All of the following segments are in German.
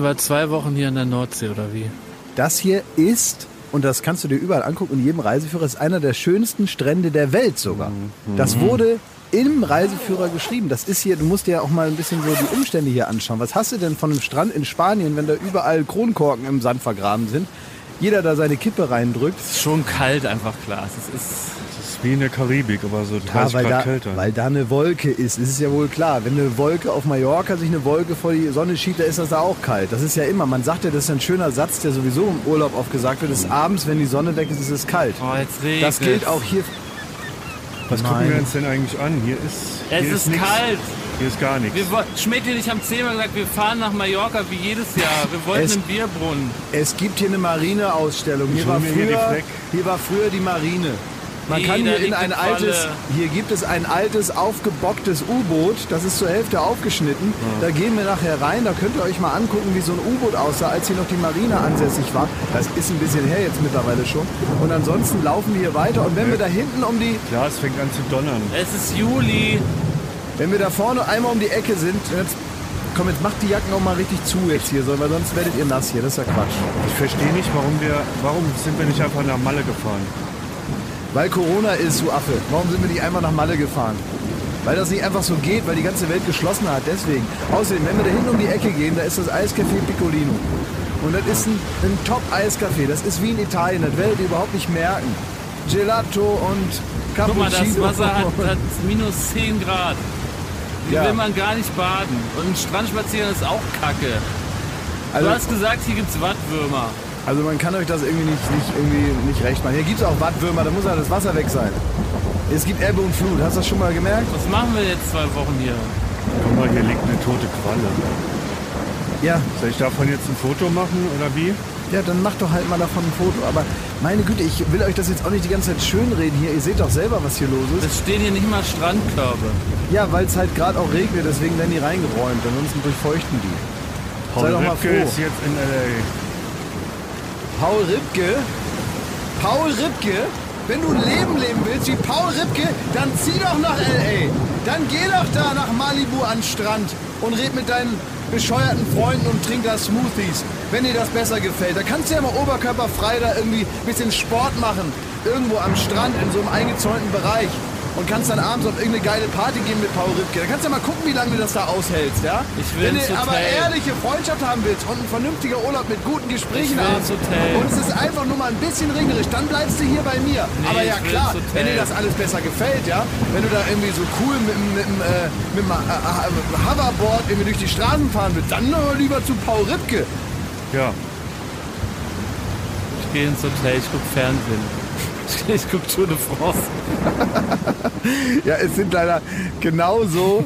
Sind wir zwei Wochen hier in der Nordsee, oder wie? Das hier ist, und das kannst du dir überall angucken, in jedem Reiseführer, ist einer der schönsten Strände der Welt sogar. Das wurde im Reiseführer geschrieben. Das ist hier, du musst dir ja auch mal ein bisschen so die Umstände hier anschauen. Was hast du denn von einem Strand in Spanien, wenn da überall Kronkorken im Sand vergraben sind? Jeder da seine Kippe reindrückt. Es ist schon kalt einfach, Klaas. Es ist wie in der Karibik, aber so 30 Ja, weil Grad da, kälter. weil da eine Wolke ist. Es ist ja wohl klar, wenn eine Wolke auf Mallorca sich eine Wolke vor die Sonne schiebt, da ist das da auch kalt. Das ist ja immer, man sagt ja, das ist ein schöner Satz, der sowieso im Urlaub oft gesagt wird, ist abends, wenn die Sonne weg ist, ist es kalt. Oh, jetzt regnet Das gilt auch hier. Was gucken Nein. wir uns denn eigentlich an? Hier ist, Es hier ist nix. kalt. Hier ist gar nichts. Schmidt und ich haben zehnmal gesagt, wir fahren nach Mallorca wie jedes Jahr. Wir wollten Es- einen Bierbrunnen. Es gibt hier eine Marineausstellung. Hier war, früher, hier war früher die Marine. Man kann hier in ein altes, hier gibt es ein altes aufgebocktes U-Boot, das ist zur Hälfte aufgeschnitten. Da gehen wir nachher rein, da könnt ihr euch mal angucken, wie so ein U-Boot aussah, als hier noch die Marine ansässig war. Das ist ein bisschen her jetzt mittlerweile schon. Und ansonsten laufen wir hier weiter und wenn wir da hinten um die, Ja, es fängt an zu donnern. Es ist Juli. wenn wir da vorne einmal um die Ecke sind, jetzt, komm, jetzt macht die Jacken auch mal richtig zu jetzt hier, so, weil sonst werdet ihr nass hier, das ist ja Quatsch. Ich verstehe nicht, warum wir, warum sind wir nicht einfach nach Malle gefahren? Weil Corona ist, du Affe. Warum sind wir nicht einmal nach Malle gefahren? Weil das nicht einfach so geht, weil die ganze Welt geschlossen hat, deswegen. Außerdem, wenn wir da hinten um die Ecke gehen, da ist das Eiscafé Piccolino. Und das ist ein, ein Top-Eiscafé. Das ist wie in Italien, das werdet ihr überhaupt nicht merken. Gelato und Guck mal, Cappuccino. das Wasser hat, hat minus 10 Grad. Hier Ja. will man gar nicht baden. Und ein Strandspaziergang ist auch kacke. Du also, hast gesagt, hier gibt's Wattwürmer. Also man kann euch das irgendwie nicht, nicht, irgendwie nicht recht machen. Hier gibt es auch Wattwürmer, da muss ja das Wasser weg sein. Es gibt Ebbe und Flut, hast du das schon mal gemerkt? Was machen wir jetzt zwei Wochen hier? Guck mal, hier liegt eine tote Qualle. Ja, Soll ich davon jetzt ein Foto machen oder wie? Ja, dann macht doch halt mal davon ein Foto. Aber meine Güte, ich will euch das jetzt auch nicht die ganze Zeit schönreden hier. Ihr seht doch selber, was hier los ist. Es stehen hier nicht mal Strandkörbe. Ja, weil es halt gerade auch regnet, deswegen werden die reingeräumt. Ansonsten durchfeuchten die. Paul doch mal froh. ist jetzt in L.A. Paul Ripke, Paul Ripke, wenn du ein Leben leben willst wie Paul Ripke, dann zieh doch nach L.A. Dann geh doch da nach Malibu an Strand und red mit deinen bescheuerten Freunden und trink da Smoothies, wenn dir das besser gefällt. Da kannst du ja mal oberkörperfrei da irgendwie ein bisschen Sport machen, irgendwo am Strand in so einem eingezäunten Bereich. Und kannst dann abends auf irgendeine geile Party gehen mit Paul Ripke. Da kannst du ja mal gucken, wie lange du das da aushältst, ja? Ich will Wenn du aber ehrliche Freundschaft haben willst und ein vernünftiger Urlaub mit guten Gesprächen abends und es ist einfach nur mal ein bisschen regnerisch, dann bleibst du hier bei mir. Aber ja klar, wenn dir das alles besser gefällt, ja, wenn du da irgendwie so cool mit, dem- mit, dem, äh, mit dem äh, äh, Hoverboard irgendwie durch die Straßen fahren willst, dann aber lieber zu Paul Ripke. Ja, Ich gehe ins Hotel, ich guck Fernsehen. Ich guck Tour de France. Ja, es sind leider genauso,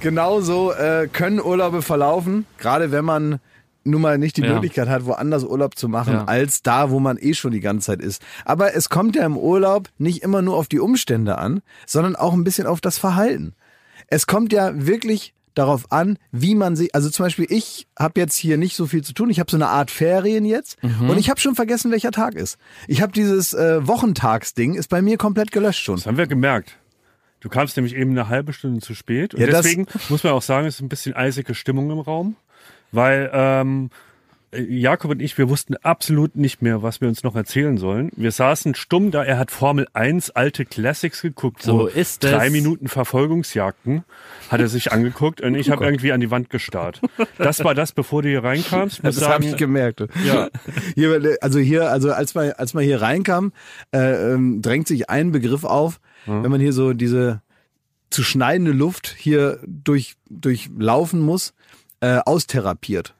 genauso äh, können Urlaube verlaufen, gerade wenn man nun mal nicht die Ja. Möglichkeit hat, woanders Urlaub zu machen, Ja. als da, wo man eh schon die ganze Zeit ist. Aber es kommt ja im Urlaub nicht immer nur auf die Umstände an, sondern auch ein bisschen auf das Verhalten. Es kommt ja wirklich darauf an, wie man sich, also zum Beispiel ich habe jetzt hier nicht so viel zu tun, ich habe so eine Art Ferien jetzt und ich habe schon vergessen, welcher Tag ist. Ich habe dieses äh, Wochentagsding, ist bei mir komplett gelöscht schon. das haben wir gemerkt. Du kamst nämlich eben eine halbe Stunde zu spät. Und Ja, deswegen muss man auch sagen, es ist ein bisschen eisige Stimmung im Raum. Weil ähm, Jakob und ich, wir wussten absolut nicht mehr, was wir uns noch erzählen sollen. Wir saßen stumm da, er hat Formel 1 alte Classics geguckt, So wo ist es. drei Minuten Verfolgungsjagden hat er sich angeguckt und ich habe irgendwie an die Wand gestarrt. Das war das, bevor du hier reinkamst. Das habe ich gemerkt. Ja. Hier, also hier, also als man, als man hier reinkam, äh, ähm, drängt sich ein Begriff auf, wenn man hier so diese zu schneidende Luft hier durch, durchlaufen muss, äh, austherapiert.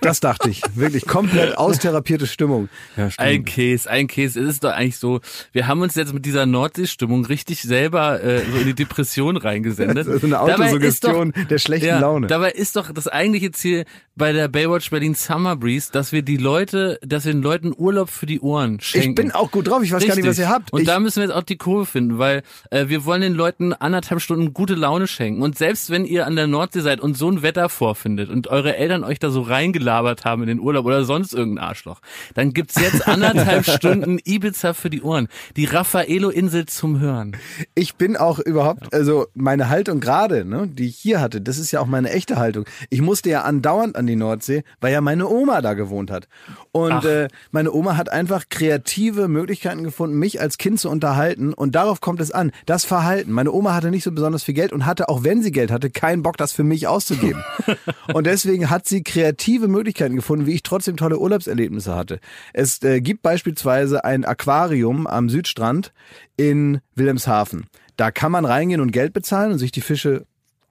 Das dachte ich. Wirklich komplett austherapierte Stimmung. ja, stimmt. Ein Käse, ein Käse. Es ist doch eigentlich so, wir haben uns jetzt mit dieser Nordseestimmung richtig selber äh, so in die Depression reingesendet. Das ist eine Autosuggestion der schlechten ja, Laune. Dabei ist doch das eigentliche Ziel bei der Baywatch Berlin Summer Breeze, dass wir die Leute, dass wir den Leuten Urlaub für die Ohren schenken. Ich bin auch gut drauf. Ich weiß gar nicht, was ihr habt. Und ich, da müssen wir jetzt auch die Kurve finden, weil äh, wir wollen den Leuten anderthalb Stunden gute Laune schenken. Und selbst wenn ihr an der Nordsee seid und so ein Wetter vorfindet und eure Eltern Eltern euch da so reingelabert haben in den Urlaub oder sonst irgendein Arschloch, dann gibt's jetzt anderthalb Stunden Ibiza für die Ohren. Die Raffaello-Insel zum Hören. Ich bin auch überhaupt, also meine Haltung gerade, ne, die ich hier hatte, das ist ja auch meine echte Haltung. Ich musste ja andauernd an die Nordsee, weil ja meine Oma da gewohnt hat. Und äh, meine Oma hat einfach kreative Möglichkeiten gefunden, mich als Kind zu unterhalten. Und darauf kommt es an. Das Verhalten. Meine Oma hatte nicht so besonders viel Geld und hatte, auch wenn sie Geld hatte, keinen Bock, das für mich auszugeben. und deswegen hat sie kreative Möglichkeiten gefunden, wie ich trotzdem tolle Urlaubserlebnisse hatte. Es äh, gibt beispielsweise ein Aquarium am Südstrand in Wilhelmshaven. Da kann man reingehen und Geld bezahlen und sich die Fische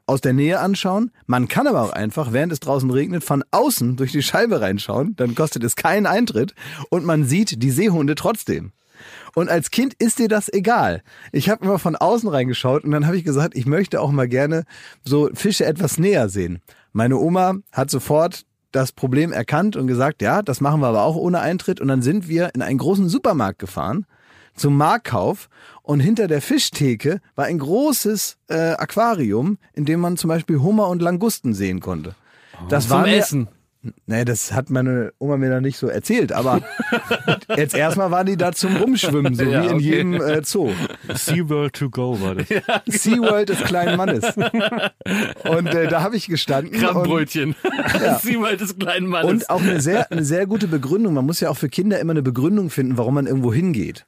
aus der Nähe anschauen. Man kann aber auch einfach, während es draußen regnet, von außen durch die Scheibe reinschauen. Dann kostet es keinen Eintritt und man sieht die Seehunde trotzdem. Und als Kind ist dir das egal. Ich habe immer von außen reingeschaut und dann habe ich gesagt, ich möchte auch mal gerne so Fische etwas näher sehen. Meine Oma hat sofort das Problem erkannt und gesagt, ja, das machen wir aber auch ohne Eintritt. Und dann sind wir in einen großen Supermarkt gefahren zum Marktkauf und hinter der Fischtheke war ein großes äh, Aquarium, in dem man zum Beispiel Hummer und Langusten sehen konnte. Das Zum war mir, Essen. Nee, das hat meine Oma mir da nicht so erzählt, aber jetzt erstmal waren die da zum Rumschwimmen, so Ja, wie in okay. jedem äh, Zoo. SeaWorld to go war das. SeaWorld des kleinen Mannes. Und äh, da habe ich gestanden. und, Krabbenbrötchen. Ja. Mal des kleinen Mannes. und auch eine sehr, eine sehr gute Begründung. Man muss ja auch für Kinder immer eine Begründung finden, warum man irgendwo hingeht.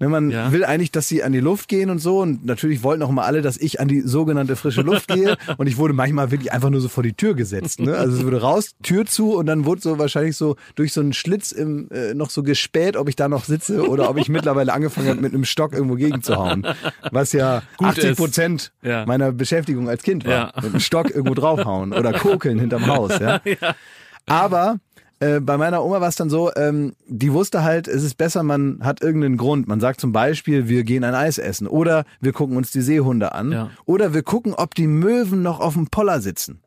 Ne, man Ja. will eigentlich, dass sie an die Luft gehen und so. Und natürlich wollten auch mal alle, dass ich an die sogenannte frische Luft gehe. Und ich wurde manchmal wirklich einfach nur so vor die Tür gesetzt. Ne? Also es wurde raus, Tür zu und dann wurde so wahrscheinlich so durch so einen Schlitz im, äh, noch so gespäht, ob ich da noch sitze oder ob ich mittlerweile angefangen habe, mit einem Stock irgendwo gegenzuhauen. Was ja Gut 80 ist. Prozent Ja. meiner Beschäftigung als Kind war. Ja. Mit einem Stock irgendwo draufhauen oder kokeln hinterm Haus. Ja? Aber äh, bei meiner Oma war es dann so, ähm, die wusste halt, es ist besser, man hat irgendeinen Grund. Man sagt zum Beispiel, wir gehen ein Eis essen oder wir gucken uns die Seehunde an Ja. oder wir gucken, ob die Möwen noch auf dem Poller sitzen.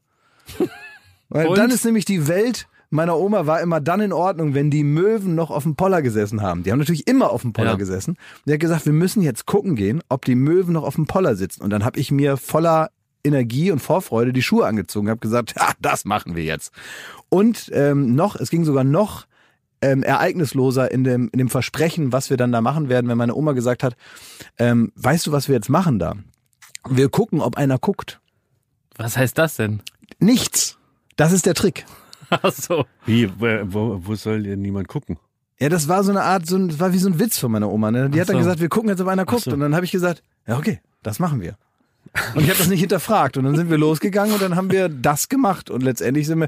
Weil Und? dann ist nämlich die Welt meiner Oma war immer dann in Ordnung, wenn die Möwen noch auf dem Poller gesessen haben. Die haben natürlich immer auf dem Poller Ja. gesessen. Die hat gesagt, wir müssen jetzt gucken gehen, ob die Möwen noch auf dem Poller sitzen. Und dann habe ich mir voller Energie und Vorfreude die Schuhe angezogen, habe gesagt, ja, das machen wir jetzt. Und ähm, noch, es ging sogar noch ähm, ereignisloser in dem, in dem Versprechen, was wir dann da machen werden, wenn meine Oma gesagt hat, ähm, weißt du, was wir jetzt machen da? Wir gucken, ob einer guckt. Was heißt das denn? Nichts. Das ist der Trick. Ach so. Wie, wo, wo, soll denn niemand gucken? Ja, das war so eine Art, so ein, das war wie so ein Witz von meiner Oma. Ne? Die Ach hat dann so. gesagt, wir gucken jetzt, ob einer guckt. so. Und dann habe ich gesagt, ja, okay, das machen wir. Und ich habe das nicht hinterfragt. Und dann sind wir losgegangen und dann haben wir das gemacht. Und letztendlich sind wir,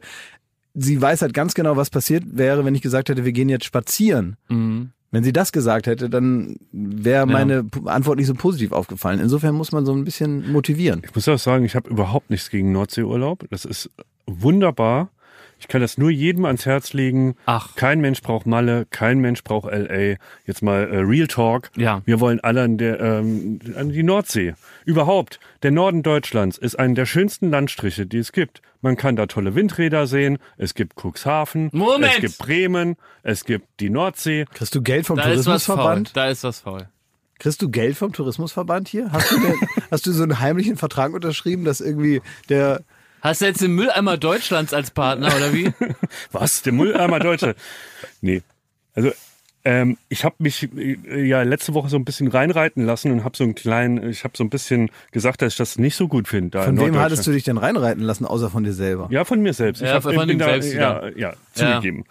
sie weiß halt ganz genau, was passiert wäre, wenn ich gesagt hätte, wir gehen jetzt spazieren. Mhm. Wenn sie das gesagt hätte, dann wäre meine P- Antwort nicht so positiv aufgefallen. Insofern muss man so ein bisschen motivieren. Ich muss auch sagen, ich habe überhaupt nichts gegen Nordseeurlaub. Das ist wunderbar. Ich kann das nur jedem ans Herz legen. Ach. Kein Mensch braucht Malle, kein Mensch braucht LA. Jetzt mal äh, Real Talk. Ja. Wir wollen alle an, der, ähm, an die Nordsee. Überhaupt. Der Norden Deutschlands ist einer der schönsten Landstriche, die es gibt. Man kann da tolle Windräder sehen. Es gibt Cuxhaven. Moment! Es gibt Bremen. Es gibt die Nordsee. Kriegst du Geld vom Da ist. Tourismusverband? Da ist was faul. Kriegst du Geld vom Tourismusverband hier? Hast du, denn, hast du so einen heimlichen Vertrag unterschrieben, dass irgendwie der Hast du jetzt den Mülleimer Deutschlands als Partner oder wie? Was? Der Mülleimer Deutsche? nee. Also ähm, ich habe mich äh, ja letzte Woche so ein bisschen reinreiten lassen und habe so einen kleinen, ich habe so ein bisschen gesagt, dass ich das nicht so gut finde. Von wem hattest du dich denn reinreiten lassen, außer von dir selber? Ja, von mir selbst. Ja, hab- von bin dem da, selbst ja, wieder. ja, zugegeben.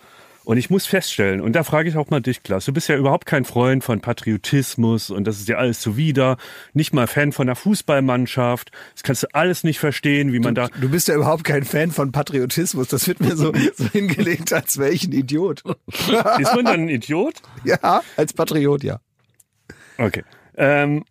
Und ich muss feststellen, und da frage ich auch mal dich, Klaas, du bist ja überhaupt kein Freund von Patriotismus und das ist dir alles zuwider, nicht mal Fan von einer Fußballmannschaft, das kannst du alles nicht verstehen, wie man da... Du bist ja überhaupt kein Fan von Patriotismus. Das wird mir so, so hingelegt, als wäre ich ein Idiot. Ist man dann ein Idiot? ja, als Patriot, ja. Okay. Ähm,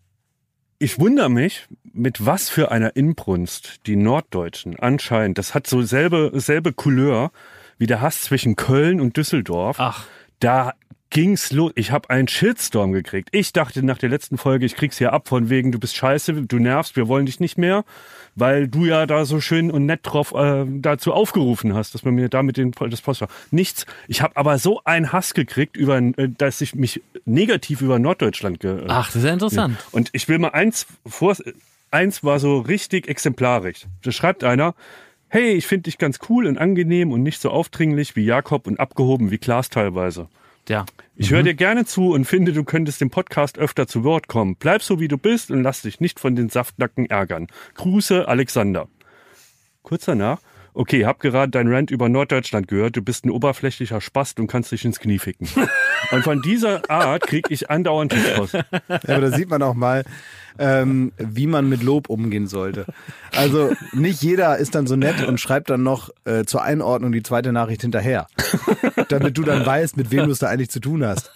ich wundere mich, mit was für einer Inbrunst die Norddeutschen anscheinend, das hat so selbe, selbe Couleur wie der Hass zwischen Köln und Düsseldorf. Ach. Da ging's los. Ich habe einen Shitstorm gekriegt. Ich dachte nach der letzten Folge, ich krieg's hier ab von wegen, du bist scheiße, du nervst, wir wollen dich nicht mehr, weil du ja da so schön und nett drauf äh, dazu aufgerufen hast, dass man mir damit den, das Post war. Nichts. Ich habe aber so einen Hass gekriegt, über, äh, dass ich mich negativ über Norddeutschland ge Ach, das ist ja interessant. und ich will mal eins vor, eins war so richtig exemplarisch. Da schreibt einer, Hey, ich finde dich ganz cool und angenehm und nicht so aufdringlich wie Jakob und abgehoben wie Klaas teilweise. Ja. Ich höre dir gerne zu und finde, du könntest im Podcast öfter zu Wort kommen. Bleib so, wie du bist und lass dich nicht von den Saftnacken ärgern. Grüße, Alexander. Kurz danach. Okay, hab gerade dein Rant über Norddeutschland gehört. Du bist ein oberflächlicher Spast und kannst dich ins Knie ficken. Und von dieser Art krieg ich andauernd Tipps. Ja, aber da sieht man auch mal, ähm, wie man mit Lob umgehen sollte. Also nicht jeder ist dann so nett und schreibt dann noch äh, zur Einordnung die zweite Nachricht hinterher, damit du dann weißt, mit wem du es da eigentlich zu tun hast.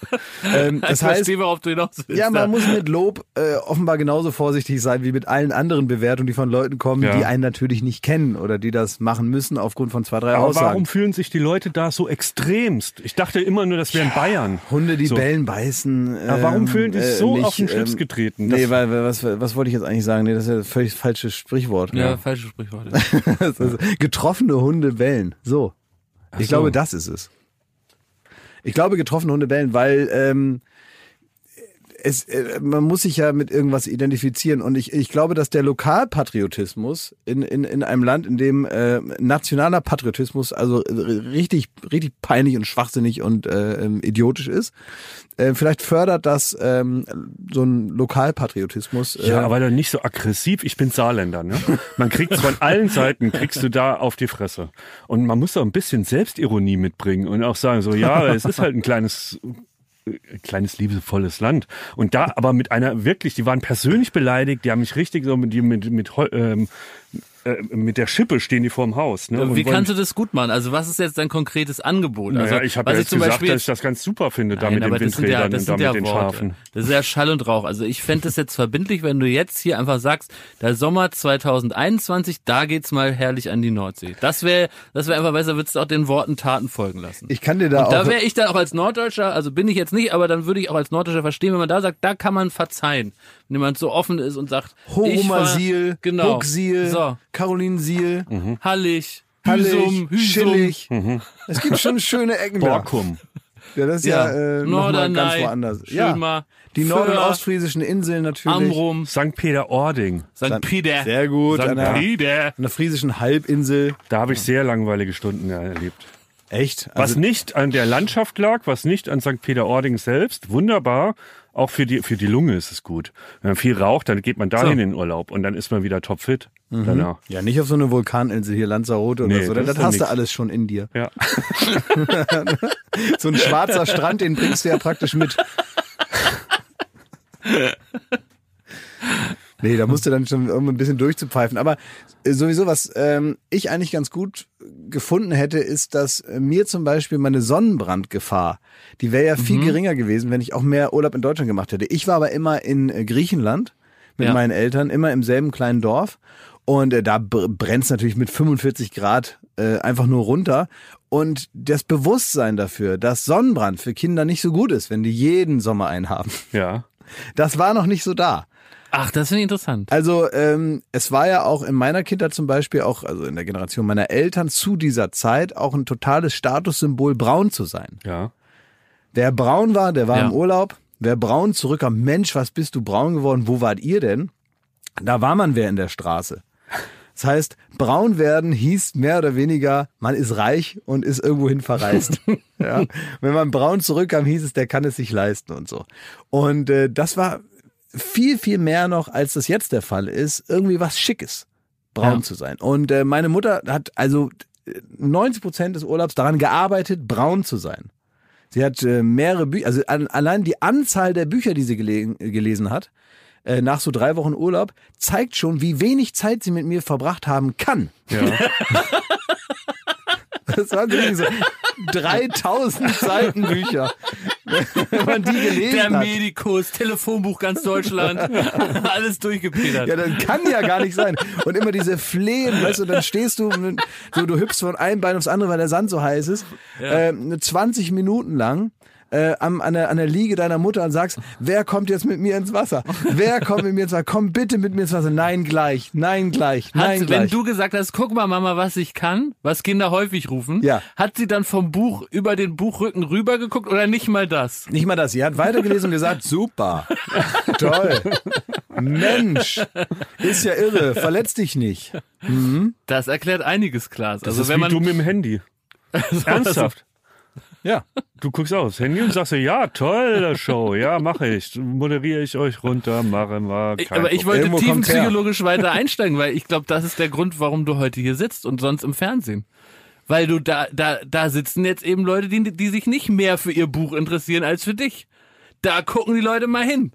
Ähm, das ich heißt, verstehe, worauf du hinaus willst. ja, da. man muss mit Lob äh, offenbar genauso vorsichtig sein wie mit allen anderen Bewertungen, die von Leuten kommen, Ja. die einen natürlich nicht kennen oder die das machen müssen aufgrund von zwei, drei Aber Aussagen. warum fühlen sich die Leute da so extremst? Ich dachte immer nur, das wären Bayern. Hunde, die So. bellen, beißen. Ja, warum ähm, fühlen die sich äh, so nicht, auf den Schlips ähm, getreten? Nee, Das- weil, weil was, was wollte ich jetzt eigentlich sagen? Nee, das ist ja ein völlig falsches Sprichwort. Ja, falsche Sprichworte. Das ist, getroffene Hunde bellen. So. Ich so. glaube, das ist es. Ich glaube, getroffene Hunde bellen, weil ähm, es, äh, man muss sich ja mit irgendwas identifizieren. Und ich, ich glaube, dass der Lokalpatriotismus in, in, in einem Land, in dem äh, nationaler Patriotismus also äh, richtig, richtig peinlich und schwachsinnig und äh, ähm, idiotisch ist, äh, vielleicht fördert das ähm, so ein Lokalpatriotismus. Äh, Ja, aber dann nicht so aggressiv. Ich bin Saarländer, ne? Man kriegt von allen Seiten, kriegst du da auf die Fresse. Und man muss auch ein bisschen Selbstironie mitbringen und auch sagen so, ja, es ist halt ein kleines, kleines liebevolles Land. Und da aber mit einer wirklich, die waren persönlich beleidigt, die haben mich richtig so mit, mit, mit, ähm, äh, mit der Schippe stehen die vorm Haus. Ne? Und Wie kannst du das gut machen? Also was ist jetzt dein konkretes Angebot? Also, Naja, ich habe ja jetzt zum gesagt, Beispiel dass ich das ganz super finde, da Nein, mit aber den das sind ja, Windrädern das und da sind mit ja den Worte. Schafen. Das ist ja Schall und Rauch. Also ich fände es jetzt verbindlich, wenn du jetzt hier einfach sagst, der Sommer 2021, da geht's mal herrlich an die Nordsee. Das wäre, das wäre einfach besser, würdest du auch den Worten Taten folgen lassen. ich kann dir da Und da auch. wäre ich dann auch als Norddeutscher, also bin ich jetzt nicht, aber dann würde ich auch als Norddeutscher verstehen, wenn man da sagt, da kann man verzeihen. Wenn jemand so offen ist und sagt, Siel, genau, Hucksil, so, Caroline Siel, Hallig, Hallig, Hüsum, Hüsum, Schillig. Es gibt schon schöne Ecken da. Borkum. Ja, das ist ja, ja, äh, noch mal ganz Norderney, woanders. Schönmar, Ja, die nord- und ostfriesischen Inseln natürlich. Amrum, St. Peter-Ording. St. Peter, Sehr gut. St. An der, an Peter. der friesischen Halbinsel. Da habe ich sehr langweilige Stunden erlebt. Echt? Was Also, nicht an der Landschaft lag, was nicht an St. Peter-Ording selbst, wunderbar. Auch für die, für die Lunge ist es gut. Wenn man viel raucht, dann geht man dahin So. in den Urlaub und dann ist man wieder topfit danach. ja, nicht auf so eine Vulkaninsel hier, Lanzarote oder Nee, so. das Das, dann hast du alles schon in dir. Ja. So ein schwarzer Strand, den bringst du ja praktisch mit. Nee, da musst du dann schon irgendwie ein bisschen durchzupfeifen. Aber äh, sowieso, was ähm, ich eigentlich ganz gut gefunden hätte, ist, dass äh, mir zum Beispiel meine Sonnenbrandgefahr, die wäre ja viel Mhm. geringer gewesen, wenn ich auch mehr Urlaub in Deutschland gemacht hätte. Ich war aber immer in äh, Griechenland mit Ja. meinen Eltern, immer im selben kleinen Dorf. Und äh, da brennt es natürlich mit 45 Grad äh, einfach nur runter. Und das Bewusstsein dafür, dass Sonnenbrand für Kinder nicht so gut ist, wenn die jeden Sommer einen haben, Ja. das war noch nicht so da. Ach, das finde ich interessant. Also ähm, es war ja auch in meiner Kindheit zum Beispiel, auch also in der Generation meiner Eltern zu dieser Zeit auch ein totales Statussymbol, braun zu sein. Ja. Wer braun war, der war Ja. im Urlaub. Wer braun zurückkam, Mensch, was bist du braun geworden? Wo wart ihr denn? Da war man wer in der Straße. Das heißt, braun werden hieß mehr oder weniger, man ist reich und ist irgendwohin verreist. ja. Wenn man braun zurückkam, hieß es, der kann es sich leisten und so. Und äh, das war viel, viel mehr noch, als das jetzt der Fall ist, irgendwie was Schickes, braun Ja. zu sein. Und äh, meine Mutter hat also äh, 90 Prozent des Urlaubs daran gearbeitet, braun zu sein. Sie hat äh, mehrere Bücher, also an, allein die Anzahl der Bücher, die sie gele gelesen hat, äh, nach so drei Wochen Urlaub, zeigt schon, wie wenig Zeit sie mit mir verbracht haben kann. Ja. Das waren so 3000 Seiten Bücher. Wenn man die gelesen Der hat. Medikus, Telefonbuch ganz Deutschland, alles durchgepetert. Ja, das kann ja gar nicht sein. Und immer diese Flehen, weißt du, dann stehst du, so, du hüpfst von einem Bein aufs andere, weil der Sand so heiß ist, äh, 20 Minuten lang. Äh, am, an, der, an der Liege deiner Mutter und sagst, wer kommt jetzt mit mir ins Wasser? Wer kommt mit mir ins Wasser? Komm bitte mit mir ins Wasser. Nein, gleich. Nein, gleich. Nein, Hat, gleich. wenn du gesagt hast, guck mal Mama, was ich kann, was Kinder häufig rufen, Ja. hat sie dann vom Buch über den Buchrücken rübergeguckt oder nicht mal das? Nicht mal das. Sie hat weitergelesen und gesagt, super. Toll. Mensch, ist ja irre. Verletz dich nicht. Das erklärt einiges, Klaas. Das Also ist wenn wie man du mit dem Handy. Ernsthaft. Ja. Du guckst aufs Handy und sagst dir, ja, tolle Show, ja, mache ich. Moderiere ich euch runter, mache mal. Kein aber ich wollte tiefenpsychologisch weiter einsteigen, weil ich glaube, das ist der Grund, warum du heute hier sitzt und sonst im Fernsehen. Weil du da, da, da sitzen jetzt eben Leute, die, die sich nicht mehr für ihr Buch interessieren als für dich. Da gucken die Leute mal hin.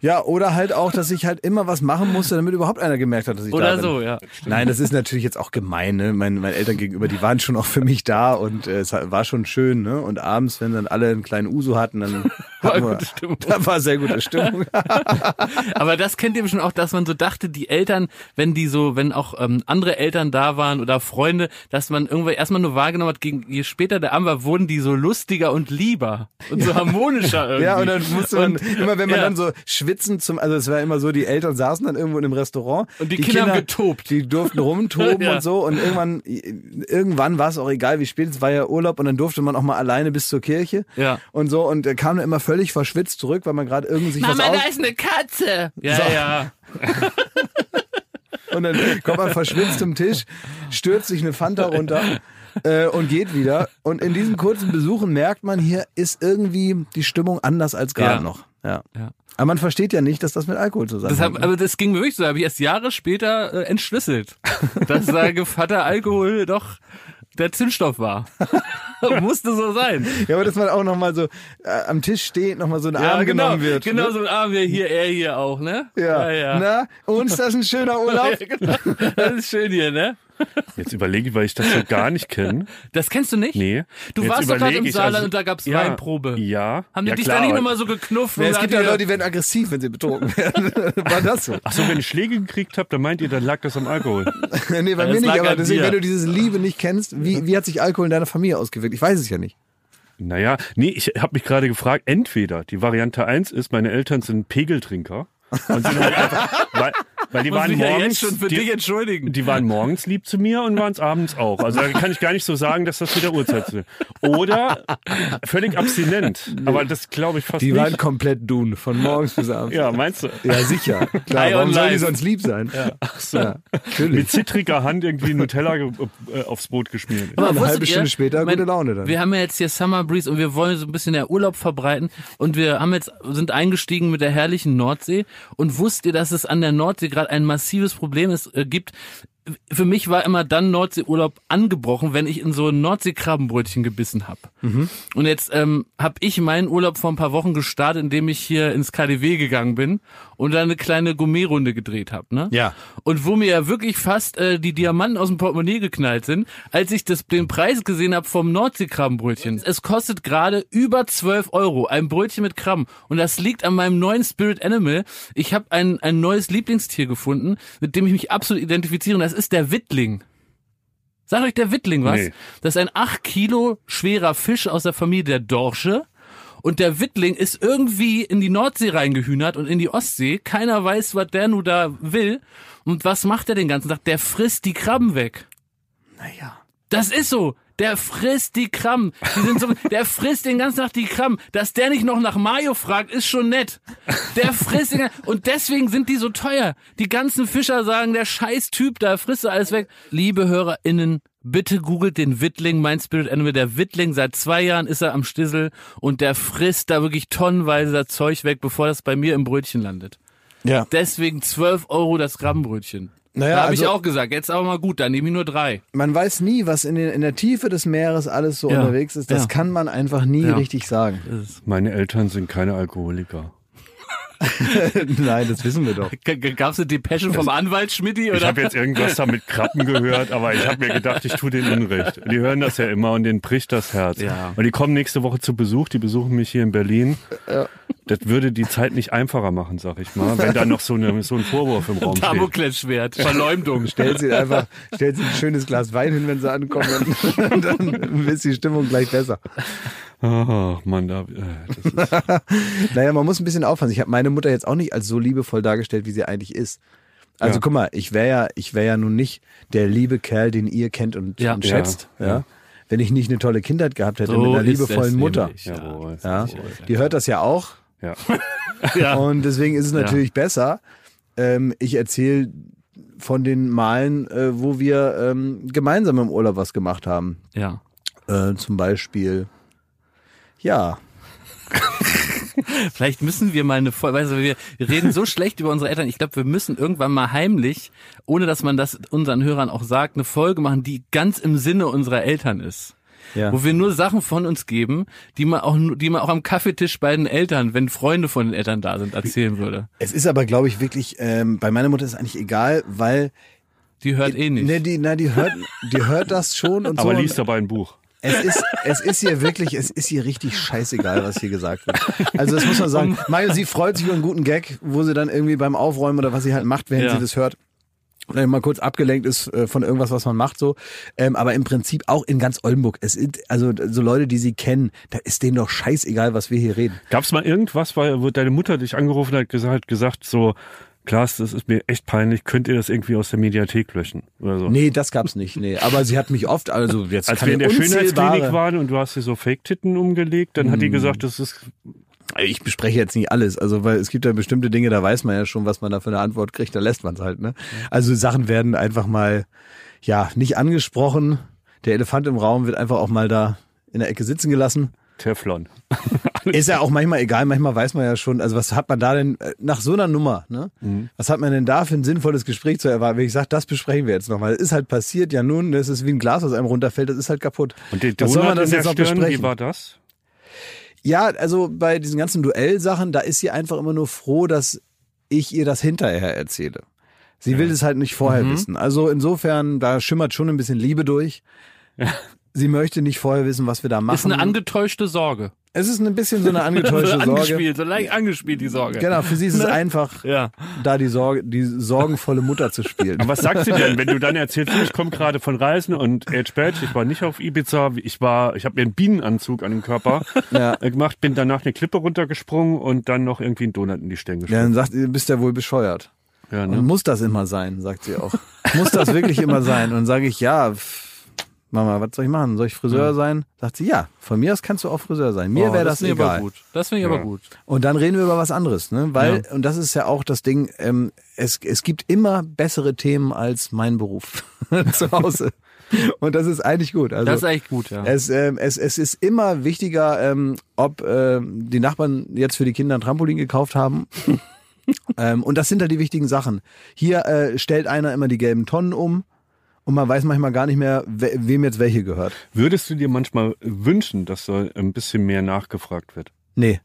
Ja, oder halt auch, dass ich halt immer was machen musste, damit überhaupt einer gemerkt hat, dass ich da Oder bin. so, ja. Nein, das ist natürlich jetzt auch gemein. Ne? Meine, meine Eltern gegenüber, die waren schon auch für mich da und äh, es war schon schön. Ne? Und abends, wenn dann alle einen kleinen Uso hatten, dann War hatten wir, gute Stimmung. da war sehr gute Stimmung. Aber das kennt ihr bestimmt auch, dass man so dachte, die Eltern, wenn die so, wenn auch ähm, andere Eltern da waren oder Freunde, dass man irgendwann erstmal nur wahrgenommen hat, gegen, je später der Abend war, wurden die so lustiger und lieber und so harmonischer irgendwie. Ja, und dann musste man, Und- immer wenn man ja. dann so schwitzen zum, also es war immer so, die Eltern saßen dann irgendwo in einem Restaurant. Und die Kinder haben getobt. Die durften rumtoben Ja. und so und irgendwann, irgendwann war es auch egal, wie spät es war ja Urlaub und dann durfte man auch mal alleine bis zur Kirche. Ja. Und so und er kam dann immer völlig verschwitzt zurück, weil man gerade irgendwie sich Mama, was aus... da ist eine Katze. Ja, So. ja. Und dann kommt man verschwitzt zum Tisch, stürzt sich eine Fanta runter äh, und geht wieder. Und in diesen kurzen Besuchen merkt man, hier ist irgendwie die Stimmung anders als gerade Ja. noch. Ja. Ja. Aber man versteht ja nicht, dass das mit Alkohol Das zusammenhängt. hab, aber das ging mir wirklich so, habe ich erst Jahre später äh, entschlüsselt, dass da Gevatter Alkohol doch der Zündstoff war. Musste so sein. ja, aber dass man auch nochmal so äh, am Tisch steht, nochmal so ein Arm genau, genommen wird. Genau ne? so ein Arm wie hier, er hier auch, ne? Ja. ja. Na, uns das ein schöner Urlaub? Ja, genau. Das ist schön hier, ne? Jetzt überlege ich, weil ich das so gar nicht kenne. Das kennst du nicht? Nee. Du Jetzt warst doch gerade im Saarland also- und da gab's ja, Weinprobe. Ja. Haben die ja, dich klar, da nicht nochmal so geknufft? Ja, und es gibt ja Leute, die werden aggressiv, wenn sie betrogen werden. War das so? Ach so, wenn ich Schläge gekriegt habe, dann meint ihr, dann lag das am Alkohol. nee, bei mir nicht, aber deswegen, wenn du diese Liebe nicht kennst, wie, wie hat sich Alkohol in deiner Familie ausgewirkt? Ich weiß es ja nicht. Naja, nee, ich habe mich gerade gefragt, entweder die Variante 1 ist, meine Eltern sind Pegeltrinker und sind halt einfach, weil, die muss waren mich ja morgens, jetzt schon für die, dich entschuldigen. die waren morgens lieb zu mir und waren es abends auch. Also da kann ich gar nicht so sagen, dass das mit der Uhrzeit ist. Oder völlig abstinent. Aber das glaube ich fast Die nicht. waren komplett dun, von morgens bis abends. ja, meinst du? Ja, sicher. Klar, warum on soll die sonst lieb sein? Ja. Ach so. Ja, natürlich. Mit zittriger Hand irgendwie Nutella äh, aufs Brot geschmiert. Ja, eine wusstet halbe Stunde später gute Laune dann. Wir haben ja jetzt hier Summer Breeze und wir wollen so ein bisschen der Urlaub verbreiten und wir haben jetzt sind eingestiegen mit der herrlichen Nordsee und wusst ihr, dass es an der Nordsee gerade ein massives Problem ist, äh, gibt? Für mich war immer dann Nordseeurlaub angebrochen, wenn ich in so ein Nordseekrabbenbrötchen gebissen hab. Und jetzt ähm, habe ich meinen Urlaub vor ein paar Wochen gestartet, indem ich hier ins KDW gegangen bin und da eine kleine Gourmetrunde gedreht habe. Ne? Ja. Und wo mir ja wirklich fast äh, die Diamanten aus dem Portemonnaie geknallt sind, als ich das, den Preis gesehen habe vom Nordseekrabbenbrötchen. Es kostet gerade über 12 Euro, ein Brötchen mit Krabben. Und das liegt an meinem neuen Spirit Animal. Ich habe ein, ein neues Lieblingstier gefunden, mit dem ich mich absolut identifiziere. Und das ist der Wittling. Sagt euch der Wittling was? Nee. Das ist ein 8 Kilo schwerer Fisch aus der Familie der Dorsche. Und der Wittling ist irgendwie in die Nordsee reingehühnert und in die Ostsee. Keiner weiß, was der nun da will. Und was macht er den ganzen Tag? Der frisst die Krabben weg. Naja. Das ist so. Der frisst die Krabben. Die sind so, der frisst den ganzen Tag die Krabben. Dass der nicht noch nach Mayo fragt, ist schon nett. Der frisst den, und deswegen sind die so teuer. Die ganzen Fischer sagen, der scheiß Typ da frisst er alles weg. Liebe HörerInnen, bitte googelt den Wittling, mein Spirit Animal. Der Wittling, seit zwei Jahren ist er am Stissel und der frisst da wirklich tonnenweise das Zeug weg, bevor das bei mir im Brötchen landet. Ja. Deswegen 12 Euro das Krabbenbrötchen. Naja, da habe ich also- auch gesagt, jetzt aber mal gut, dann nehme ich nur drei. Man weiß nie, was in, den, in der Tiefe des Meeres alles so Ja. unterwegs ist. Das Ja. kann man einfach nie Ja. richtig sagen. Meine Eltern sind keine Alkoholiker. Nein, das wissen wir doch. Gab es eine Depesche vom Anwalt Schmidti? Ich Oder? habe jetzt irgendwas da mit Krabben gehört, aber ich habe mir gedacht, ich tue denen Unrecht. Die hören das ja immer und denen bricht das Herz. Ja. Und die kommen nächste Woche zu Besuch, die besuchen mich hier in Berlin. Das würde die Zeit nicht einfacher machen, sag ich mal, wenn da noch so, eine, so ein Vorwurf im Raum steht. Damoklesschwert, Verleumdung. Stellt sie einfach, stellt sie ein schönes Glas Wein hin, wenn sie ankommen, und dann ist die Stimmung gleich besser. Ach, Mann, da, äh, das ist, Naja, man muss ein bisschen aufpassen. Ich habe meine Mutter jetzt auch nicht als so liebevoll dargestellt, wie sie eigentlich ist. Also Ja. guck mal, ich wäre ja, ich wäre ja nun nicht der liebe Kerl, den ihr kennt und, Ja. und schätzt, ja. ja. Wenn ich nicht eine tolle Kindheit gehabt hätte So mit einer liebevollen Mutter. nämlich, ja. Ja, die hört das ja auch Ja. Ja. und deswegen ist es natürlich besser. ähm, ich erzähle von den Malen, äh, wo wir ähm, gemeinsam im Urlaub was gemacht haben. Ja. Äh, zum Beispiel, ja, Vielleicht müssen wir mal eine Folge, weißt du, wir, wir reden so schlecht über unsere Eltern. Ich glaube, wir müssen irgendwann mal heimlich, ohne dass man das unseren Hörern auch sagt, eine Folge machen, die ganz im Sinne unserer Eltern ist. Ja. Wo wir nur Sachen von uns geben, die man auch, die man auch am Kaffeetisch bei den Eltern, wenn Freunde von den Eltern da sind, erzählen würde. Es ist aber, glaube ich, wirklich, ähm, bei meiner Mutter ist es eigentlich egal, weil Die hört eh nicht. Ne, die, na, die hört, die hört das schon und Aber so. liest dabei ein Buch. Es ist, es ist ihr wirklich, es ist ihr richtig scheißegal, was hier gesagt wird. Also das muss man sagen. Mario, sie freut sich über einen guten Gag, wo sie dann irgendwie beim Aufräumen oder was sie halt macht, während Ja. sie das hört. Oder mal kurz abgelenkt ist äh, von irgendwas, was man macht so. Ähm, aber im Prinzip auch in ganz Oldenburg. Es ist, also so Leute, die sie kennen, da ist denen doch scheißegal, was wir hier reden. Gab es mal irgendwas, weil, wo deine Mutter dich angerufen hat, gesagt, gesagt so, Klaas, das ist mir echt peinlich, könnt ihr das irgendwie aus der Mediathek löschen? Oder so. Nee, das gab's nicht. Nee, aber sie hat mich oft, also jetzt Als wir in der Schönheitsklinik waren und du hast dir so Fake-Titten umgelegt, dann hat Hm. die gesagt, das ist Ich bespreche jetzt nicht alles, also weil es gibt ja bestimmte Dinge, da weiß man ja schon, was man da für eine Antwort kriegt, da lässt man es halt. Ne? Also Sachen werden einfach mal ja nicht angesprochen. Der Elefant im Raum wird einfach auch mal da in der Ecke sitzen gelassen. Teflon. Ist ja auch manchmal egal, manchmal weiß man ja schon, also was hat man da denn äh, nach so einer Nummer, ne? Was hat man denn da für ein sinnvolles Gespräch zu erwarten? Wenn ich sage, das besprechen wir jetzt nochmal. Das ist halt passiert, ja nun, das ist wie ein Glas, was einem runterfällt, das ist halt kaputt. Und der Was soll man das in der jetzt noch Stirn, wie besprechen? war das? Ja, also bei diesen ganzen Duellsachen, da ist sie einfach immer nur froh, dass ich ihr das hinterher erzähle. Sie will es halt nicht vorher Mhm. wissen. Also insofern, da schimmert schon ein bisschen Liebe durch. Sie möchte nicht vorher wissen, was wir da machen. ist eine angetäuschte Sorge. Es ist ein bisschen so eine angetäuschte so Sorge. angespielt, so leicht angespielt, die Sorge. Genau, für sie ist es einfach, Ja. da die Sorge, die sorgenvolle Mutter zu spielen. Aber was sagt sie denn, wenn du dann erzählst, ich komme gerade von Reisen und Age Badge, ich war nicht auf Ibiza, ich war, ich habe mir einen Bienenanzug an den Körper Ja. äh, gemacht, bin danach eine Klippe runtergesprungen und dann noch irgendwie einen Donut in die Stirn Ja, geschoben. dann sagt sie, bist ja wohl bescheuert. Ja, Und ne? muss das immer sein, sagt sie auch. muss das wirklich immer sein? Und sage ich, ja, pff, Mama, was soll ich machen? Soll ich Friseur sein? Sagt sie, ja, von mir aus kannst du auch Friseur sein. Mir Oh, wäre das, ich egal. aber gut. Das finde ich aber gut. Und dann reden wir über was anderes, ne? Weil, und das ist ja auch das Ding, ähm, es, es gibt immer bessere Themen als mein Beruf zu Hause. Und das ist eigentlich gut. Also, Das ist echt gut, ja. es, ähm, es, es ist immer wichtiger, ähm, ob ähm, die Nachbarn jetzt für die Kinder ein Trampolin gekauft haben. ähm, und das sind halt die wichtigen Sachen. Hier äh, stellt einer immer die gelben Tonnen um und man weiß manchmal gar nicht mehr, we wem jetzt welche gehört. Würdest du dir manchmal wünschen, dass da ein bisschen mehr nachgefragt wird? Nee,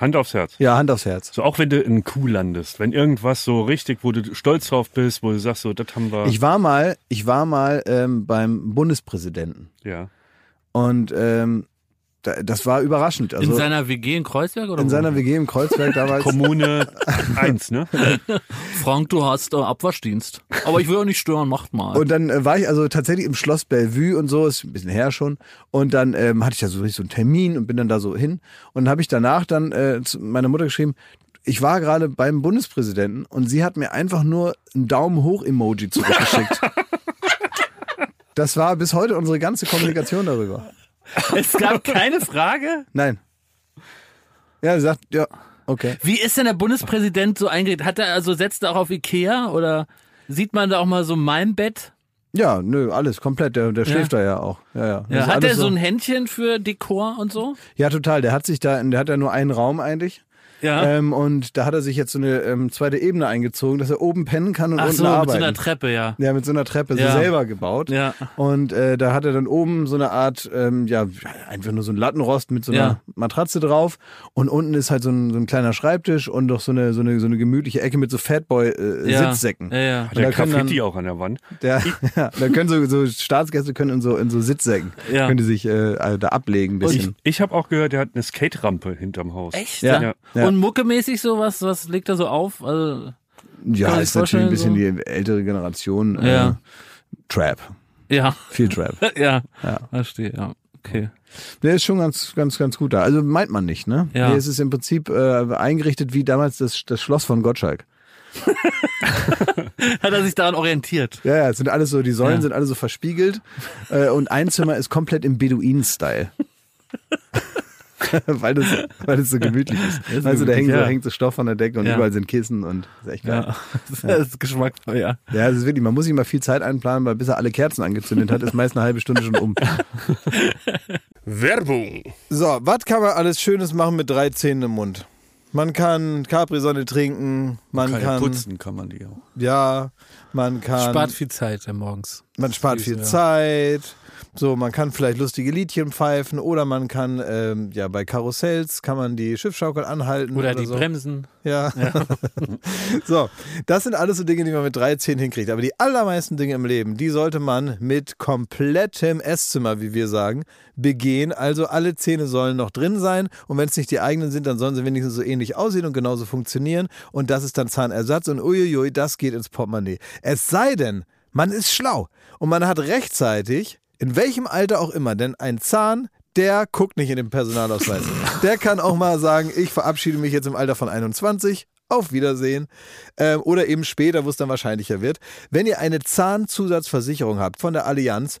Hand aufs Herz. ja, Hand aufs Herz. So auch wenn du in Kuh landest, wenn irgendwas so richtig, wo du stolz drauf bist, wo du sagst, so, das haben wir. Ich war mal, ich war mal ähm, beim Bundespräsidenten. ja. Und ähm, das war überraschend. Also in seiner WG in Kreuzberg oder in wo? seiner WG im Kreuzberg damals. Kommune 1, ne? Frank, du hast äh, Abwaschdienst. Aber ich will auch nicht stören, macht mal. Und dann äh, war ich also tatsächlich im Schloss Bellevue und so, ist ein bisschen her schon. Und dann ähm, hatte ich da so, richtig so einen Termin und bin dann da so hin. Und dann habe ich danach dann äh, zu meiner Mutter geschrieben, ich war gerade beim Bundespräsidenten und sie hat mir einfach nur ein Daumen hoch Emoji zurückgeschickt. das war bis heute unsere ganze Kommunikation darüber. es gab keine Frage. Nein. Ja, sie sagt, ja, okay. Wie ist denn der Bundespräsident so eingerichtet? Hat er also setzt er auch auf Ikea oder sieht man da auch mal so mein Bett? Ja, nö, alles komplett. Der, der schläft da ja auch. Ja, ja. Ja, hat er so ein Händchen für Dekor und so? Ja, total. Der hat sich da, der hat ja nur einen Raum eigentlich. Ja. Ähm, und da hat er sich jetzt so eine ähm, zweite Ebene eingezogen, dass er oben pennen kann und Ach unten so, mit so arbeiten. einer Treppe, ja. ja, mit so einer Treppe, Ja. so selber gebaut. Ja. Und äh, da hat er dann oben so eine Art, ähm, ja, einfach nur so ein Lattenrost mit so einer Ja. Matratze drauf. Und unten ist halt so ein, so ein kleiner Schreibtisch und doch so eine, so eine, so eine gemütliche Ecke mit so Ja. Fatboy-Sitzsäcken. Ja, ja. Und Der da können dann- Graffiti auch an der Wand. Der, ja, da können so, so Staatsgäste können in so, in so Sitzsäcken, Ja. können die sich äh, also da ablegen ein Ich, bisschen. ich habe auch gehört, der hat eine Skate-Rampe hinterm Haus. Echt? Ja. Ja. Ja. Und muckemäßig so, was, legt er so auf? Also, Ja, ist ich natürlich ein bisschen vorstellen, die ältere Generation. Äh, Ja. Trap. ja. Viel Trap. ja. Ja. Verstehe, ja. Okay. Der ist schon ganz, ganz, ganz gut da. Also meint man nicht, ne? Ja. Hier ist es im Prinzip äh, eingerichtet wie damals das, das Schloss von Gottschalk. Hat er sich daran orientiert? Ja, ja, es sind alles so, die Säulen Ja. sind alle so verspiegelt äh, und ein Zimmer ist komplett im Beduinen-Style. weil, das, weil das so gemütlich ist. ist du, da hängt, gemütlich, so, ja. hängt so Stoff an der Decke und Ja. überall sind Kissen und das ist echt geil. Ja, das ist geschmackvoll, ja. Ja, das ist wirklich, man muss sich mal viel Zeit einplanen, weil bis er alle Kerzen angezündet hat, ist meist eine halbe Stunde schon um. Werbung. So, was kann man alles Schönes machen mit drei Zähnen im Mund? Man kann Capri-Sonne trinken, man Kann, kann, ja putzen kann man die auch. ja, man kann, Spart viel Zeit morgens. man spart viel Ja. Zeit. So, man kann vielleicht lustige Liedchen pfeifen oder man kann, ähm, ja, bei Karussells kann man die Schiffschaukel anhalten. Oder die so. Bremsen. Ja. so, das sind alles so Dinge, die man mit 13 hinkriegt. Aber die allermeisten Dinge im Leben, die sollte man mit komplettem Esszimmer, wie wir sagen, begehen. Also alle Zähne sollen noch drin sein. Und wenn es nicht die eigenen sind, dann sollen sie wenigstens so ähnlich aussehen und genauso funktionieren. Und das ist dann Zahnersatz. Und uiuiui, das geht ins Portemonnaie. Es sei denn, man ist schlau und man hat rechtzeitig, in welchem Alter auch immer, denn ein Zahn, der guckt nicht in den Personalausweis. Der kann auch mal sagen, ich verabschiede mich jetzt im Alter von 21. Auf Wiedersehen. Ähm, oder eben später, wo es dann wahrscheinlicher wird. Wenn ihr eine Zahnzusatzversicherung habt von der Allianz,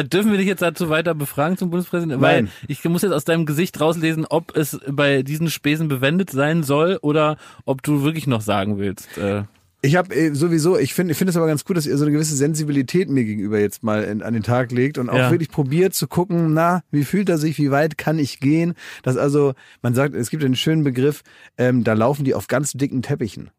Äh, Dürfen wir dich jetzt dazu weiter befragen zum Bundespräsidenten? Nein. Weil ich muss jetzt aus deinem Gesicht rauslesen, ob es bei diesen Spesen bewendet sein soll oder ob du wirklich noch sagen willst. Äh, Ich habe äh, sowieso, ich finde ich finde es aber ganz gut, dass ihr so eine gewisse Sensibilität mir gegenüber jetzt mal in, an den Tag legt und auch Ja. wirklich probiert zu gucken, na, wie fühlt er sich, wie weit kann ich gehen? Das also, man sagt, es gibt einen schönen Begriff, ähm, da laufen die auf ganz dicken Teppichen.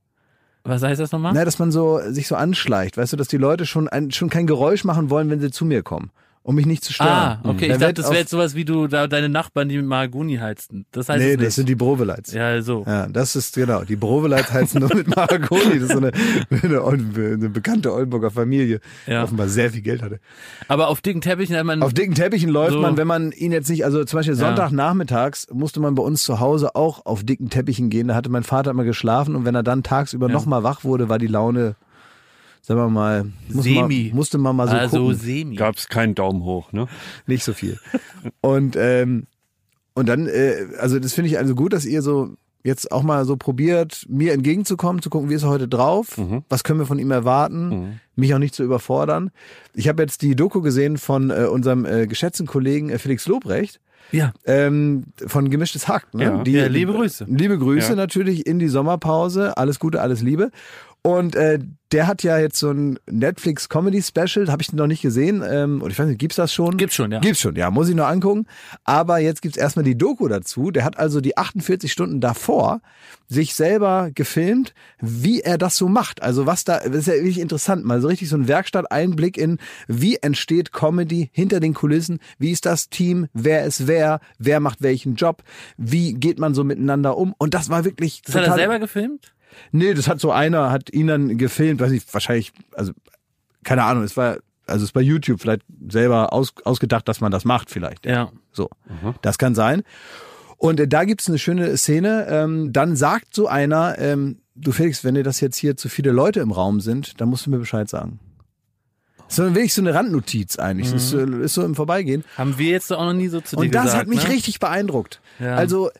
was heißt das nochmal? Na, dass man so sich so anschleicht, weißt du, dass die Leute schon ein, schon kein Geräusch machen wollen, wenn sie zu mir kommen, um mich nicht zu stören. Ah, okay. Da Ich dachte, das wäre jetzt sowas wie du da deine Nachbarn, die mit Mahagoni heizten. Das heißt Nee, das sind die Brovelites. ja, so. Ja, das ist genau. Die Broveleit heißen nur mit Mahagoni. Das ist so eine, eine, eine bekannte Oldenburger Familie, die Ja. offenbar sehr viel Geld hatte. Aber auf dicken Teppichen hat man. Auf dicken Teppichen läuft So. man, wenn man ihn jetzt nicht, also zum Beispiel Ja. Sonntagnachmittags musste man bei uns zu Hause auch auf dicken Teppichen gehen. Da hatte mein Vater immer geschlafen und wenn er dann tagsüber Ja. noch mal wach wurde, war die Laune, sagen wir mal, muss Semi. Man, musste man mal so also gucken. semi. Gab es keinen Daumen hoch, ne? Nicht so viel. Und, ähm, und dann, äh, also das finde ich also gut, dass ihr so jetzt auch mal so probiert, mir entgegenzukommen, zu gucken, wie ist er heute drauf, Mhm. was können wir von ihm erwarten, mich auch nicht zu überfordern. Ich habe jetzt die Doku gesehen von äh, unserem äh, geschätzten Kollegen äh, Felix Lobrecht, Ja. ähm, von Gemischtes Hack. Ne? Ja. Ja, liebe Grüße. Liebe Grüße Ja. natürlich in die Sommerpause. Alles Gute, alles Liebe. Und äh, der hat ja jetzt so ein Netflix-Comedy-Special, habe ich noch nicht gesehen. Ähm, und ich weiß nicht, gibt's das schon? Gibt's schon, ja. Gibt's schon, ja, muss ich noch angucken. Aber jetzt gibt's erstmal die Doku dazu. Der hat also die 48 Stunden davor sich selber gefilmt, wie er das so macht. Also was da, das ist ja wirklich interessant, mal so richtig so ein Werkstatt-Einblick in, wie entsteht Comedy hinter den Kulissen, wie ist das Team, wer ist wer, wer macht welchen Job, wie geht man so miteinander um. Und das war wirklich Das hat er selber gefilmt? Nee, das hat so einer, hat ihn dann gefilmt, weiß ich, wahrscheinlich, also, keine Ahnung, es war, also ist bei YouTube vielleicht selber aus, ausgedacht, dass man das macht vielleicht. Ja. So, das kann sein. Und äh, da gibt's eine schöne Szene. Ähm, dann sagt so einer, ähm, du Felix, wenn dir das jetzt hier zu viele Leute im Raum sind, dann musst du mir Bescheid sagen. Das ist wirklich so eine Randnotiz eigentlich. Das ist, ist so im Vorbeigehen. Haben wir jetzt auch noch nie so zu dir Und das gesagt, hat mich ne? richtig beeindruckt. Ja. Also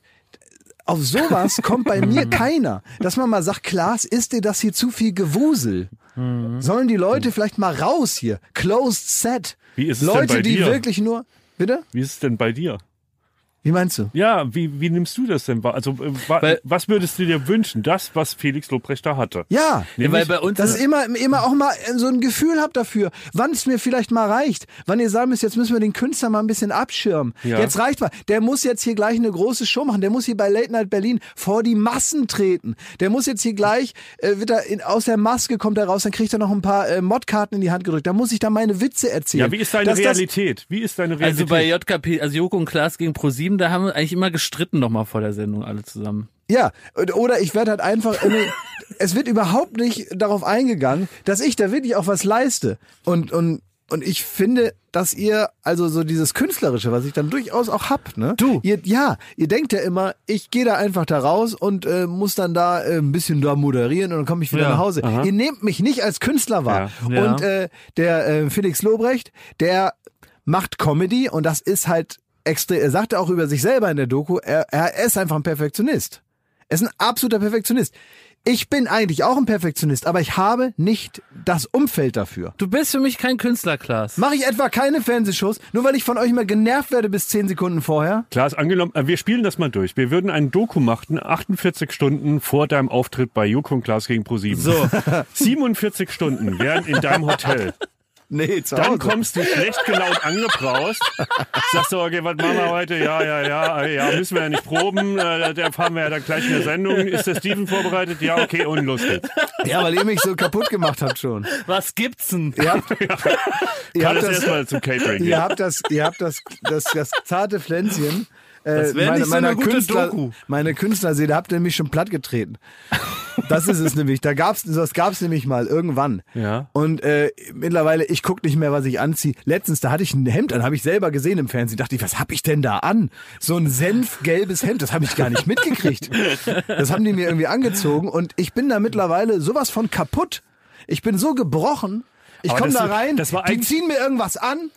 auf sowas kommt bei mir keiner. Dass man mal sagt, Klaas, ist dir das hier zu viel Gewusel? Mhm. Sollen die Leute vielleicht mal raus hier? Closed set. Wie ist es denn Leute, bei die dir? wirklich nur. Bitte? Wie ist es denn bei dir? Wie meinst du? Ja, wie, wie nimmst du das denn wahr? Also, äh, wa Weil- was würdest du dir wünschen? Das, was Felix Lobrecht da hatte. Ja. Ja, weil bei uns Dass ich immer, immer auch mal so ein Gefühl habt dafür, wann es mir vielleicht mal reicht. Wann ihr sagen müsst, jetzt müssen wir den Künstler mal ein bisschen abschirmen. Ja. Jetzt reicht mal. Der muss jetzt hier gleich eine große Show machen. Der muss hier bei Late Night Berlin vor die Massen treten. Der muss jetzt hier gleich, äh, wird er in, aus der Maske kommt er raus, dann kriegt er noch ein paar äh, Modkarten in die Hand gedrückt. Da muss ich da meine Witze erzählen. Ja, wie ist deine Dass das- Realität? Wie ist deine Realität? Also bei JKP, also Joko und Klaas gegen ProSieben, da haben wir eigentlich immer gestritten nochmal vor der Sendung alle zusammen. Ja, oder ich werde halt einfach, es wird überhaupt nicht darauf eingegangen, dass ich da wirklich auch was leiste. Und, und, und ich finde, dass ihr, also so dieses Künstlerische, was ich dann durchaus auch hab, ne? Du. Ihr, ja, ihr denkt ja immer, ich gehe da einfach da raus und äh, muss dann da äh, ein bisschen da moderieren und dann komme ich wieder Ja, nach Hause. Ihr nehmt mich nicht als Künstler wahr. Ja. Ja. Und äh, der äh, Felix Lobrecht, der macht Comedy und das ist halt extrem, er sagte auch über sich selber in der Doku, er, er ist einfach ein Perfektionist. Er ist ein absoluter Perfektionist. Ich bin eigentlich auch ein Perfektionist, aber ich habe nicht das Umfeld dafür. Du bist für mich kein Künstler, Klaas. Mache ich etwa keine Fernsehshows, nur weil ich von euch immer genervt werde bis 10 Sekunden vorher? Klaas, angenommen, äh, wir spielen das mal durch. Wir würden einen Doku machen, 48 Stunden vor deinem Auftritt bei Joko und Klaas gegen ProSieben. So. 47 Stunden wären in deinem Hotel. Nee, zu Dann kommst du schlecht gelaunt angebraust. Sagst du, okay, was machen wir heute? Ja, ja, ja, ja, müssen wir ja nicht proben. Äh, Da fahren wir ja dann gleich in der Sendung. Ist der Steven vorbereitet? Ja, okay, und los geht's. Ja, weil ihr mich so kaputt gemacht habt schon. Was gibt's denn? Ihr habt, ihr Kann habt das erstmal zum Catering ihr gehen. habt das, ihr habt das, das, das zarte Pflänzchen. Äh, Das wär nicht so eine gute Künstler, Doku. meine Künstlerseele habt ihr mich schon platt getreten. Das ist es nämlich. Da gab's, das gab's nämlich mal irgendwann. Ja. Und äh, mittlerweile, ich guck nicht mehr, was ich anziehe. Letztens, da hatte ich ein Hemd an, habe ich selber gesehen im Fernsehen. Dachte ich, was hab ich denn da an? So ein senfgelbes Hemd, das habe ich gar nicht mitgekriegt. Das haben die mir irgendwie angezogen und ich bin da mittlerweile sowas von kaputt. Ich bin so gebrochen. Ich komme da rein, das war die ziehen mir irgendwas an.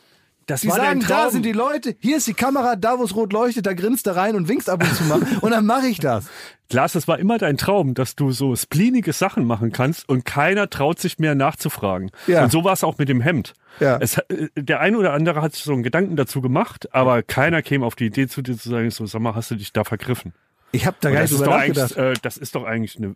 Das Die war sagen, da sind die Leute, hier ist die Kamera, da wo es rot leuchtet, da grinst er rein und winkst ab und zu mal. Und dann mache ich das. Klaas, das war immer dein Traum, dass du so splinige Sachen machen kannst und keiner traut sich mehr nachzufragen. Ja. Und so war es auch mit dem Hemd. Ja. Es, äh, der eine oder andere hat sich so einen Gedanken dazu gemacht, aber keiner käme auf die Idee zu dir zu sagen, so, sag mal, hast du dich da vergriffen? Ich habe da gar nicht drüber nachgedacht. äh, das ist doch eigentlich eine,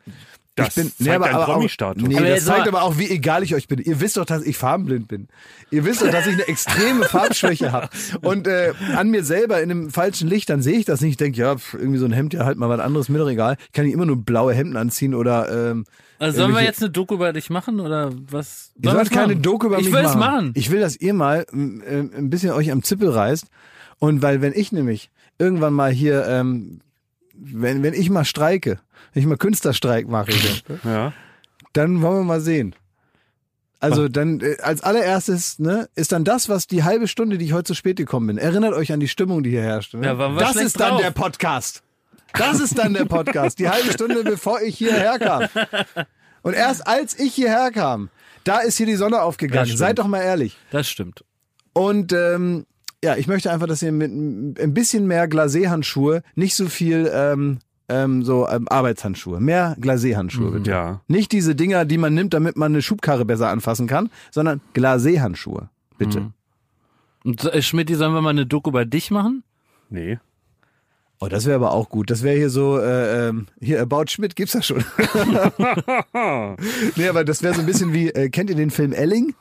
das ich bin, zeigt nee, aber, aber auch, Promi-Status. nee, Aber das zeigt mal- aber auch, wie egal ich euch bin. Ihr wisst doch, dass ich farbenblind bin. Ihr wisst doch, dass ich eine extreme Farbschwäche habe. Und äh, an mir selber in einem falschen Licht, dann sehe ich das nicht. Ich denke, ja, pf, irgendwie so ein Hemd, ja, halt mal was anderes, mir doch egal. Ich kann nicht immer nur blaue Hemden anziehen oder ähm, Also sollen wir jetzt eine Doku über dich machen oder was? Ihr Sollen sollt wir's keine machen? Doku über ich mich will machen. es machen. Ich will, dass ihr mal ähm, ein bisschen euch am Zippel reißt. Und weil, wenn ich nämlich irgendwann mal hier, ähm, wenn, wenn ich mal streike, wenn ich mal Künstlerstreik mache, Ja. dann wollen wir mal sehen. Also dann äh, als allererstes ne, ist dann das, was die halbe Stunde, die ich heute zu spät gekommen bin. Erinnert euch an die Stimmung, die hier herrscht. Ne? Ja, das ist dann drauf. der Podcast. Das ist dann der Podcast. Die halbe Stunde, bevor ich hierher kam. Und erst als ich hierher kam, da ist hier die Sonne aufgegangen. Seid doch mal ehrlich. Das stimmt. Und ähm, ja, ich möchte einfach, dass ihr mit ein bisschen mehr Glacé-Handschuhe, nicht so viel ähm, ähm, so ähm, Arbeitshandschuhe, mehr Glacé-Handschuhe bitte. Ja. Nicht diese Dinger, die man nimmt, damit man eine Schubkarre besser anfassen kann, sondern Glacé-Handschuhe. Bitte. Und äh, Schmidt, sollen wir mal eine Doku über dich machen? Nee. Oh, das wäre aber auch gut. Das wäre hier so, äh, ähm, hier About Schmidt gibt's ja schon. nee, aber das wäre so ein bisschen wie, äh, kennt ihr den Film Elling?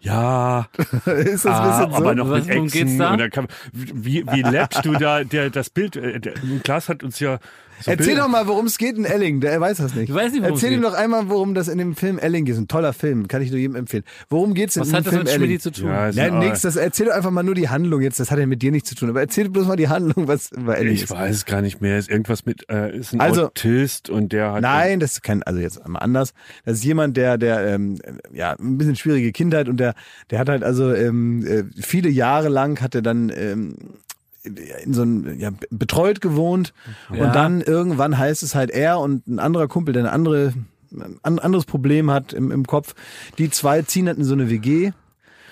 Ja, ist das ein ah, so? aber noch Was- mit Echsen. geht's da? Und dann kann, wie, wie läppst du da der, das Bild? Äh, der, Klaas hat uns ja so Erzähl Bilder- doch mal, worum es geht in Elling. Der er weiß das nicht. Ich weiß nicht, worum Erzähl ihm geht. doch einmal, worum das in dem Film Elling ist. Ein toller Film, kann ich nur jedem empfehlen. Worum geht's in Was dem hat das Film mit Elling? Schmidt zu tun? Ja, Nein, ein- nix. Das erzähl doch einfach mal nur die Handlung jetzt. Das hat ja mit dir nichts zu tun. Aber erzähl bloß mal die Handlung, was bei Elling Ich ist. weiß es gar nicht mehr. Ist irgendwas mit, äh, ist ein Also- Autist und der hat. Nein, das ist kein, also jetzt einmal anders. Das ist jemand, der, der, ähm, ja, ein bisschen schwierige Kindheit und der der, der hat halt also ähm, äh, viele Jahre lang hat er dann ähm, in so einem ja, betreut gewohnt Ja. und dann irgendwann heißt es halt er und ein anderer Kumpel, der eine andere ein anderes Problem hat im, im Kopf, die zwei ziehen halt in so eine WG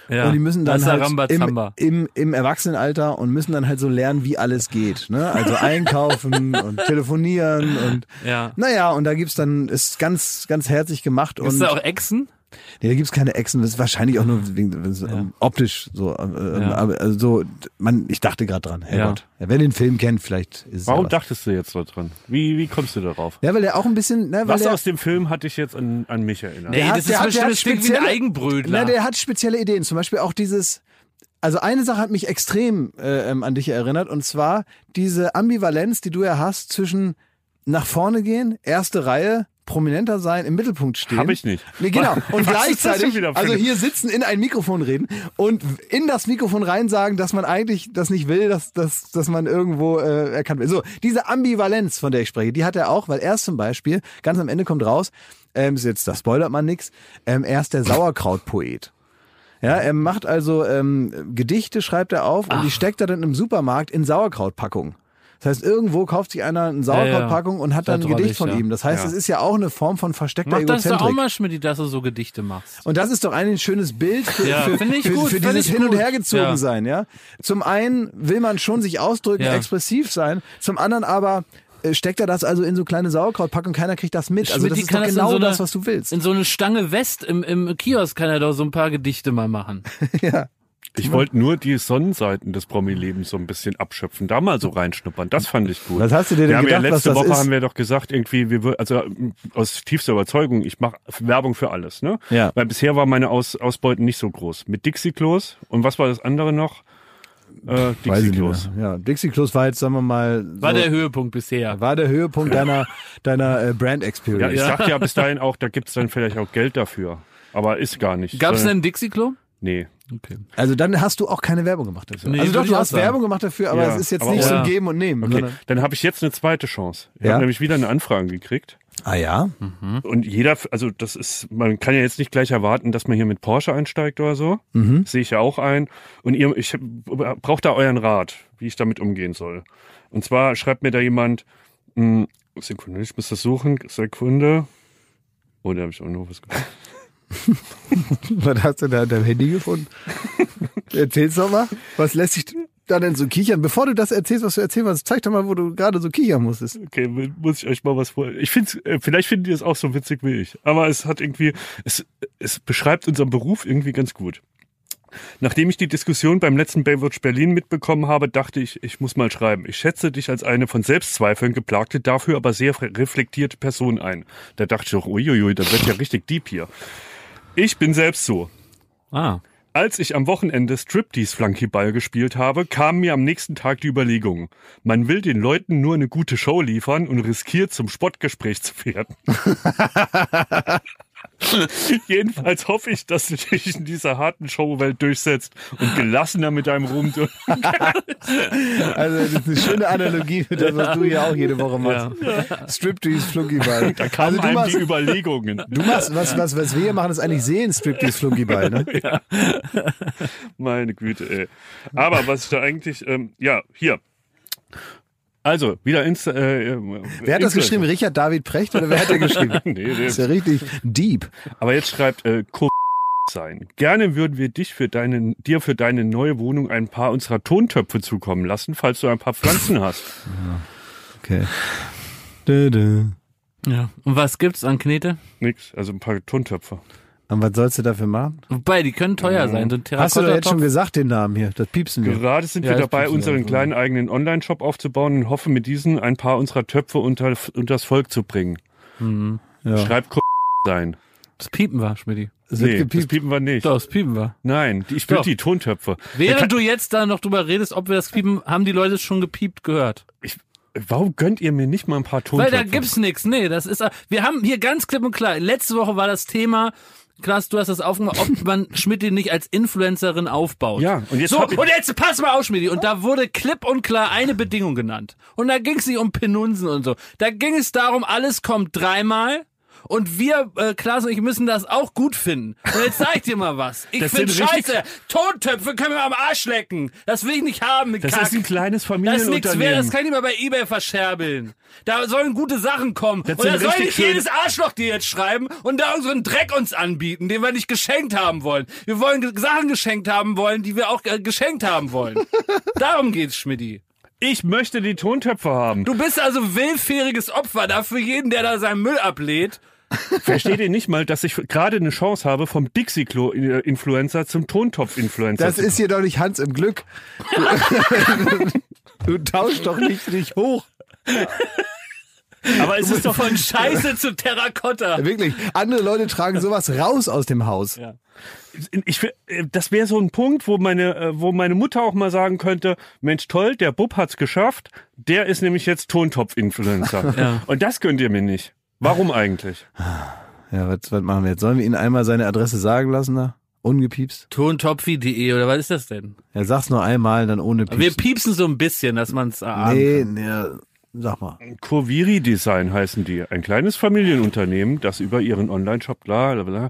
Ja. und die müssen dann halt im, im, im Erwachsenenalter und müssen dann halt so lernen, wie alles geht. Ne? Also einkaufen und telefonieren und Ja. naja, und da gibt's dann, ist ganz, ganz herzig gemacht Ist und da auch Echsen? Nee, da gibt's keine Echsen, das ist wahrscheinlich auch nur wegen, ähm, optisch so. Äh, Ja. aber, also so, man, ich dachte gerade dran, Herrgott. Ja. Wer den Film kennt, vielleicht ist es Warum ja was. dachtest du jetzt da dran? Wie, wie kommst du darauf? Ja, weil der auch ein bisschen, ne, weil Was der, aus dem Film hat dich jetzt an, an mich erinnert? Nee, hat- das der ist hat- bestimmt der das hat klingt wie ein spezielle- Eigenbrötler. Na, der hat spezielle Ideen. Zum Beispiel auch dieses. Also eine Sache hat mich extrem äh, ähm, an dich erinnert und zwar diese Ambivalenz, die du ja hast zwischen nach vorne gehen, erste Reihe, prominenter sein, im Mittelpunkt stehen. Hab ich nicht. Nee, genau. Und Was gleichzeitig, also hier sitzen, in ein Mikrofon reden und in das Mikrofon rein sagen, dass man eigentlich das nicht will, dass, dass, dass man irgendwo äh, erkannt wird. So, diese Ambivalenz, von der ich spreche, die hat er auch, weil er ist zum Beispiel, ganz am Ende kommt raus, ähm, ist jetzt, da spoilert man nix, ähm, er ist der Sauerkrautpoet. Ja, er macht also ähm, Gedichte, schreibt er auf und die steckt er dann im Supermarkt in Sauerkrautpackungen. Das heißt, irgendwo kauft sich einer eine Sauerkrautpackung und hat dann ein Gedicht von ja. ihm. Das heißt, Ja. es ist ja auch eine Form von versteckter Mach das doch auch Egozentrik. mal, Schmidt, dass du so Gedichte machst. Und das ist doch eigentlich ein schönes Bild für, Ja, für, für, gut, für dieses Hin- und. Hergezogen Ja. sein, ja. Zum einen will man schon sich ausdrücken, Ja. expressiv sein, zum anderen aber äh, steckt er das also in so kleine Sauerkrautpackungen, keiner kriegt das mit. Also das ist kann doch genau so eine- das, was du willst. In so eine Stange West im, im Kiosk kann er doch so ein paar Gedichte mal machen. ja. Ich wollte nur die Sonnenseiten des Promi-Lebens so ein bisschen abschöpfen, da mal so reinschnuppern. Das fand ich gut. Was hast du dir denn wir haben ja gedacht, letzte was das Woche ist? haben wir doch gesagt, irgendwie, wir also ähm, aus tiefster Überzeugung, ich mache Werbung für alles, ne? Ja. Weil bisher war meine aus Ausbeuten nicht so groß. Mit Dixie-Klos und was war das andere noch? Äh, Dixie-Klos. mehr. Ja, Dixie Klos war jetzt, sagen wir mal, War so, der Höhepunkt bisher. war der Höhepunkt deiner, deiner äh, Brand Ja, Experience. ich dachte ja bis dahin auch, da gibt's dann vielleicht auch Geld dafür. Aber ist gar nicht. Gab es denn ein Dixie-Klo? Nee. Okay. Also dann hast du auch keine Werbung gemacht dafür. Nee, also doch, du hast auch sagen. Werbung gemacht dafür, aber Ja, es ist jetzt aber nicht so ja. Geben und Nehmen. Okay, dann habe ich jetzt eine zweite Chance. Ich Ja? habe nämlich wieder eine Anfrage gekriegt. Ah ja? Und jeder, also das ist, man kann ja jetzt nicht gleich erwarten, dass man hier mit Porsche einsteigt oder so. Mhm. Sehe ich ja auch ein. Und ihr, ich brauche da euren Rat, wie ich damit umgehen soll. Und zwar schreibt mir da jemand, mh, Sekunde, ich muss das suchen, Sekunde. Oh, da habe ich auch noch was gemacht. Was hast du da in deinem Handy gefunden? Erzähl's doch mal. Was lässt sich da denn so kichern? Bevor du das erzählst, was du erzählen wolltest, zeig doch mal, wo du gerade so kichern musstest. Okay, muss ich euch mal was vor. Ich finde, äh, vielleicht findet ihr es auch so witzig wie ich. Aber es hat irgendwie, es, es beschreibt unseren Beruf irgendwie ganz gut. Nachdem ich die Diskussion beim letzten Baywatch Berlin mitbekommen habe, dachte ich, ich muss mal schreiben. Ich schätze dich als eine von Selbstzweifeln geplagte, dafür aber sehr reflektierte Person ein. Da dachte ich doch, uiuiui, da wird ja richtig deep hier. Ich bin selbst so. Ah. Als ich am Wochenende Striptease-Flunkyball gespielt habe, kam mir am nächsten Tag die Überlegung, man will den Leuten nur eine gute Show liefern und riskiert zum Spottgespräch zu werden. Jedenfalls hoffe ich, dass du dich in dieser harten Showwelt durchsetzt und gelassener mit deinem Ruhm durch. Also, das ist eine schöne Analogie für das, was du hier auch jede Woche machst. Striptease, Flunkyball. Da kamen also, machst, die Überlegungen. du machst, was, was, was wir hier machen, ist eigentlich sehen, Striptease, Flunkyball, ne? Meine Güte, ey. Aber was ich da eigentlich, ähm, ja, hier. Also, wieder Insta. Äh, Wer hat das geschrieben? Richard David Precht oder wer hat der geschrieben? nee, Das ist ja richtig deep. Aber jetzt schreibt äh, Co sein. Gerne würden wir dich für deine, dir für deine neue Wohnung ein paar unserer Tontöpfe zukommen lassen, falls du ein paar Pflanzen hast. Okay. Dö, dö. Ja. Und was gibt's an Knete? Nix, also ein paar Tontöpfe. Und was sollst du dafür machen? Wobei, die können teuer sein. So ein Hast du doch jetzt schon gesagt, den Namen hier? Das piepsen wir. Gerade sind Ja, wir das dabei, unseren also. kleinen eigenen Online-Shop aufzubauen und hoffen, mit diesen ein paar unserer Töpfe unter, unters Volk zu bringen. Ja. Schreibt Co sein. Das piepen wir, Schmidti. Nee, das piepen wir nicht. Doch, das piepen wir. Nein, die- ich will Doch. die Tontöpfe. Während du jetzt da noch drüber redest, ob wir das piepen, haben die Leute es schon gepiept gehört. Ich, warum gönnt ihr mir nicht mal ein paar Tontöpfe? Weil da gibt's nix. Nee, das ist, wir haben hier ganz klipp und klar, letzte Woche war das Thema, Klaas, du hast das aufgemacht, ob man Schmidti nicht als Influencerin aufbaut. Ja, und jetzt so, und jetzt pass mal auf, Schmidti. Und da wurde klipp und klar eine Bedingung genannt. Und da ging es nicht um Penunsen und so. Da ging es darum, alles kommt dreimal Und wir, äh, Klaas und ich, müssen das auch gut finden. Und jetzt sag ich dir mal was. Ich finde scheiße. Tontöpfe können wir am Arsch lecken. Das will ich nicht haben. Das Kack. ist ein kleines Das ist nichts wert, das Familienunternehmen. kann ich mal bei Ebay verscherbeln. Da sollen gute Sachen kommen. Das und da soll nicht jedes Arschloch dir jetzt schreiben und da unseren Dreck uns anbieten, den wir nicht geschenkt haben wollen. Wir wollen Sachen geschenkt haben wollen, die wir auch äh, geschenkt haben wollen. Darum geht's, Schmidti. Ich möchte die Tontöpfe haben. Du bist also willfähriges Opfer dafür jeden, der da seinen Müll ablädt. Versteht ihr nicht mal, dass ich gerade eine Chance habe, vom Dixie-Klo-Influencer zum Tontopf-Influencer Das zu ist hier doch nicht Hans im Glück. Du, du tauschst doch nicht, nicht hoch. Aber es ist doch Von Scheiße zu Terrakotta. Wirklich. Andere Leute tragen sowas raus aus dem Haus. ich, fi- äh, das wäre so ein Punkt, wo meine, äh, wo meine Mutter auch mal sagen könnte, Mensch toll, der Bub hat's geschafft, der ist nämlich jetzt Tontopf-Influencer. Ja. Und das könnt ihr mir nicht. Warum eigentlich? Ja, was, was machen wir jetzt? Sollen wir Ihnen einmal seine Adresse sagen lassen da? Ungepiepst? Tontopfi.de oder was ist das denn? Ja, sag's nur einmal, dann ohne Wir Piepsen. piepsen so ein bisschen, dass man es erahnen Nee, kann. nee, sag mal. Kurviri Design heißen die. Ein kleines Familienunternehmen, das über ihren Online-Shop, bla, bla, bla.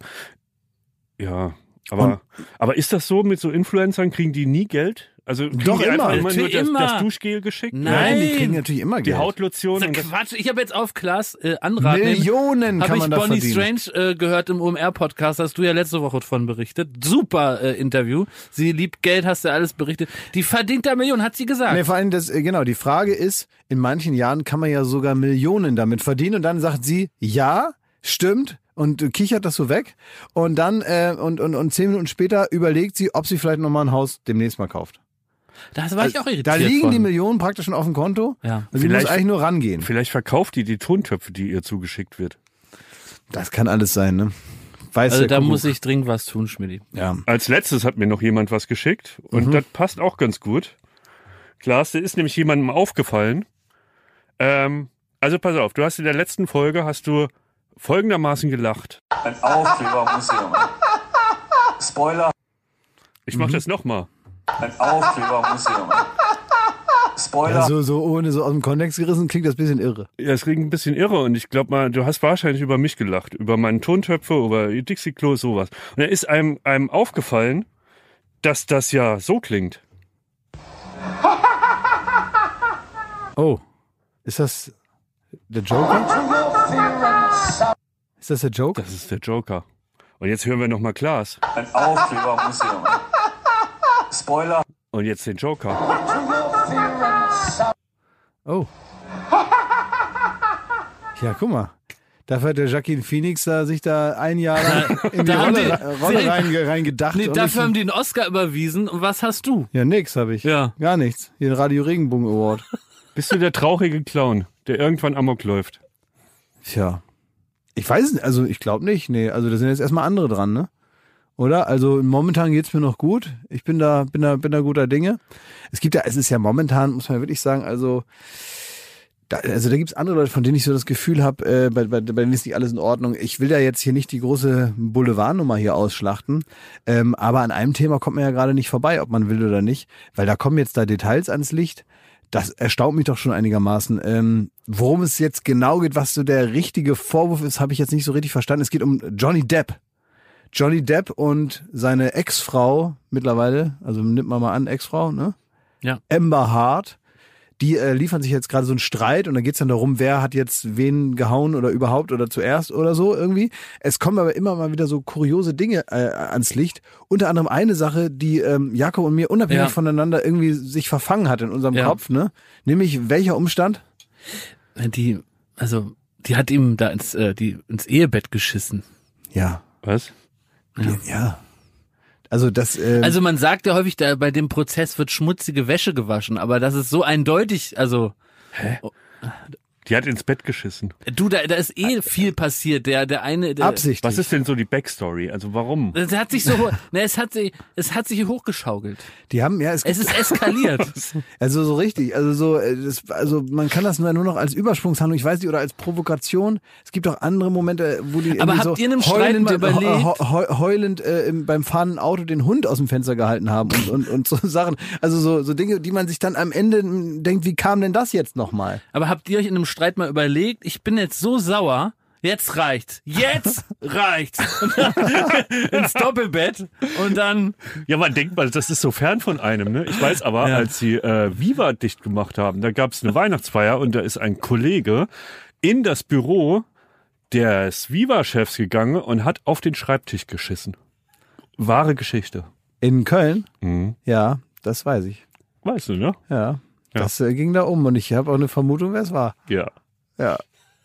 Ja, aber, aber ist das so mit so Influencern, kriegen die nie Geld? Also Doch, die immer. immer nur das, Immer. das Duschgel geschickt? Nein. die kriegen natürlich immer Die Geld. Hautlotion Das ist Quatsch. Ich habe jetzt auf Klaas äh, Anrat Millionen habe kann ich man da Bonnie verdienen. Strange äh, gehört im OMR-Podcast, hast du ja letzte Woche von berichtet. Super äh, Interview. Sie liebt Geld, hast du alles berichtet. Die verdient da Millionen, hat sie gesagt. Nee, vor allem das, äh, genau, die Frage ist, in manchen Jahren kann man ja sogar Millionen damit verdienen und dann sagt sie, ja, stimmt und kichert das so weg und dann äh, und, und, und zehn Minuten später überlegt sie, ob sie vielleicht nochmal ein Haus demnächst mal kauft. Das war ich auch irritiert Da liegen von. die Millionen praktisch schon auf dem Konto. Ja. Und sie muss eigentlich nur rangehen. vielleicht verkauft die die Tontöpfe, die ihr zugeschickt wird. Das kann alles sein, ne? Weiß Also da Kuckuck. muss ich dringend was tun, Schmidti. Ja. Als letztes hat mir noch jemand was geschickt und das passt auch ganz gut. Klaas, der ist nämlich jemandem aufgefallen. Ähm, also pass auf, du hast in der letzten Folge hast du folgendermaßen gelacht. Ein Aufklebermuseum. Spoiler, Ich mach das nochmal. Ein Aufklebermuseum. Spoiler, Ja, so, so ohne so aus dem Kontext gerissen klingt das ein bisschen irre. Ja, es klingt ein bisschen irre und ich glaube mal, du hast wahrscheinlich über mich gelacht, über meinen Tontöpfe, über die Dixie-Klo, sowas. Und da ist einem, einem aufgefallen, dass das ja so klingt. Oh. Ist das der Joker? Ist das der Joker? Das ist der Joker. Und jetzt hören wir nochmal Klaas. ein Aufklebermuseum. Spoiler, Und jetzt den Joker. Oh. Ja, guck mal. Dafür hat der Jacqueline Phoenix da sich da ein Jahr lang in die Da Rolle, die- re- Rolle rein, reingedacht. Nee, und dafür haben die einen Oscar überwiesen. Und was hast du? ja, nix habe ich. Ja. Gar nichts. Hier den Radio Regenbogen Award. Bist du der traurige Clown, der irgendwann amok läuft? Tja. Ich weiß es nicht, also ich glaube nicht. Nee, also da sind jetzt erstmal andere dran, ne? Oder? Also momentan geht's mir noch gut. Ich bin da, bin da, bin da guter Dinge. Es gibt ja, es ist ja momentan, muss man wirklich sagen, also da, also da gibt's andere Leute, von denen ich so das Gefühl habe, äh, bei, bei, bei denen ist nicht alles in Ordnung. Ich will da jetzt hier nicht die große Boulevardnummer hier ausschlachten, ähm, aber an einem Thema kommt man ja gerade nicht vorbei, ob man will oder nicht, weil da kommen jetzt da Details ans Licht. Das erstaunt mich doch schon einigermaßen. Ähm, worum es jetzt genau geht, was so der richtige Vorwurf ist, habe ich jetzt nicht so richtig verstanden. Es geht um Johnny Depp. Johnny Depp und seine Ex-Frau mittlerweile, also nimmt man mal an, Ex-Frau, ne? Ja. Amber Hart. Die äh, liefern sich jetzt gerade so einen Streit und da geht's dann darum, wer hat jetzt wen gehauen oder überhaupt oder zuerst oder so irgendwie. Es kommen aber immer mal wieder so kuriose Dinge äh, ans Licht. Unter anderem eine Sache, die ähm, Jakob und mir unabhängig Ja. voneinander irgendwie sich verfangen hat in unserem Ja. Kopf, ne? Nämlich welcher Umstand? Die, also, die hat ihm da ins, äh, die, ins Ehebett geschissen. Ja. Was? Ja. Also das. ähm, Also man sagt ja häufig, da bei dem Prozess wird schmutzige Wäsche gewaschen, aber das ist so eindeutig, also Die hat ins Bett geschissen. du, da, da ist eh viel passiert. Der, der eine, der, absichtlich. Was ist denn so die Backstory? Also warum? Es hat sich so, ne, es hat sich, es hat sich hochgeschaukelt. Die haben ja, es, Es ist eskaliert. also so richtig, also so, äh, das, also man kann das nur noch als Übersprungshandlung, ich weiß nicht, oder als Provokation. Es gibt auch andere Momente, wo die Aber habt so ihr in einem heulend, mal überlegt- heu- heu- heulend äh, im, beim fahrenden Auto den Hund aus dem Fenster gehalten haben und, und, und so Sachen. Also so, so Dinge, die man sich dann am Ende denkt, wie kam denn das jetzt nochmal? Aber habt ihr euch in einem Streit mal überlegt, ich bin jetzt so sauer, jetzt reicht's. Jetzt reicht's. Ins Doppelbett und dann Ja, man denkt mal, das ist so fern von einem. Ne? Ich weiß aber, Ja. als sie äh, Viva dicht gemacht haben, da gab es eine Weihnachtsfeier und da ist ein Kollege in das Büro des Viva-Chefs gegangen und hat auf den Schreibtisch geschissen. Wahre Geschichte. In Köln? Mhm. Ja, das weiß ich. Weißt du, ne? Ja. Das äh, ging da um und ich habe auch eine Vermutung, wer es war. Ja. Ja.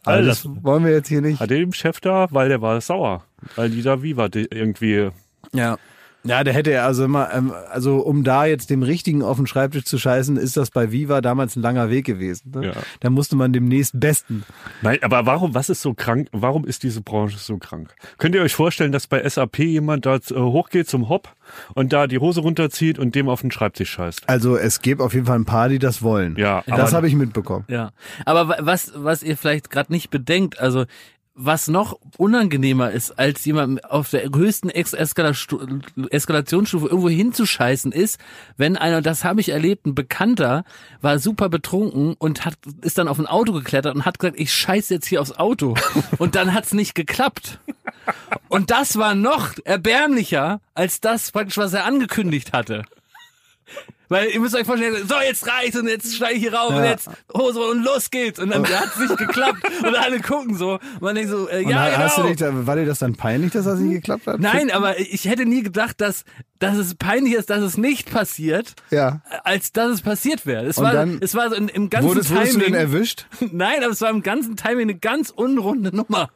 Also das das- wollen wir jetzt hier nicht. Hatte dem Chef da, weil der war sauer. Weil die da Viva irgendwie. Ja. Ja, der hätte ja also immer, ähm, also um da jetzt dem Richtigen auf den Schreibtisch zu scheißen, ist das bei Viva damals ein langer Weg gewesen. Ne? Ja. Da musste man dem nächstbesten. Nein, aber warum, was ist so krank? Warum ist diese Branche so krank? Könnt ihr euch vorstellen, dass bei SAP jemand da äh, hochgeht zum Hop und da die Hose runterzieht und dem auf den Schreibtisch scheißt? Also es gibt auf jeden Fall ein paar, die das wollen. Ja, das habe ich mitbekommen. Ja, aber wa- was, was ihr vielleicht gerade nicht bedenkt, also was noch unangenehmer ist, als jemand auf der höchsten Ex Eskalationsstufe irgendwo hinzuscheißen, ist, wenn einer, das habe ich erlebt, ein Bekannter war super betrunken und hat ist dann auf ein Auto geklettert und hat gesagt, ich scheiße jetzt hier aufs Auto. Und dann hat's nicht geklappt. Und das war noch erbärmlicher als das, praktisch, was er angekündigt hatte. Weil ihr müsst euch vorstellen, so jetzt reicht's und jetzt steige ich hier rauf und Ja. jetzt Hose und los geht's. Und dann hat's nicht geklappt und alle gucken so. Und man denkt so, äh, Und ja, du genau. dich da, war dir das dann peinlich, dass das nicht geklappt hat? Nein, aber ich hätte nie gedacht, dass, dass es peinlich ist, dass es nicht passiert, Ja. als dass es passiert wäre. Es Und war, dann es war so im ganzen Wurdest, wurdest du denn Timing. erwischt? Nein, aber es war im ganzen Timing eine ganz unrunde Nummer.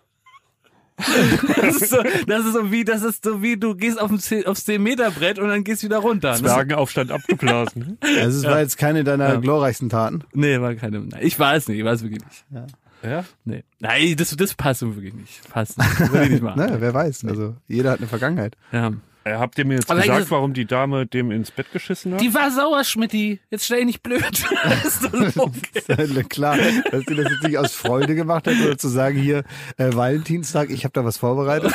Das ist so, das ist so wie, das ist so wie, du gehst auf ein 10 aufs 10 Meter Brett und dann gehst du wieder runter. Das, Zwergenaufstand abgeblasen. Also es war jetzt keine deiner glorreichsten Taten. nee, war keine, nein, ich weiß nicht, ich weiß wirklich nicht. ja? Nee. Nein, das, das passt wirklich nicht. Passt nicht. Das will ich nicht machen. Ne, wer weiß. Also jeder hat eine Vergangenheit. Ja. Äh, Habt ihr mir jetzt Aber gesagt, das- warum die Dame dem ins Bett geschissen hat? Die war sauer, Schmidti. Jetzt stell dich nicht blöd. ist doch okay. Klar, dass sie das jetzt nicht aus Freude gemacht hat oder zu sagen, hier, äh, Valentinstag, ich habe da was vorbereitet.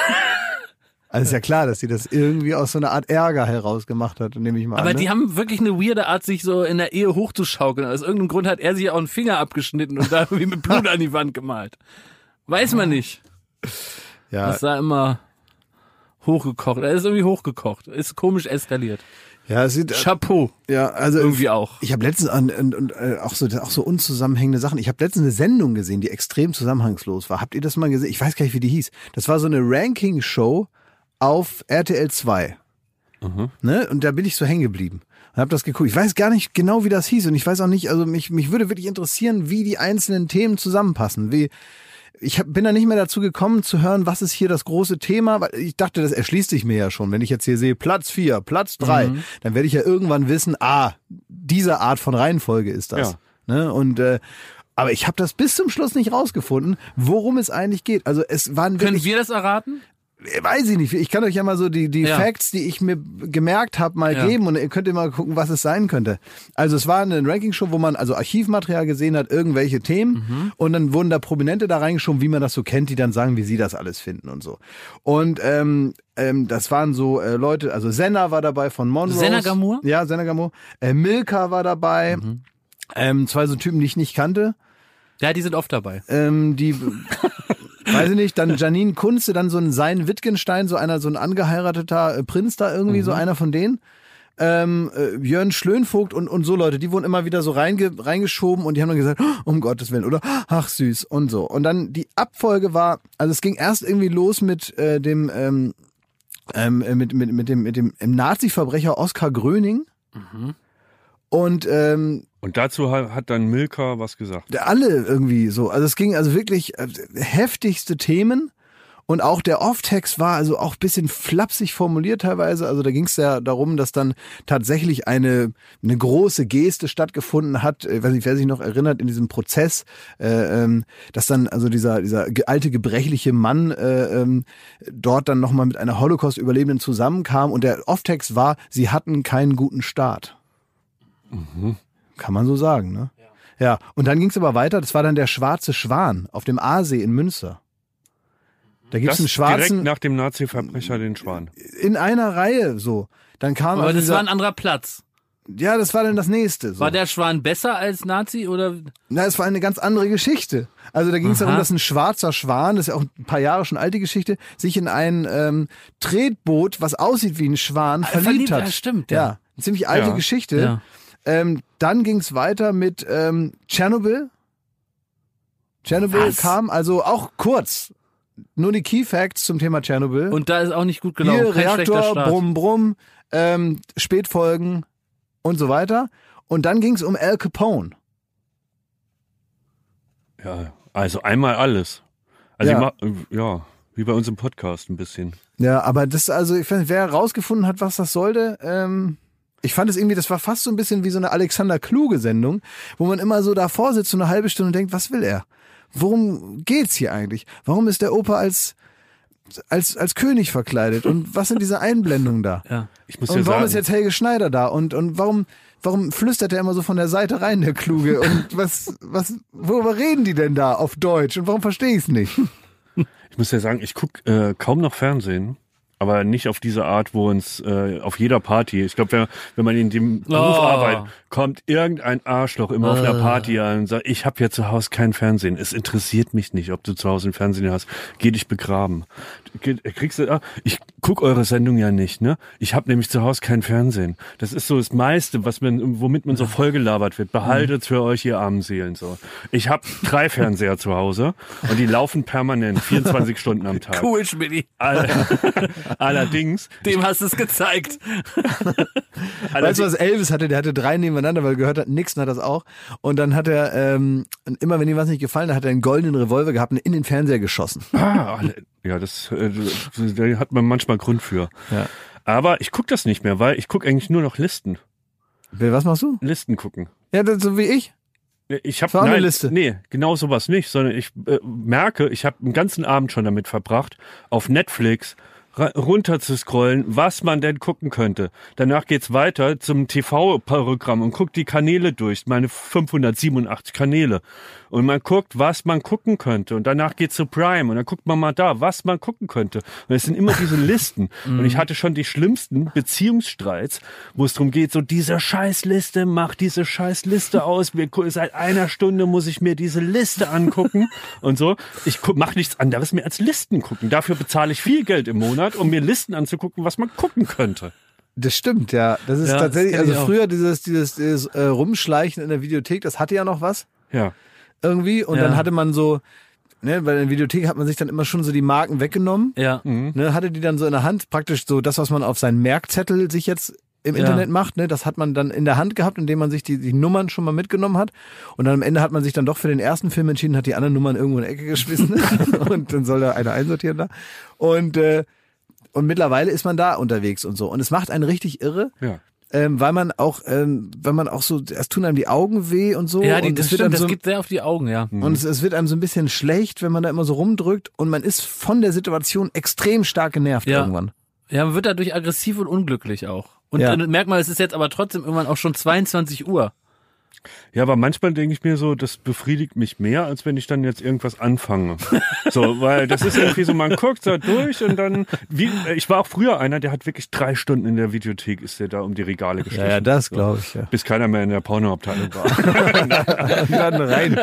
Also ist ja klar, dass sie das irgendwie aus so einer Art Ärger heraus gemacht hat, nehme ich mal Aber an. ne? die haben wirklich eine weirde Art, sich so in der Ehe hochzuschaukeln. Aus irgendeinem Grund hat er sich auch einen Finger abgeschnitten und da irgendwie mit Blut an die Wand gemalt. Weiß man nicht. ja, Das sah immer hochgekocht. Er ist irgendwie hochgekocht. Ist komisch eskaliert. ja, es sieht, Chapeau. ja, also Irgendwie auch. Ich habe letztens an, und, und, äh, auch so auch so unzusammenhängende Sachen. Ich habe letztens eine Sendung gesehen, die extrem zusammenhangslos war. Habt ihr das mal gesehen? Ich weiß gar nicht, wie die hieß. Das war so eine Ranking-Show auf RTL 2. Ne? Und da bin ich so hängen geblieben. Und habe das geguckt. Ich weiß gar nicht genau, wie das hieß. Und ich weiß auch nicht, also mich, mich würde wirklich interessieren, wie die einzelnen Themen zusammenpassen. Wie, ich hab, bin da nicht mehr dazu gekommen zu hören, was ist hier das große Thema, weil ich dachte, das erschließt sich mir ja schon. Wenn ich jetzt hier sehe Platz vier, Platz drei, dann werde ich ja irgendwann wissen, ah, diese Art von Reihenfolge ist das. Ne? Und äh, aber ich habe das bis zum Schluss nicht rausgefunden, worum es eigentlich geht. Also es waren Können wirklich, wir das erraten? Weiß ich nicht. Ich kann euch ja mal so die die Ja. Facts, die ich mir gemerkt habe, mal Ja. geben und ihr könnt ihr mal gucken, was es sein könnte. Also es war eine Ranking-Show, wo man also Archivmaterial gesehen hat, irgendwelche Themen Mhm. und dann wurden da Prominente da reingeschoben, wie man das so kennt, die dann sagen, wie sie das alles finden und so. Und ähm, ähm, das waren so äh, Leute, also Senna war dabei von Monroe. Senna Gamur? Ja, Senna Gamur. Äh, Milka war dabei. Mhm. Ähm, zwei so Typen, die ich nicht kannte. Ja, die sind oft dabei. Ähm, die, weiß ich nicht, dann Janine Kunze, dann so ein Sein Wittgenstein, so einer, so ein angeheirateter äh, Prinz da irgendwie, so einer von denen. Ähm, äh, Jörn Schlönvogt und, und so Leute, die wurden immer wieder so reinge, reingeschoben und die haben dann gesagt, "Oh, um Gottes Willen, oder ach süß und so. Und dann die Abfolge war, also es ging erst irgendwie los mit äh, dem, ähm, ähm, äh, mit, mit, mit dem, mit dem Nazi-Verbrecher Oskar Gröning. Und ähm, Und dazu ha- hat dann Milka was gesagt. alle irgendwie so. Also es ging also wirklich äh, heftigste Themen. Und auch der Off-Text war also auch bisschen flapsig formuliert teilweise. Also da ging es ja darum, dass dann tatsächlich eine, eine große Geste stattgefunden hat. Ich weiß nicht, wer sich noch erinnert in diesem Prozess, äh, ähm, dass dann also dieser, dieser alte gebrechliche Mann äh, ähm, dort dann nochmal mit einer Holocaust-Überlebenden zusammenkam. Und der Off-Text war, sie hatten keinen guten Start. Kann man so sagen, ne? Ja, und dann ging es aber weiter, das war dann der schwarze Schwan auf dem Aasee in Münster. Da gibt's Das einen schwarzen direkt nach dem Nazi-Verbrecher den Schwan. in einer Reihe so. Dann kam Aber also das dieser, war ein anderer Platz. Ja, das war dann das nächste. So. War der Schwan besser als Nazi oder? Na, es war eine ganz andere Geschichte. Also da ging es darum, dass ein schwarzer Schwan, das ist ja auch ein paar Jahre schon alte Geschichte, sich in ein ähm, Tretboot, was aussieht wie ein Schwan, verliebt, verliebt, hat. ja, stimmt, Ja, ja. eine ziemlich alte Ja. Geschichte. Ja. Ähm, dann ging es weiter mit ähm, Tschernobyl. Tschernobyl Was? kam also auch kurz. Nur die Key Facts zum Thema Tschernobyl. Und da ist auch nicht gut gelaufen. Hier Kein Reaktor, Start. Brumm, Brumm, ähm, Spätfolgen und so weiter. Und dann ging es um Al Capone. Ja, also einmal alles. Also Ja. ja, ja wie bei uns im Podcast ein bisschen. Ja, aber das, also, ich weiß wer herausgefunden hat, was das sollte, ähm, ich fand es irgendwie, das war fast so ein bisschen wie so eine Alexander Kluge-Sendung, wo man immer so davor sitzt, so eine halbe Stunde und denkt, was will er? Worum geht's hier eigentlich? Warum ist der Opa als, als, als König verkleidet? Und was sind diese Einblendungen da? Ja. Ich muss Und ja warum sagen, ist jetzt Helge Schneider da? Und, und warum, warum flüstert er immer so von der Seite rein, der Kluge? Und was, was, worüber reden die denn da auf Deutsch? Und warum verstehe ich es nicht? ich muss ja sagen, ich guck äh, kaum noch Fernsehen. Aber nicht auf diese Art, wo uns äh, auf jeder Party, ich glaube, wenn, wenn man in dem Beruf Oh. arbeitet, kommt irgendein Arschloch immer auf einer Party an und sagt, ich habe hier zu Hause kein Fernsehen. Es interessiert mich nicht, ob du zu Hause ein Fernsehen hast. Geh dich begraben. Geh- Kriegst du, ah, ich guck eure Sendung ja nicht, ne? Ich habe nämlich zu Hause kein Fernsehen. Das ist so das meiste, was man, womit man so vollgelabert wird. Behaltet für euch, ihr armen Seelen so. Ich habe drei Fernseher zu Hause und die laufen permanent, 24 Stunden am Tag. Cool, Schmidti. All- Allerdings, Dem hast du es gezeigt. Weißt du, was Elvis hatte? Der hatte drei nebeneinander, weil er gehört hat, Nixon hat das auch. Und dann hat er, ähm, immer wenn ihm was nicht gefallen hat, hat er einen goldenen Revolver gehabt und in den Fernseher geschossen. ah, alle- ja, das, äh, da hat man manchmal Grund für. Ja. Aber ich guck das nicht mehr, weil ich guck eigentlich nur noch Listen. Was machst du? Listen gucken. Ja, das, so wie ich. Ich habe eine Liste. Nee, genau sowas nicht, sondern ich äh, merke, ich habe einen ganzen Abend schon damit verbracht, auf Netflix runter zu scrollen, was man denn gucken könnte. Danach geht's weiter zum TV-Programm und guckt die Kanäle durch, meine 587 Kanäle. Und man guckt, was man gucken könnte. Und danach geht's zu Prime und dann guckt man mal da, was man gucken könnte. Und es sind immer diese Listen. und ich hatte schon die schlimmsten Beziehungsstreits, wo es darum geht, so diese Scheißliste, mach diese Scheißliste aus. Wir, seit einer Stunde muss ich mir diese Liste angucken und so. Ich gu- mach nichts anderes mehr als Listen gucken. Dafür bezahle ich viel Geld im Monat, um mir Listen anzugucken, was man gucken könnte. Das stimmt, ja. Das ist Ja, das tatsächlich, kenn also früher dieses, dieses, dieses äh, Rumschleichen in der Videothek, das hatte ja noch was Ja. irgendwie. Und Ja. dann hatte man so, ne, bei der Videothek hat man sich dann immer schon so die Marken weggenommen. Ja. Ne, hatte die dann so in der Hand, praktisch so das, was man auf seinen Merkzettel sich jetzt im Ja. Internet macht, ne, das hat man dann in der Hand gehabt, indem man sich die, die Nummern schon mal mitgenommen hat. Und dann am Ende hat man sich dann doch für den ersten Film entschieden, hat die anderen Nummern irgendwo in die Ecke geschmissen und dann soll da einer einsortieren da. Und, äh, und mittlerweile ist man da unterwegs und so. Und es macht einen richtig irre, Ja. ähm, weil man auch, ähm, wenn man auch so, es tun einem die Augen weh und so. Ja, die, und das stimmt, einem das so, geht sehr auf die Augen, ja. und es, es wird einem so ein bisschen schlecht, wenn man da immer so rumdrückt und man ist von der Situation extrem stark genervt Ja. irgendwann. Ja, man wird dadurch aggressiv und unglücklich auch. Und Ja. dann merkt man, es ist jetzt aber trotzdem irgendwann auch schon 22 Uhr. Ja, aber manchmal denke ich mir so, das befriedigt mich mehr, als wenn ich dann jetzt irgendwas anfange. so, weil das ist irgendwie so, man guckt da durch und dann, wie, ich war auch früher einer, der hat wirklich drei Stunden in der Videothek, ist der da um die Regale gestrichen. das glaube ich, ja. Bis keiner mehr in der Pornoabteilung war. Und dann rein.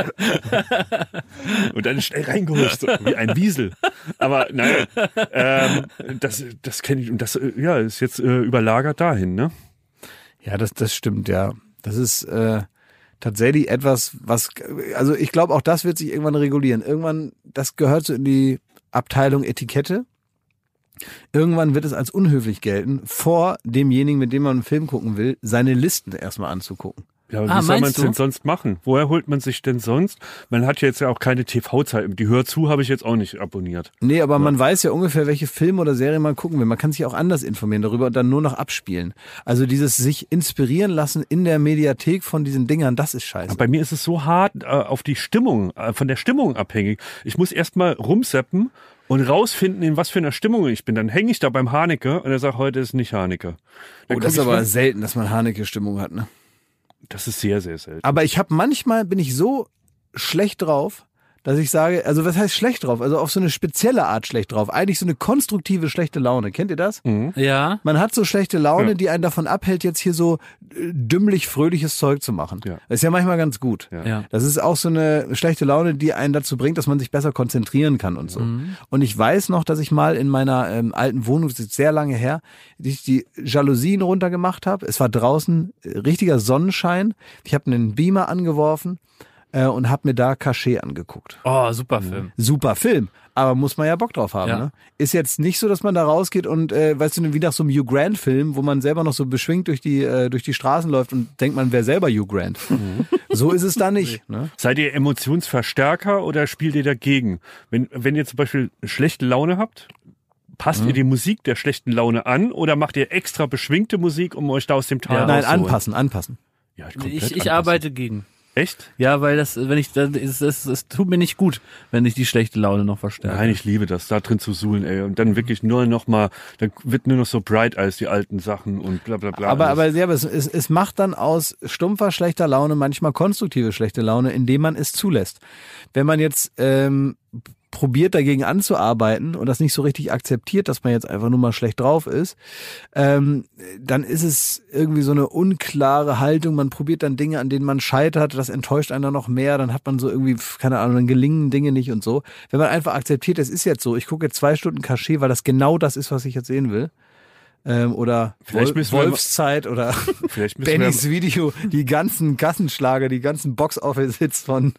und dann schnell reingeholt, so, wie ein Wiesel. Aber nein, ähm, das, das kenne ich, und das, äh, ja, ist jetzt äh, überlagert dahin, ne? Ja, das, das stimmt, ja. Das ist äh, tatsächlich etwas, was, also ich glaube, auch das wird sich irgendwann regulieren. Irgendwann, das gehört so in die Abteilung Etikette. Irgendwann wird es als unhöflich gelten, vor demjenigen, mit dem man einen Film gucken will, seine Listen erstmal anzugucken. Ja, aber Ah, wie soll man es denn sonst machen? Woher holt man sich denn sonst? Man hat ja jetzt ja auch keine TV-Zeit. Die Hör zu habe ich jetzt auch nicht abonniert. Nee, aber man weiß ja ungefähr, welche Filme oder Serien man gucken will. Man kann sich auch anders informieren darüber und dann nur noch abspielen. Also dieses sich inspirieren lassen in der Mediathek von diesen Dingern, das ist scheiße. Bei mir ist es so hart äh, auf die Stimmung, äh, von der Stimmung abhängig. Ich muss erstmal rumseppen und rausfinden, in was für einer Stimmung ich bin. Dann hänge ich da beim Haneke und er sagt, heute ist nicht Haneke. Dann Oh, das ist aber mal- selten, dass man Haneke-Stimmung hat, ne? Das ist sehr, sehr selten. Aber ich habe manchmal bin ich so schlecht drauf, dass ich sage, also was heißt schlecht drauf? Also auf so eine spezielle Art schlecht drauf. Eigentlich so eine konstruktive schlechte Laune. Kennt ihr das? Ja. Man hat so schlechte Laune, Ja. die einen davon abhält, jetzt hier so äh, dümmlich fröhliches Zeug zu machen. Ja. Das ist ja manchmal ganz gut. Ja. Ja. Das ist auch so eine schlechte Laune, die einen dazu bringt, dass man sich besser konzentrieren kann und so. Und ich weiß noch, dass ich mal in meiner ähm, alten Wohnung, das ist sehr lange her, die ich die Jalousien runtergemacht habe. Es war draußen äh, richtiger Sonnenschein. Ich habe einen Beamer angeworfen äh, und habe mir da Cachet angeguckt. Oh, super Film. Super Film, aber muss man ja Bock drauf haben. Ja. Ne? Ist jetzt nicht so, dass man da rausgeht und, äh, weißt du, wie nach so einem Hugh Grant-Film, wo man selber noch so beschwingt durch die, äh, durch die Straßen läuft und denkt, man wäre selber Hugh Grant. So ist es da nicht. Ne? Seid ihr Emotionsverstärker oder spielt ihr dagegen? Wenn, wenn ihr zum Beispiel schlechte Laune habt, passt Mhm. ihr die Musik der schlechten Laune an oder macht ihr extra beschwingte Musik, um euch da aus dem Tal Ja. Nein, anpassen, anpassen. Ja, Ich, ich arbeite gegen. Echt? Ja, weil das, wenn ich, das, es, es, es tut mir nicht gut, wenn ich die schlechte Laune noch verstärke. Nein, ich liebe das, da drin zu suhlen, ey. Und dann wirklich nur noch mal, dann wird nur noch so bright als die alten Sachen und bla bla bla. Aber, alles. aber, ja, aber es, es, es macht dann aus stumpfer schlechter Laune manchmal konstruktive schlechte Laune, indem man es zulässt. Wenn man jetzt ähm, probiert dagegen anzuarbeiten und das nicht so richtig akzeptiert, dass man jetzt einfach nur mal schlecht drauf ist, ähm, dann ist es irgendwie so eine unklare Haltung. Man probiert dann Dinge, an denen man scheitert, das enttäuscht dann noch mehr, dann hat man so irgendwie, keine Ahnung, dann gelingen Dinge nicht und so. Wenn man einfach akzeptiert, es ist jetzt so, ich gucke jetzt zwei Stunden Cachet, weil das genau das ist, was ich jetzt sehen will. Ähm, oder Vielleicht Wol müssen wir Wolfszeit oder Bennys Video, die ganzen Kassenschlager, die ganzen Box-Office-Hits von,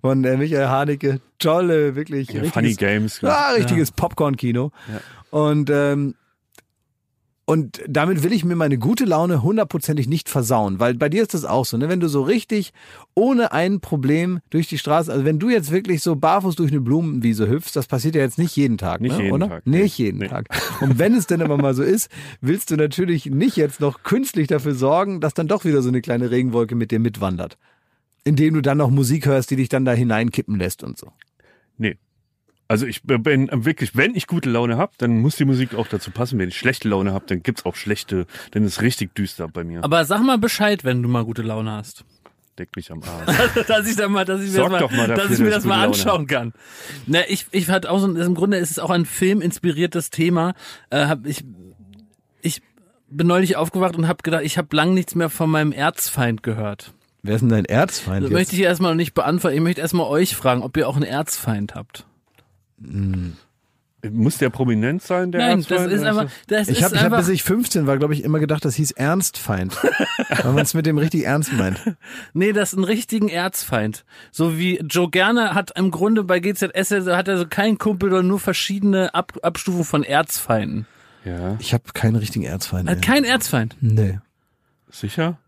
von äh, Michael Haneke. Tolle, wirklich. ja, richtiges, Funny Games. Ja, richtiges Popcorn-Kino. Und, ähm, und damit will ich mir meine gute Laune hundertprozentig nicht versauen, weil bei dir ist das auch so, ne? Wenn du so richtig ohne ein Problem durch die Straße, also wenn du jetzt wirklich so barfuß durch eine Blumenwiese hüpfst, das passiert ja jetzt nicht jeden Tag, Nicht ne? jeden oder? Tag, nee. Nicht jeden Nee. Tag. Und wenn es denn aber mal so ist, willst du natürlich nicht jetzt noch künstlich dafür sorgen, dass dann doch wieder so eine kleine Regenwolke mit dir mitwandert. Indem du dann noch Musik hörst, die dich dann da hineinkippen lässt und so. Nee. Also ich bin wirklich, wenn ich gute Laune habe, dann muss die Musik auch dazu passen. Wenn ich schlechte Laune habe, dann gibt's auch schlechte, dann ist richtig düster bei mir. Aber sag mal Bescheid, wenn du mal gute Laune hast. Deck mich am Arsch. dass ich da mal, dass ich mir Sorg das mal, mal dafür, dass ich mir dass das mal anschauen kann. Na, ich, ich hatte auch so, im Grunde ist es auch ein Film inspiriertes Thema. Äh, hab ich, ich bin neulich aufgewacht und habe gedacht, ich habe lang nichts mehr von meinem Erzfeind gehört. Wer ist denn dein Erzfeind Das jetzt? möchte ich erstmal noch nicht beantworten. Ich möchte erstmal euch fragen, ob ihr auch einen Erzfeind habt. Muss der prominent sein, der Nein, das Erzfeind, ist oder einfach, das Ich ist habe, ich hab, bis ich 15 war, glaube ich, immer gedacht, das hieß Ernstfeind. weil man es mit dem richtig ernst meint. Nee, das ist ein richtigen Erzfeind. So wie Joe Gerner hat im Grunde bei GZS hat er so keinen Kumpel, sondern nur verschiedene Ab Abstufungen von Erzfeinden. Ja, Ich habe keinen richtigen Erzfeind. Er hat keinen Erzfeind. Nee. sicher?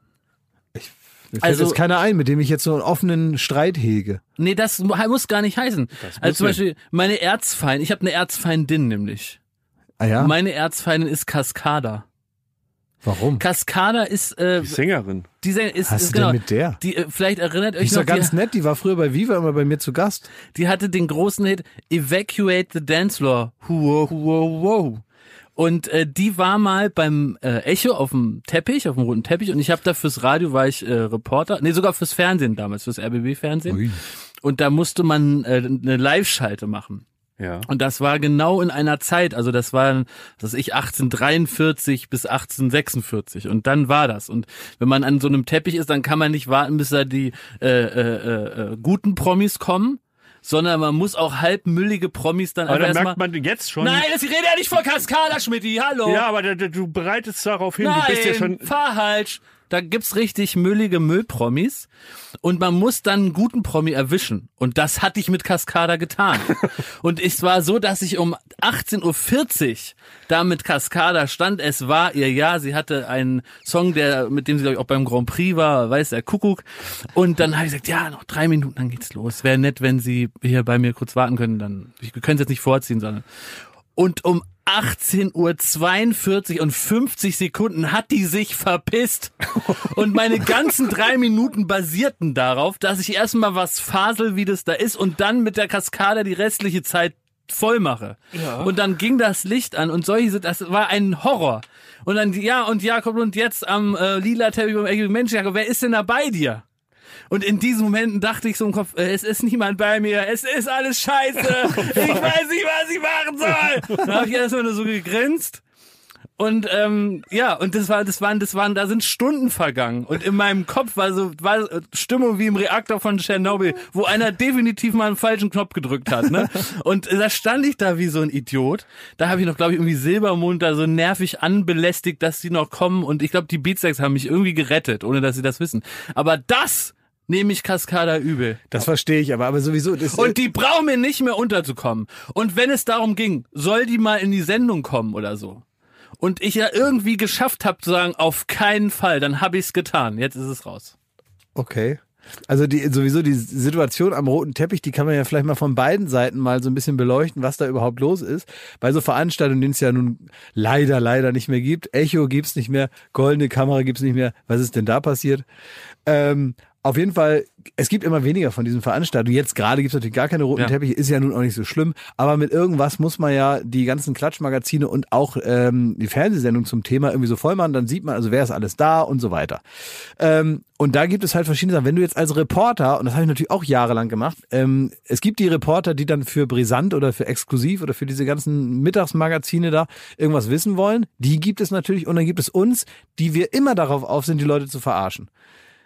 Mir fällt Also- jetzt keiner ein, mit dem ich jetzt so einen offenen Streit hege. Nee, das mu- muss gar nicht heißen. Also zum. Beispiel meine Erzfeind, ich habe eine Erzfeindin nämlich. Ah ja? Meine Erzfeindin ist Cascada. Warum? Cascada ist äh, Die Sängerin. die Sänger- ist, Was ist ist genau, denn mit der? die äh, vielleicht erinnert Die euch ist noch, doch ganz die, nett, die war früher bei Viva immer bei mir zu Gast. die hatte den großen Hit Evacuate the Dance Floor. Huo, huo, huo. Und äh, die war mal beim äh, Echo auf dem Teppich, auf dem roten Teppich und ich habe da fürs Radio war ich äh, Reporter, nee, sogar fürs Fernsehen damals, fürs RBB Fernsehen. Und da musste man äh, eine Live-Schalte machen. Ja. Und das war genau in einer Zeit, also das war, das ich 1843 bis 1846 und dann war das. Und wenn man an so einem Teppich ist, dann kann man nicht warten, bis da die äh, äh, äh, guten Promis kommen, sondern man muss auch halbmüllige Promis dann Aber einfach da merkt man jetzt schon. Nein, das ich rede ja nicht von Cascada, Schmidti, hallo. Ja, aber du bereitest darauf hin, Nein, du bist ja schon. fahr falsch. Da gibt's richtig müllige Müllpromis und man muss dann einen guten Promi erwischen. Und das hatte ich mit Cascada getan. und es war so, dass ich um 18.40 Uhr da mit Cascada stand. Es war ihr Jahr. Sie hatte einen Song, der, mit dem sie glaub ich, auch beim Grand Prix war, weiß der Kuckuck. Und dann habe ich gesagt, ja, noch drei Minuten, dann geht's los. Wäre nett, wenn Sie hier bei mir kurz warten können. Dann, wir können es jetzt nicht vorziehen, sondern und um 18.42 Uhr und 50 Sekunden hat die sich verpisst. Und meine ganzen drei Minuten basierten darauf, dass ich erstmal was fasel, wie das da ist, und dann mit der Kaskade die restliche Zeit voll mache. Und dann ging das Licht an und solche, das war ein Horror. Und dann, ja, und Jakob, und jetzt am äh, lila Teppich beim Mensch, Jakob, wer ist denn da bei dir? Und in diesen Momenten dachte ich so im Kopf, äh, es ist niemand bei mir, es ist alles scheiße, ich weiß nicht, was ich machen soll. Dann habe ich erstmal nur so gegrinst. Und ähm, ja, und das war, das waren, das waren, da sind Stunden vergangen. Und in meinem Kopf war so war Stimmung wie im Reaktor von Tschernobyl, wo einer definitiv mal einen falschen Knopf gedrückt hat. Ne? Und da stand ich da wie so ein Idiot. Da habe ich noch, glaube ich, irgendwie Silbermond da so nervig anbelästigt, dass sie noch kommen. Und ich glaube, die Beatsex haben mich irgendwie gerettet, ohne dass sie das wissen. Aber das nehme ich Kaskada übel. Das verstehe ich aber, aber sowieso. Und die brauchen mir nicht mehr unterzukommen. Und wenn es darum ging, soll die mal in die Sendung kommen oder so. Und ich ja irgendwie geschafft habe zu sagen, auf keinen Fall, dann habe ich's getan. Jetzt ist es raus. Okay. Also die sowieso die Situation am roten Teppich, die kann man ja vielleicht mal von beiden Seiten mal so ein bisschen beleuchten, was da überhaupt los ist. Bei so Veranstaltungen, denen es ja nun leider, leider nicht mehr gibt. Echo gibt's nicht mehr, goldene Kamera gibt's nicht mehr. Was ist denn da passiert? Ähm, auf jeden Fall, es gibt immer weniger von diesen Veranstaltungen. Jetzt gerade gibt's natürlich gar keine roten Ja. Teppiche, ist ja nun auch nicht so schlimm. Aber mit irgendwas muss man ja die ganzen Klatschmagazine und auch ähm, die Fernsehsendung zum Thema irgendwie so voll machen. Dann sieht man, also wer ist alles da und so weiter. Ähm, und da gibt es halt verschiedene Sachen. Wenn du jetzt als Reporter, und das habe ich natürlich auch jahrelang gemacht, ähm, es gibt die Reporter, die dann für Brisant oder für Exklusiv oder für diese ganzen Mittagsmagazine da irgendwas wissen wollen. Die gibt es natürlich. Und dann gibt es uns, die wir immer darauf auf sind, die Leute zu verarschen.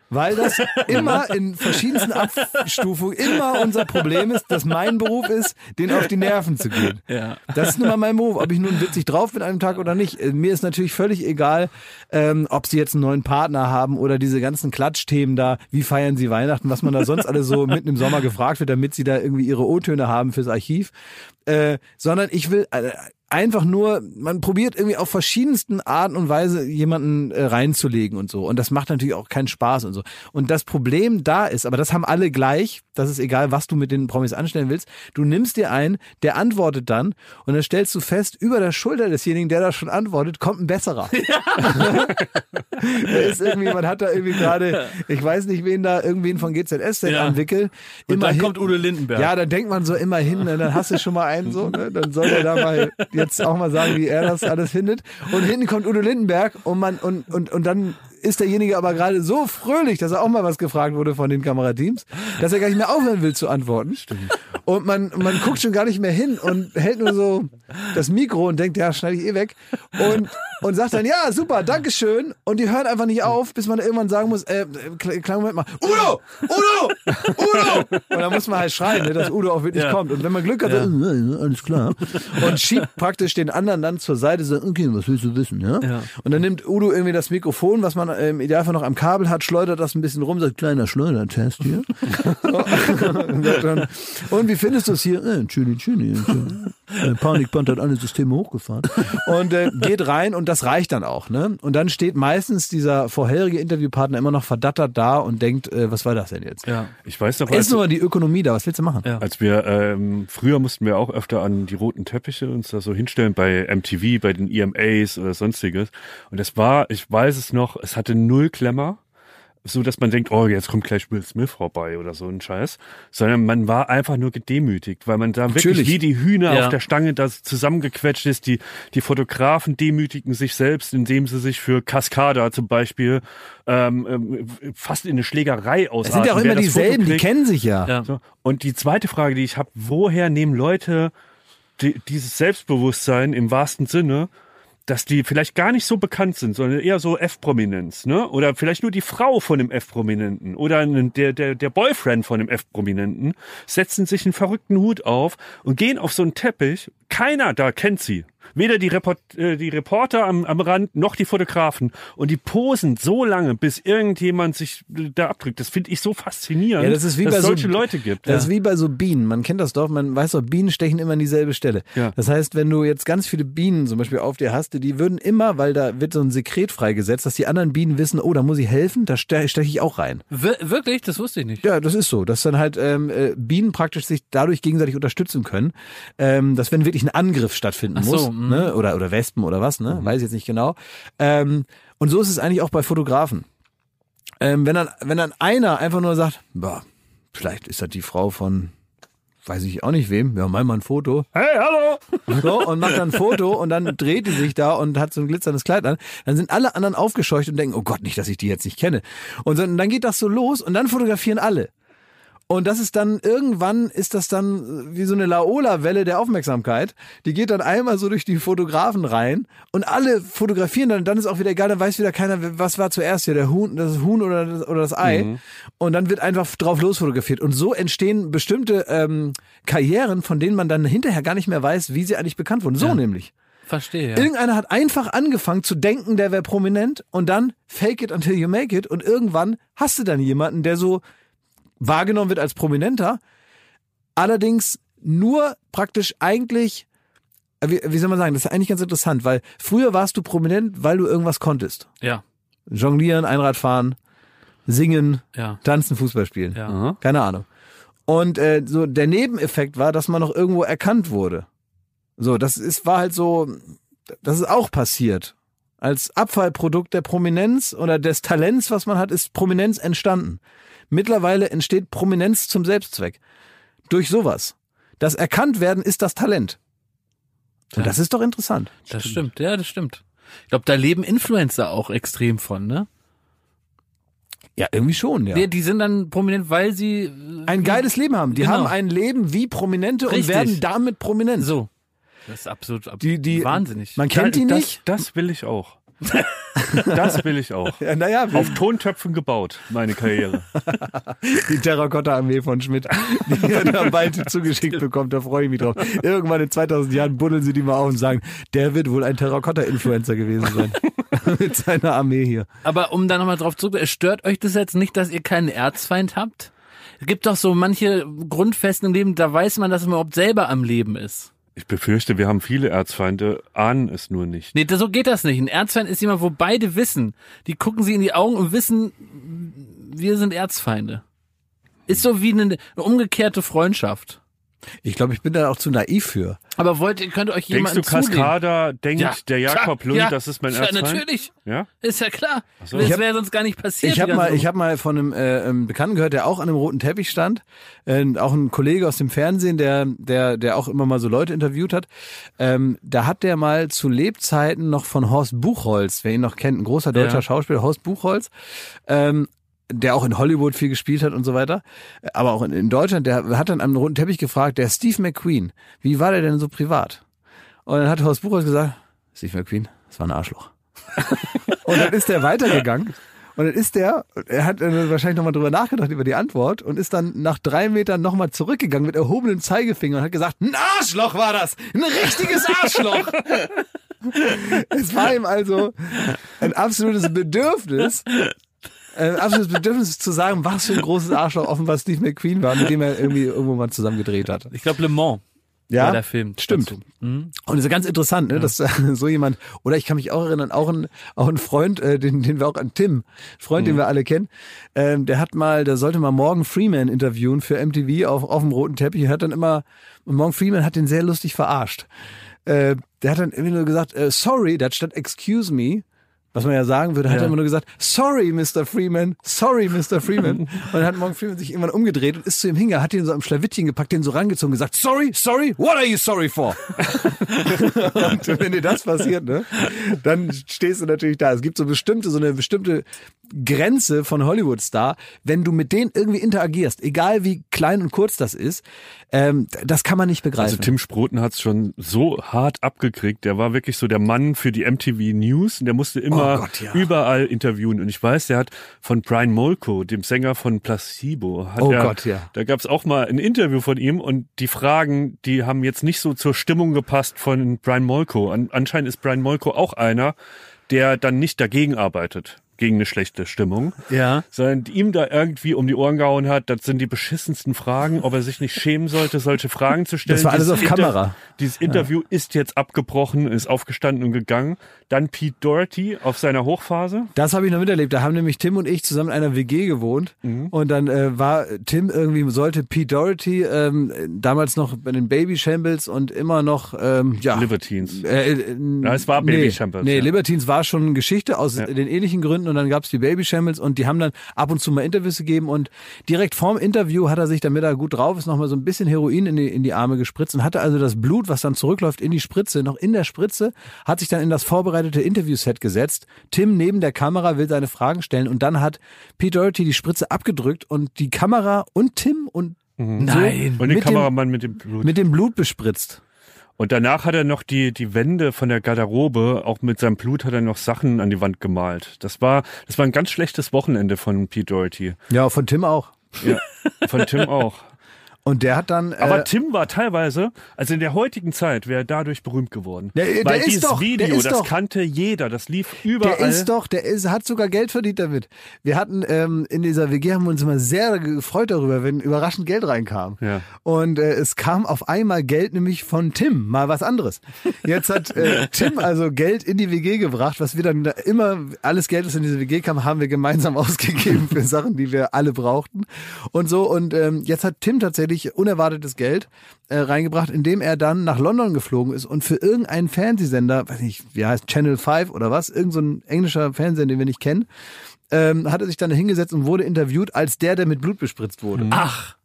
Weil das immer in verschiedensten Abstufungen immer unser Problem ist, dass mein Beruf ist, den auf die Nerven zu gehen. Ja. Das ist nun mal mein Beruf, ob ich nun witzig drauf bin an einem Tag oder nicht. Äh, Mir ist natürlich völlig egal, ähm, ob sie jetzt einen neuen Partner haben oder diese ganzen Klatschthemen da, wie feiern sie Weihnachten, was man da sonst alles so mitten im Sommer gefragt wird, damit sie da irgendwie ihre O-Töne haben fürs Archiv. Äh, sondern ich will äh, einfach nur, man probiert irgendwie auf verschiedensten Arten und Weise jemanden äh, reinzulegen und so. Und das macht natürlich auch keinen Spaß und so. Und das Problem da ist, aber das haben alle gleich, das ist egal, was du mit den Promis anstellen willst, du nimmst dir einen, der antwortet dann und dann stellst du fest, über der Schulter desjenigen, der da schon antwortet, kommt ein besserer. da ist irgendwie, man hat da irgendwie gerade, ich weiß nicht, wen da, irgendwen von GZS denn Ja. am Wickel. Und dann kommt Udo Lindenberg. ja, dann denkt man so immerhin, ne, dann hast du schon mal einen so, ne, dann soll er da mal jetzt auch mal sagen, wie er das alles findet. Und hinten kommt Udo Lindenberg und man und und und dann ist derjenige aber gerade so fröhlich, dass er auch mal was gefragt wurde von den Kamerateams, dass er gar nicht mehr aufhören will zu antworten. Und man man guckt schon gar nicht mehr hin und hält nur so das Mikro und denkt, ja, schneide ich eh weg und und sagt dann, ja, super, Dankeschön. Und die hören einfach nicht auf, bis man irgendwann sagen muss, äh, kle- kleinen Moment mal, Udo! Udo! Udo! Und dann muss man halt schreien, ne, dass Udo auch wirklich Ja. kommt. Und wenn man Glück hat, Ja. dann, äh, alles klar. Und schiebt praktisch den anderen dann zur Seite, sagt, okay, was willst du wissen, ja? Ja. Und dann nimmt Udo irgendwie das Mikrofon, was man äh, im Idealfall noch am Kabel hat, schleudert das ein bisschen rum, sagt, kleiner Schleudertest hier. und, sagt dann, und wie findest du es hier? Äh, schöni. Äh, Panikband hat alle Systeme hochgefahren. Und äh, geht rein und das reicht dann auch. Ne? Und dann steht meistens dieser vorherige Interviewpartner immer noch verdattert da und denkt, äh, was war das denn jetzt? Ja. Ich weiß noch, Ist nur die Ökonomie da, was willst du machen? Ja. als wir ähm, früher mussten wir auch öfter an die roten Teppiche uns da so hinstellen bei MTV, bei den EMAs oder sonstiges. Und es war, ich weiß es noch, es hatte null Klemmer. So, dass man denkt, oh, jetzt kommt gleich Will Smith vorbei oder so ein Scheiß. Sondern man war einfach nur gedemütigt, weil man da wirklich Natürlich. wie die Hühner Ja. auf der Stange da zusammengequetscht ist. Die, die Fotografen demütigen sich selbst, indem sie sich für Cascada zum Beispiel ähm, ähm, fast in eine Schlägerei Es ausarten. sind ja auch immer dieselben, die kennen sich ja. Ja. So. Und die zweite Frage, die ich habe, woher nehmen Leute die, dieses Selbstbewusstsein im wahrsten Sinne, dass die vielleicht gar nicht so bekannt sind, sondern eher so F-Prominenz, ne? Oder vielleicht nur die Frau von dem F-Prominenten oder der, der, der Boyfriend von dem F-Prominenten setzen sich einen verrückten Hut auf und gehen auf so einen Teppich. Keiner da kennt sie. Weder die, Report, äh, die Reporter am, am Rand noch die Fotografen. Und die posen so lange, bis irgendjemand sich äh, da abdrückt. Das finde ich so faszinierend, Ja, das ist wie dass bei es so- solche Leute gibt. Das ist wie bei so Bienen. Man kennt das doch, man weiß doch, Bienen stechen immer an dieselbe Stelle. Ja. Das heißt, wenn du jetzt ganz viele Bienen zum Beispiel auf dir hast, die würden immer, weil da wird so ein Sekret freigesetzt, dass die anderen Bienen wissen, oh, da muss ich helfen, da ste- steche ich auch rein. Wir wirklich? Das wusste ich nicht. Ja, das ist so, dass dann halt ähm, äh, Bienen praktisch sich dadurch gegenseitig unterstützen können, ähm, dass wenn wirklich ein Angriff stattfinden so, muss, mhm. ne, oder oder Wespen oder was, ne, weiß ich jetzt nicht genau. Ähm, und so ist es eigentlich auch bei Fotografen. Ähm, wenn dann wenn dann einer einfach nur sagt, boah, vielleicht ist das die Frau von weiß ich auch nicht wem, ja, mal mal ein Foto. Hey, hallo! So, und macht dann ein Foto und dann dreht die sich da und hat so ein glitzerndes Kleid an. Dann sind alle anderen aufgescheucht und denken, oh Gott, nicht, dass ich die jetzt nicht kenne. Und dann geht das so los und dann fotografieren alle. Und das ist dann, irgendwann ist das dann wie so eine Laola-Welle der Aufmerksamkeit. Die geht dann einmal so durch die Fotografen rein und alle fotografieren dann, dann ist auch wieder egal, dann weiß wieder keiner, was war zuerst hier, der Huhn, das Huhn oder das, oder das Ei. Und dann wird einfach drauf losfotografiert. Und so entstehen bestimmte ähm, Karrieren, von denen man dann hinterher gar nicht mehr weiß, wie sie eigentlich bekannt wurden. So Ja. nämlich. Verstehe, ja. Irgendeiner hat einfach angefangen zu denken, der wäre prominent und dann fake it until you make it und irgendwann hast du dann jemanden, der so wahrgenommen wird als Prominenter, allerdings nur praktisch eigentlich, äh, wie, wie soll man sagen, das ist eigentlich ganz interessant, weil früher warst du prominent, weil du irgendwas konntest. Ja, Jonglieren, Einradfahren, singen, ja, tanzen, Fußball spielen. ja. Keine Ahnung. Und äh, so der Nebeneffekt war, dass man noch irgendwo erkannt wurde. So, das ist war halt so, das ist auch passiert. Als Abfallprodukt der Prominenz oder des Talents, was man hat, ist Prominenz entstanden. Mittlerweile entsteht Prominenz zum Selbstzweck. Durch sowas. Das Erkanntwerden ist das Talent. Und Ja. das ist doch interessant. Das stimmt, ja, das stimmt. Ich glaube, da leben Influencer auch extrem von, ne? Ja, irgendwie schon, ja. Die, die sind dann prominent, weil sie äh, Ein geiles Leben haben. Die Genau. haben ein Leben wie Prominente und Richtig. werden damit prominent. so. Das ist absolut ab Die, die, wahnsinnig. Man kennt die das, nicht. Das will ich auch. Das will ich auch. Ja, naja, Auf Tontöpfen gebaut, meine Karriere. Die Terrakotta-Armee von Schmidt, die er dann bald zugeschickt bekommt, da freue ich mich drauf. Irgendwann in 2000 Jahren buddeln sie die mal auf und sagen, der wird wohl ein Terrakotta-Influencer gewesen sein. Mit seiner Armee hier. Aber um da nochmal drauf zurück, stört euch das jetzt nicht, dass ihr keinen Erzfeind habt? Es gibt doch so manche Grundfesten im Leben, da weiß man, dass man überhaupt selber am Leben ist. Ich befürchte, wir haben viele Erzfeinde, ahnen es nur nicht. Nee, so geht das nicht. Ein Erzfeind ist jemand, wo beide wissen. Die gucken sie in die Augen und wissen, wir sind Erzfeinde. Ist so wie eine, eine umgekehrte Freundschaft. Ich glaube, ich bin da auch zu naiv für. Aber wollt ihr, könnt ihr euch Denkst jemanden du, Cascada zulegen? denkt, der Jakob Lund, ja, das ist mein ja, Erzfeind? natürlich. Ja? Ist ja klar. so. Das Ich hab- wäre sonst gar nicht passiert. Ich habe mal, ich habe mal von einem, äh, einem Bekannten gehört, der auch an einem roten Teppich stand, äh, auch ein Kollege aus dem Fernsehen, der, der, der auch immer mal so Leute interviewt hat. Ähm, da hat der mal zu Lebzeiten noch von Horst Buchholz, wer ihn noch kennt, ein großer deutscher Ja. Schauspieler, Horst Buchholz, ähm, der auch in Hollywood viel gespielt hat und so weiter, aber auch in, in Deutschland, der hat dann am roten Teppich gefragt, der Steve McQueen, wie war der denn so privat? Und dann hat Horst Buchholz gesagt, Steve McQueen, das war ein Arschloch. Und dann ist der weitergegangen. Und dann ist der, er hat wahrscheinlich nochmal drüber nachgedacht über die Antwort und ist dann nach drei Metern nochmal zurückgegangen mit erhobenem Zeigefinger und hat gesagt, ein Arschloch war das! Ein richtiges Arschloch! es war ihm also ein absolutes Bedürfnis, ein absolutes Bedürfnis zu sagen, was für ein großes Arschloch offenbar Steve McQueen war, mit dem er irgendwie irgendwo mal zusammen gedreht hat. ich glaube Le Mans Ja, der Film. stimmt. Mhm. Und das ist ganz interessant, ne, dass äh, so jemand, oder ich kann mich auch erinnern, auch ein, auch ein Freund, äh, den, den wir auch an Tim, Freund, den wir alle kennen, ähm, der hat mal, der sollte mal Morgan Freeman interviewen für MTV auf, auf dem roten Teppich, hat dann immer, und Morgan Freeman hat den sehr lustig verarscht. Äh, der hat dann irgendwie nur gesagt, äh, sorry, da hat statt excuse me, was man ja sagen würde, hat Ja. er immer nur gesagt, sorry, Mr. Freeman, sorry, Mr. Freeman. und dann hat Morgan Freeman sich irgendwann umgedreht und ist zu ihm hingegangen, hat ihn so am Schlawittchen gepackt, den so rangezogen und gesagt, sorry, sorry, what are you sorry for? und wenn dir das passiert, ne, dann stehst du natürlich da. Es gibt so bestimmte, so eine bestimmte Grenze von Hollywood-Star, wenn du mit denen irgendwie interagierst, egal wie klein und kurz das ist, ähm, das kann man nicht begreifen. Also Tim Sproten hat's schon so hart abgekriegt. Der war wirklich so der Mann für die MTV News und der musste immer Oh Gott, ja. überall interviewen. Und ich weiß, der hat von Brian Molko, dem Sänger von Placebo, hat Oh er, Gott, ja. da gab's auch mal ein Interview von ihm und die Fragen, die haben jetzt nicht so zur Stimmung gepasst von Brian Molko. An, anscheinend ist Brian Molko auch einer, der dann nicht dagegen arbeitet, gegen eine schlechte Stimmung Ja. sondern ihm da irgendwie um die Ohren gehauen hat, das sind die beschissensten Fragen, ob er sich nicht schämen sollte, solche Fragen zu stellen. Das war alles Dieses auf Kamera. Dieses Interview ist jetzt abgebrochen, ist aufgestanden und gegangen. Dann Pete Doherty auf seiner Hochphase. Das habe ich noch miterlebt. Da haben nämlich Tim und ich zusammen in einer WG gewohnt. Und dann äh, war Tim irgendwie, sollte Pete Doherty ähm, damals noch bei den Baby Shambles und immer noch, ähm, ja. Libertines. Äh, äh, Ja, es war Baby nee, Shambles, Nee, ja. Libertines war schon Geschichte aus den ähnlichen Gründen. Gefunden und dann gab's die Baby Shambles und die haben dann ab und zu mal Interviews gegeben und direkt vorm Interview hat er sich, damit er gut drauf ist, nochmal so ein bisschen Heroin in die, in die Arme gespritzt und hatte also das Blut, was dann zurückläuft in die Spritze, noch in der Spritze, hat sich dann in das vorbereitete Interviewset gesetzt. Tim neben der Kamera will seine Fragen stellen und dann hat Pete Doherty die Spritze abgedrückt und die Kamera und Tim und Nein. Und den mit dem- Kameramann mit dem Blut. mit dem Blut bespritzt. Und danach hat er noch die, die Wände von der Garderobe, auch mit seinem Blut hat er noch Sachen an die Wand gemalt. Das war, das war ein ganz schlechtes Wochenende von Pete Doherty. Ja, von Tim auch. Ja, von Tim auch. Und der hat dann. Aber äh, Tim war teilweise, also in der heutigen Zeit wäre er dadurch berühmt geworden. Der- der Weil ist dieses doch- der Video, ist das doch- kannte jeder, das lief überall. Der ist doch, der ist, hat sogar Geld verdient damit. Wir hatten ähm, in dieser WG haben wir uns immer sehr gefreut darüber, wenn überraschend Geld reinkam. Ja. Und äh, es kam auf einmal Geld nämlich von Tim, mal was anderes. Jetzt hat äh, Tim also Geld in die WG gebracht, was wir dann da immer alles Geld, das in diese WG kam, haben wir gemeinsam ausgegeben für Sachen, die wir alle brauchten und so. Und ähm, jetzt hat Tim tatsächlich unerwartetes Geld äh, reingebracht, indem er dann nach London geflogen ist und für irgendeinen Fernsehsender, weiß nicht, wie heißt Channel 5 oder was, irgend so ein englischer Fernsehsender, den wir nicht kennen, ähm, hat er sich dann hingesetzt und wurde interviewt als der, der mit Blut bespritzt wurde. Ach,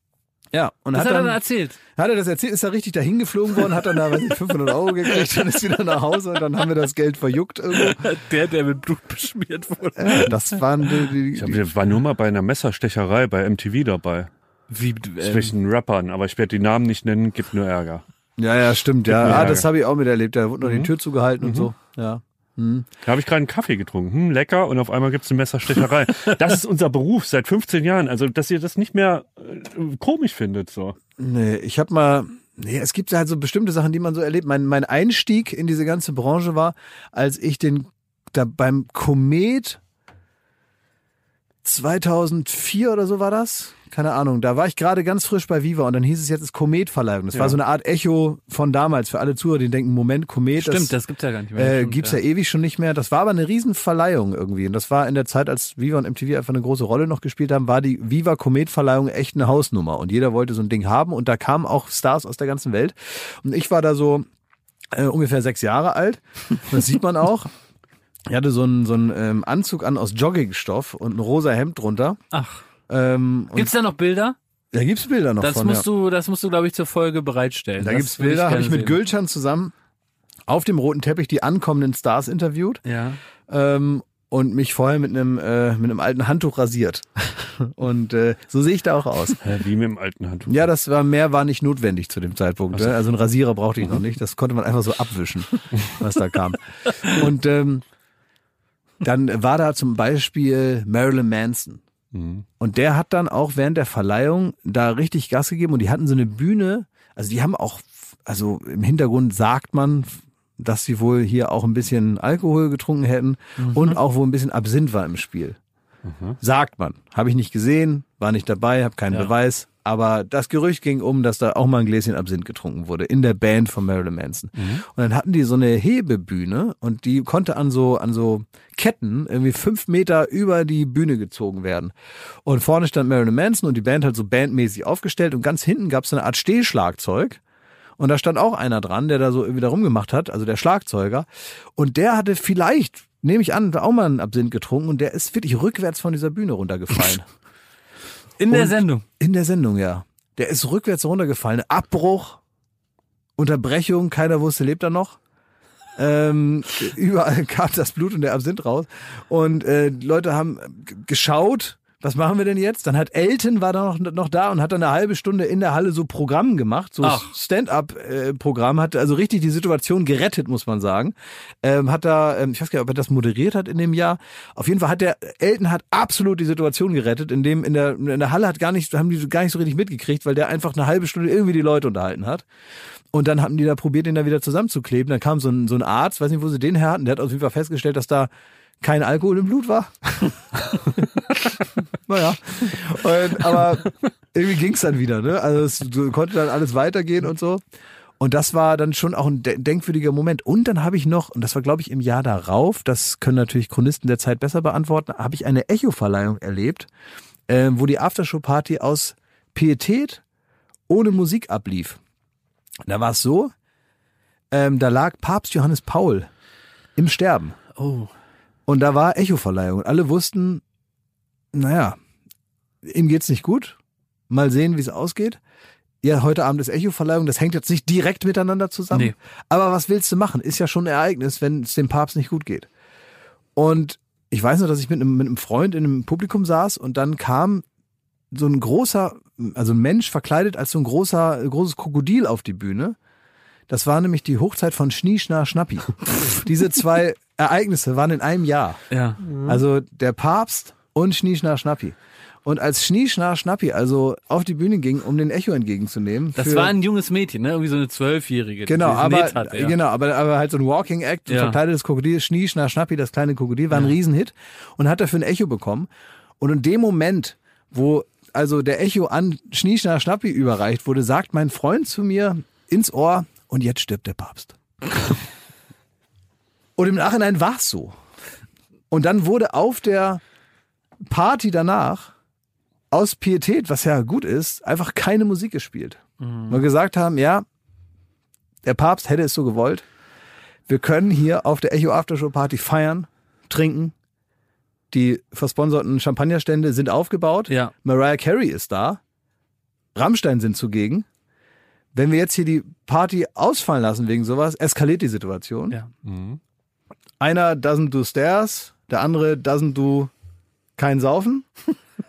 Ja, und das hat hat er dann, erzählt. hat er das erzählt, ist er richtig dahin geflogen worden, hat dann da, weiß nicht, 500 Euro gekriegt und ist wieder nach Hause und dann haben wir das Geld verjuckt irgendwo. Der, der mit Blut beschmiert wurde. Ja, das waren die, die, Ich, hab, ich war nur mal bei einer Messerstecherei bei MTV dabei. Wie, ähm, Zwischen Rappern, aber ich werde die Namen nicht nennen, gibt nur Ärger. Ja, ja, stimmt, ja. Ah, das habe ich auch miterlebt. Da wurde noch die Tür zugehalten und so. Ja. Da habe ich gerade einen Kaffee getrunken. Hm, lecker. Und auf einmal gibt's eine Messerstecherei. das ist unser Beruf seit 15 Jahren. Also, dass ihr das nicht mehr äh, komisch findet. so. Nee, ich habe mal. Nee, es gibt halt so bestimmte Sachen, die man so erlebt. Mein, mein Einstieg in diese ganze Branche war, als ich den da beim Komet 2004 oder so war das. Keine Ahnung. Da war ich gerade ganz frisch bei Viva und dann hieß es jetzt ist Komet-Verleihung. Das war so eine Art Echo von damals für alle Zuhörer, die denken, Moment, Komet. stimmt, das gibt's ja gar nicht mehr. Äh, Stimmt, gibt's ja. ewig schon nicht mehr. Das war aber eine Riesenverleihung irgendwie. Und das war in der Zeit, als Viva und MTV einfach eine große Rolle noch gespielt haben, war die Viva Komet Verleihung echt eine Hausnummer. Und jeder wollte so ein Ding haben. Und da kamen auch Stars aus der ganzen Welt. Und ich war da so äh, ungefähr sechs Jahre alt. Das sieht man auch. Ich hatte so einen, so einen ähm, Anzug an aus Joggingstoff und ein rosa Hemd drunter. Ach, Ähm, gibt's da noch Bilder? da gibt's Bilder noch Das von. musst ja. du, das musst du, glaube ich, zur Folge bereitstellen. Da das gibt's Bilder, habe ich mit sehen. Gülcan zusammen auf dem roten Teppich die ankommenden Stars interviewt. Ja. ähm, und mich vorher mit einem äh, mit einem alten Handtuch rasiert. Und äh, so sehe ich da auch aus. Wie mit dem alten Handtuch. Ja, das war mehr war nicht notwendig zu dem Zeitpunkt. Ne? Also einen Rasierer brauchte ich noch nicht. Das konnte man einfach so abwischen, was da kam. Und ähm, dann war da zum Beispiel Marilyn Manson. Und der hat dann auch während der Verleihung da richtig Gas gegeben und die hatten so eine Bühne. Also die haben auch, also im Hintergrund sagt man, dass sie wohl hier auch ein bisschen Alkohol getrunken hätten und auch wohl ein bisschen Absinth war im Spiel. Sagt man. Habe ich nicht gesehen, war nicht dabei, habe keinen Ja. Beweis. Aber das Gerücht ging um, dass da auch mal ein Gläschen Absinth getrunken wurde in der Band von Marilyn Manson. Und dann hatten die so eine Hebebühne und die konnte an so an so Ketten irgendwie fünf Meter über die Bühne gezogen werden. Und vorne stand Marilyn Manson und die Band halt so bandmäßig aufgestellt und ganz hinten gab es so eine Art Stehschlagzeug. Und da stand auch einer dran, der da so irgendwie da rumgemacht hat, also der Schlagzeuger. Und der hatte vielleicht, nehme ich an, auch mal einen Absinth getrunken und der ist wirklich rückwärts von dieser Bühne runtergefallen. In der Sendung. In der Sendung, ja. Der ist rückwärts runtergefallen. Abbruch, Unterbrechung, keiner wusste, lebt er noch. Ähm, überall kam das Blut und der Absinth raus. Und äh, Leute haben geschaut, was machen wir denn jetzt? Dann hat Elton war da noch, noch da und hat dann eine halbe Stunde in der Halle so Programm gemacht, so. Stand-up-Programm, hat also richtig die Situation gerettet, muss man sagen. Ähm, hat da, ähm, ich weiß gar nicht, ob er das moderiert hat in dem Jahr. Auf jeden Fall hat der Elton hat absolut die Situation gerettet, in dem in der, in der Halle hat gar nicht, haben die gar nicht so richtig mitgekriegt, weil der einfach eine halbe Stunde irgendwie die Leute unterhalten hat. Und dann hatten die da probiert, den da wieder zusammenzukleben. Dann kam so ein, so ein Arzt, weiß nicht, wo sie den her hatten, der hat auf jeden Fall festgestellt, dass da kein Alkohol im Blut war. naja. Und, aber irgendwie ging's dann wieder, ne? Also es konnte dann alles weitergehen und so. Und das war dann schon auch ein de- denkwürdiger Moment. Und dann habe ich noch, und das war glaube ich im Jahr darauf, das können natürlich Chronisten der Zeit besser beantworten, habe ich eine Echo-Verleihung erlebt, ähm, wo die Aftershow-Party aus Pietät ohne Musik ablief. Da war es so, ähm, da lag Papst Johannes Paul im Sterben. Oh. Und da war Echo-Verleihung und alle wussten, naja, ihm geht's nicht gut. Mal sehen, wie es ausgeht. Ja, heute Abend ist Echo-Verleihung, das hängt jetzt nicht direkt miteinander zusammen. Nee. Aber was willst du machen? Ist ja schon ein Ereignis, wenn es dem Papst nicht gut geht. Und ich weiß nur, dass ich mit einem, mit einem Freund in einem Publikum saß und dann kam so ein großer, also ein Mensch verkleidet als so ein großer, großes Krokodil auf die Bühne. Das war nämlich die Hochzeit von Schnie, Schna, Schnappi. Diese zwei Ereignisse waren in einem Jahr. Ja. Also der Papst und Schnie, Schna, Schnappi. Und als Schnie, Schna, Schnappi also auf die Bühne ging, um den Echo entgegenzunehmen. Das war ein junges Mädchen, ne? Irgendwie so eine Zwölfjährige. Genau, aber, hatte, ja. genau, aber, aber halt so ein Walking Act, ein Ja. verkleidetes Krokodil, Schnie, Schna, Schnappi, das kleine Krokodil, war ein Riesenhit und hat dafür ein Echo bekommen. Und in dem Moment, wo also der Echo an Schnie, Schna, Schnappi überreicht wurde, sagt mein Freund zu mir ins Ohr, und jetzt stirbt der Papst. und im Nachhinein war es so. Und dann wurde auf der Party danach aus Pietät, was ja gut ist, einfach keine Musik gespielt. Wir gesagt haben, ja, der Papst hätte es so gewollt. Wir können hier auf der Echo Aftershow Party feiern, trinken. Die versponserten Champagnerstände sind aufgebaut. Ja. Mariah Carey ist da. Rammstein sind zugegen. Wenn wir jetzt hier die Party ausfallen lassen wegen sowas, eskaliert die Situation. Ja. Einer doesn't do stairs, der andere doesn't do kein Saufen.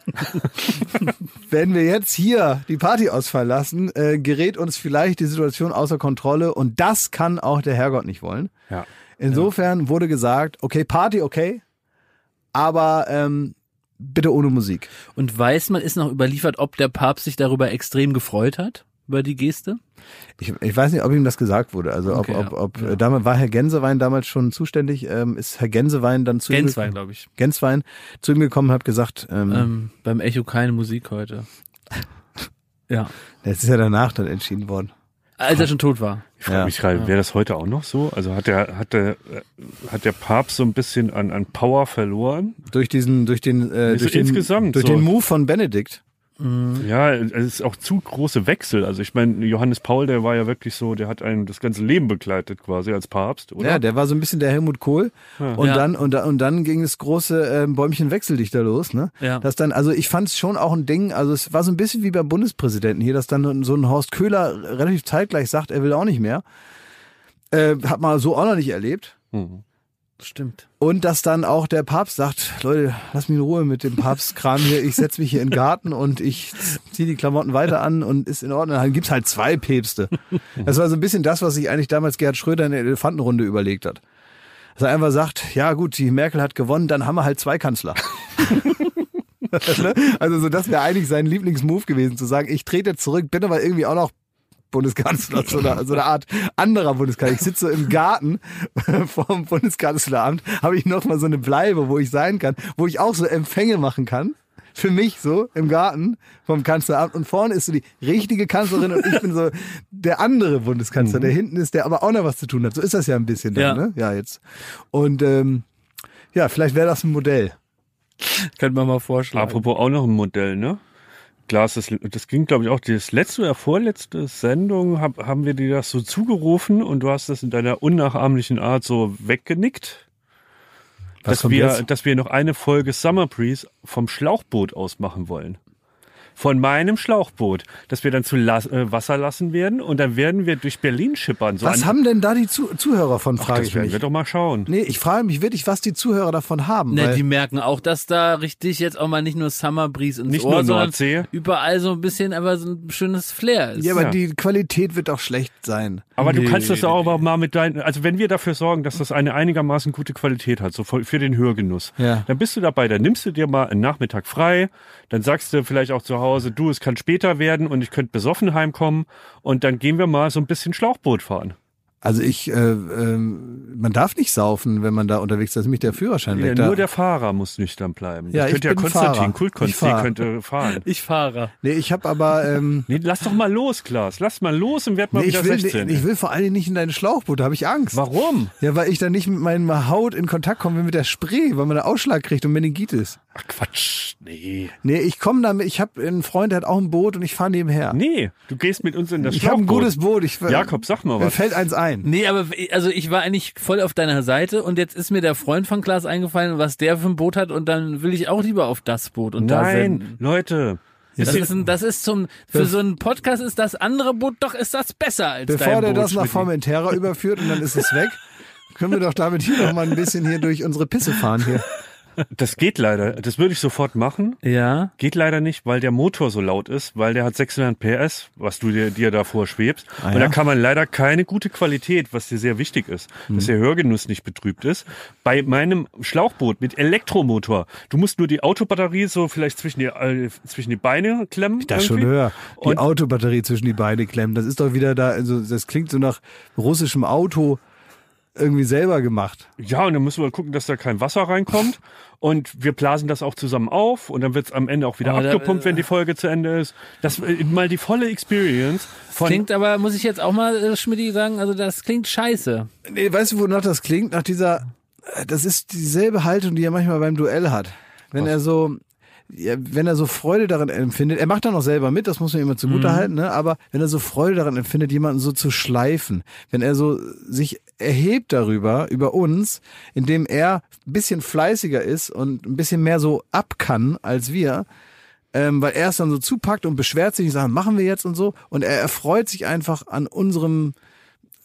Wenn wir jetzt hier die Party ausfallen lassen, äh, gerät uns vielleicht die Situation außer Kontrolle und das kann auch der Herrgott nicht wollen. Ja. Insofern wurde gesagt, okay, Party okay, aber ähm, bitte ohne Musik. Und weiß man, ist noch überliefert, ob der Papst sich darüber extrem gefreut hat, über die Geste? Ich, ich weiß nicht, ob ihm das gesagt wurde. Also Okay, ob, ob, ja. ob Ja. äh, damals war Herr Gänsewein damals schon zuständig. Ähm, ist Herr Gänsewein dann zu ihm Gänsewein, gekommen- glaube ich. Gänsewein zu ihm gekommen und hat gesagt, ähm, Ähm, beim Echo keine Musik heute. Ja. es ist ja danach dann entschieden worden. Als er schon tot war. Ich frage Ja. mich gerade, wäre das heute auch noch so? Also hat der, hat der, äh, hat der Papst so ein bisschen an, an Power verloren? Durch diesen, durch den, äh, durch den, insgesamt durch so. den Move von Benedikt. Ja, es ist auch zu große Wechsel. Also ich meine, Johannes Paul, der war ja wirklich so, der hat einen das ganze Leben begleitet quasi als Papst, oder? Ja, der war so ein bisschen der Helmut Kohl. Und Ja. dann, und, und dann ging das große ähm, Bäumchen Wechseldichter los, ne? Ja. Das dann, also ich fand es schon auch ein Ding, also es war so ein bisschen wie beim Bundespräsidenten hier, dass dann so ein Horst Köhler relativ zeitgleich sagt, er will auch nicht mehr. Äh, hat man so auch noch nicht erlebt. Mhm. Stimmt. Und dass dann auch der Papst sagt, Leute, lass mich in Ruhe mit dem Papstkram hier, ich setz mich hier in den Garten und ich ziehe die Klamotten weiter an und ist in Ordnung. Dann gibt's halt zwei Päpste. Das war so ein bisschen das, was sich eigentlich damals Gerhard Schröder in der Elefantenrunde überlegt hat. Dass er einfach sagt, ja gut, die Merkel hat gewonnen, dann haben wir halt zwei Kanzler. Ne? also so, das wäre eigentlich sein Lieblingsmove gewesen, zu sagen, ich trete zurück, bin aber irgendwie auch noch Bundeskanzler, so eine, so eine Art anderer Bundeskanzler. Ich sitze so im Garten vom Bundeskanzleramt, habe ich noch mal so eine Bleibe, wo ich sein kann, wo ich auch so Empfänge machen kann. Für mich so im Garten vom Kanzleramt und vorne ist so die richtige Kanzlerin und ich bin so der andere Bundeskanzler, der hinten ist, der aber auch noch was zu tun hat. So ist das ja ein bisschen dann, Ja. ne? Ja, jetzt. Und ähm, ja, vielleicht wäre das ein Modell. Könnte man mal vorschlagen. Apropos auch noch ein Modell, ne? Glas, das, das ging, glaube ich, auch das letzte oder vorletzte Sendung, hab, haben wir dir das so zugerufen und du hast das in deiner unnachahmlichen Art so weggenickt. Was dass wir, jetzt? dass wir noch eine Folge Summer Breeze vom Schlauchboot aus machen wollen. Von meinem Schlauchboot, das wir dann zu las äh, Wasser lassen werden und dann werden wir durch Berlin schippern. So Was haben denn da die Zu Zuhörer von, Ach, frage das ich werden mich. wir doch mal schauen. Nee, ich frage mich wirklich, was die Zuhörer davon haben. Ne, weil die merken auch, dass da richtig jetzt auch mal nicht nur Summer Breeze ins Nicht Ohr, nur sondern Nordsee. überall so ein bisschen, aber so ein schönes Flair ist. ja, aber Ja. die Qualität wird auch schlecht sein. Aber du Nee, kannst das auch mal mit deinen, also wenn wir dafür sorgen, dass das eine einigermaßen gute Qualität hat, so für für den Hörgenuss, Ja. dann bist du dabei, dann nimmst du dir mal einen Nachmittag frei, dann sagst du vielleicht auch zu Hause, du, es kann später werden und ich könnte besoffen heimkommen und dann gehen wir mal so ein bisschen Schlauchboot fahren. Also ich, äh, ähm, man darf nicht saufen, wenn man da unterwegs ist. Das ist nämlich der Führerschein Ja, weg. Da- nur der Fahrer muss nüchtern bleiben. Ja, ich könnte ja bin Konstantin, Fahrer. Ich Kultkonsti fahr. könnte fahren. Ich fahre. nee, ich habe aber, ähm, Nee, lass doch mal los, Klaas. Lass mal los und werd mal nee, wieder ich, will, 16. nee, ich will vor allen Dingen nicht in dein Schlauchboot, da habe ich Angst. Warum? Ja, weil ich dann nicht mit meiner Haut in Kontakt komme wie mit der Spree, weil man da Ausschlag kriegt und Meningitis. Ach Quatsch. Nee. Nee, ich komme damit, ich habe einen Freund, der hat auch ein Boot und ich fahre nebenher. Nee, du gehst mit uns in das ich habe ein Schlauchboot. gutes Boot. Ich, Jakob, sag mal Mir was. fällt eins ein. Rein. Nee, aber also ich war eigentlich voll auf deiner Seite und jetzt ist mir der Freund von Klaas eingefallen, was der für ein Boot hat und dann will ich auch lieber auf das Boot und da Nein. Leute. Das ist, ein, das ist zum für so einen Podcast ist das andere Boot doch ist das besser als Bevor dein der Boot. das nach. Formentera überführt und dann ist es weg, können wir doch damit hier noch mal ein bisschen hier durch unsere Pisse fahren hier. Das geht leider. Das würde ich sofort machen. Ja. Geht leider nicht, weil der Motor so laut ist, weil der hat 600 PS, was du dir, dir davor schwebst. Ah, und ja? da kann man leider keine gute Qualität, was dir sehr wichtig ist, Hm. dass der Hörgenuss nicht betrübt ist. Bei meinem Schlauchboot mit Elektromotor, du musst nur die Autobatterie so vielleicht zwischen die, äh, zwischen die Beine klemmen. Das schon irgendwie. höher. Die Und- Autobatterie zwischen die Beine klemmen. Das ist doch wieder da, also das klingt so nach russischem Auto irgendwie selber gemacht. Ja, und dann müssen wir gucken, dass da kein Wasser reinkommt. Und wir blasen das auch zusammen auf und dann wird's am Ende auch wieder Aber da- abgepumpt, wenn die Folge zu Ende ist. Das äh, mal die volle Experience von Klingt aber, muss ich jetzt auch mal äh, Schmidti sagen, also das klingt scheiße. Nee, weißt du, wonach das klingt? Nach dieser, äh, das ist dieselbe Haltung, die er manchmal beim Duell hat. Wenn er so, ja, wenn er so Freude daran empfindet, er macht dann auch selber mit, das muss man immer zugute halten, ne? aber wenn er so Freude daran empfindet, jemanden so zu schleifen, wenn er so sich erhebt darüber, über uns, indem er ein bisschen fleißiger ist und ein bisschen mehr so ab kann als wir, ähm, weil er es dann so zupackt und beschwert sich und sagt, machen wir jetzt und so. Und er erfreut sich einfach an unserem,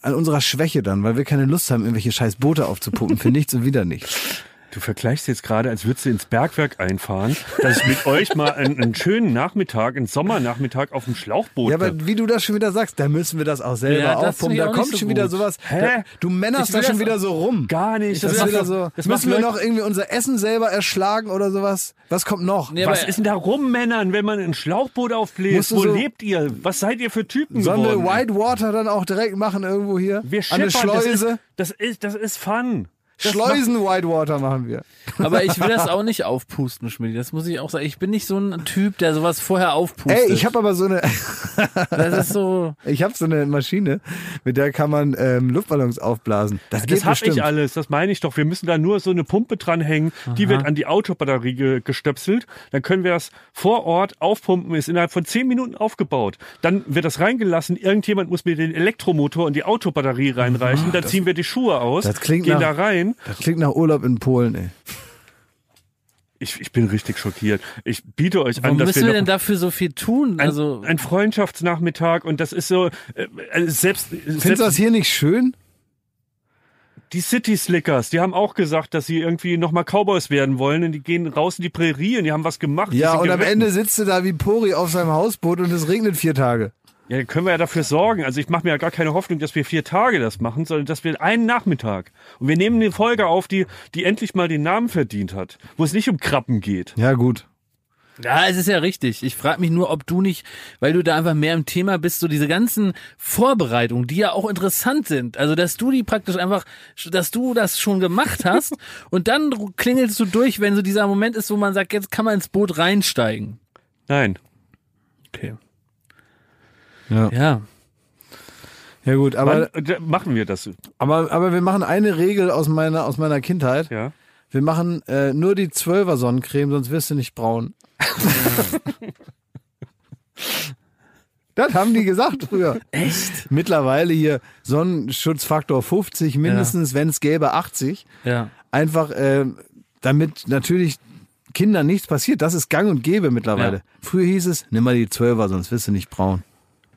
an unserer Schwäche dann, weil wir keine Lust haben, irgendwelche scheiß Boote aufzupumpen für nichts und wieder nichts. Du vergleichst jetzt gerade, als würdest du ins Bergwerk einfahren, dass ich mit euch mal einen, einen schönen Nachmittag, einen Sommernachmittag auf dem Schlauchboot Ja, aber wie du das schon wieder sagst, da müssen wir das auch selber Ja, das aufpumpen. Da kommt so schon wieder gut. sowas. Hä? Da, du männerst da schon das wieder so rum. Gar nicht. Das, ist macht wieder so. das müssen wir noch irgendwie unser Essen selber erschlagen oder sowas? Was kommt noch? Nee, Was ist denn da rummännern, wenn man ein Schlauchboot aufbläst? Wo so- lebt ihr? Was seid ihr für Typen Sollen wir geworden? Whitewater dann auch direkt machen irgendwo hier? Wir An eine schippern, das ist, Schleuse? das ist, das ist Fun. Schleusen Whitewater machen wir. Aber ich will das auch nicht aufpusten, Schmidti. Das muss ich auch sagen. Ich bin nicht so ein Typ, der sowas vorher aufpustet. Ey, ich habe aber so eine, das ist so. ich habe so eine Maschine, mit der kann man ähm, Luftballons aufblasen. Das geht Das hab bestimmt. ich alles, das meine ich doch. Wir müssen da nur so eine Pumpe dranhängen, die wird an die Autobatterie ge gestöpselt. Dann können wir das vor Ort aufpumpen, ist innerhalb von zehn Minuten aufgebaut. Dann wird das reingelassen, irgendjemand muss mir den Elektromotor und die Autobatterie reinreichen, dann ziehen wir die Schuhe aus, das klingt gehen nach- da rein. Das klingt nach Urlaub in Polen, ey. Ich, ich bin richtig schockiert. Ich biete euch Warum an, dass müssen wir, wir denn dafür so viel tun? ein, Also, ein Freundschaftsnachmittag und das ist so äh, also selbst, Findest selbst du das hier nicht schön? die City Slickers, die haben auch gesagt, dass sie irgendwie nochmal Cowboys werden wollen und die gehen raus in die Prärien, die haben was gemacht. Ja, und am geritten. Ende sitzt du da wie Pori auf seinem Hausboot und es regnet vier Tage. Ja, können wir ja dafür sorgen. Also ich mache mir ja gar keine Hoffnung, dass wir vier Tage das machen, sondern dass wir einen Nachmittag. Und wir nehmen eine Folge auf, die, die endlich mal den Namen verdient hat, wo es nicht um Krabben geht. Ja, gut. ja, es ist ja richtig. Ich frage mich nur, ob du nicht, weil du da einfach mehr im Thema bist, so diese ganzen Vorbereitungen, die ja auch interessant sind. Also, dass du die praktisch einfach, dass du das schon gemacht hast und dann klingelst du durch, wenn so dieser Moment ist, wo man sagt, jetzt kann man ins Boot reinsteigen. Nein. Okay. Ja, Ja. ja gut, aber, Wann, äh, machen wir das? aber, aber wir machen eine Regel aus meiner, aus meiner Kindheit. Ja. Wir machen äh, nur die Zwölfer Sonnencreme, sonst wirst du nicht braun. das haben die gesagt früher. Echt? Mittlerweile hier Sonnenschutzfaktor 50, mindestens, wenn es gäbe 80. Ja. Einfach, äh, damit natürlich Kindern nichts passiert. Das ist gang und gäbe mittlerweile. Ja. Früher hieß es, nimm mal die Zwölfer, sonst wirst du nicht braun.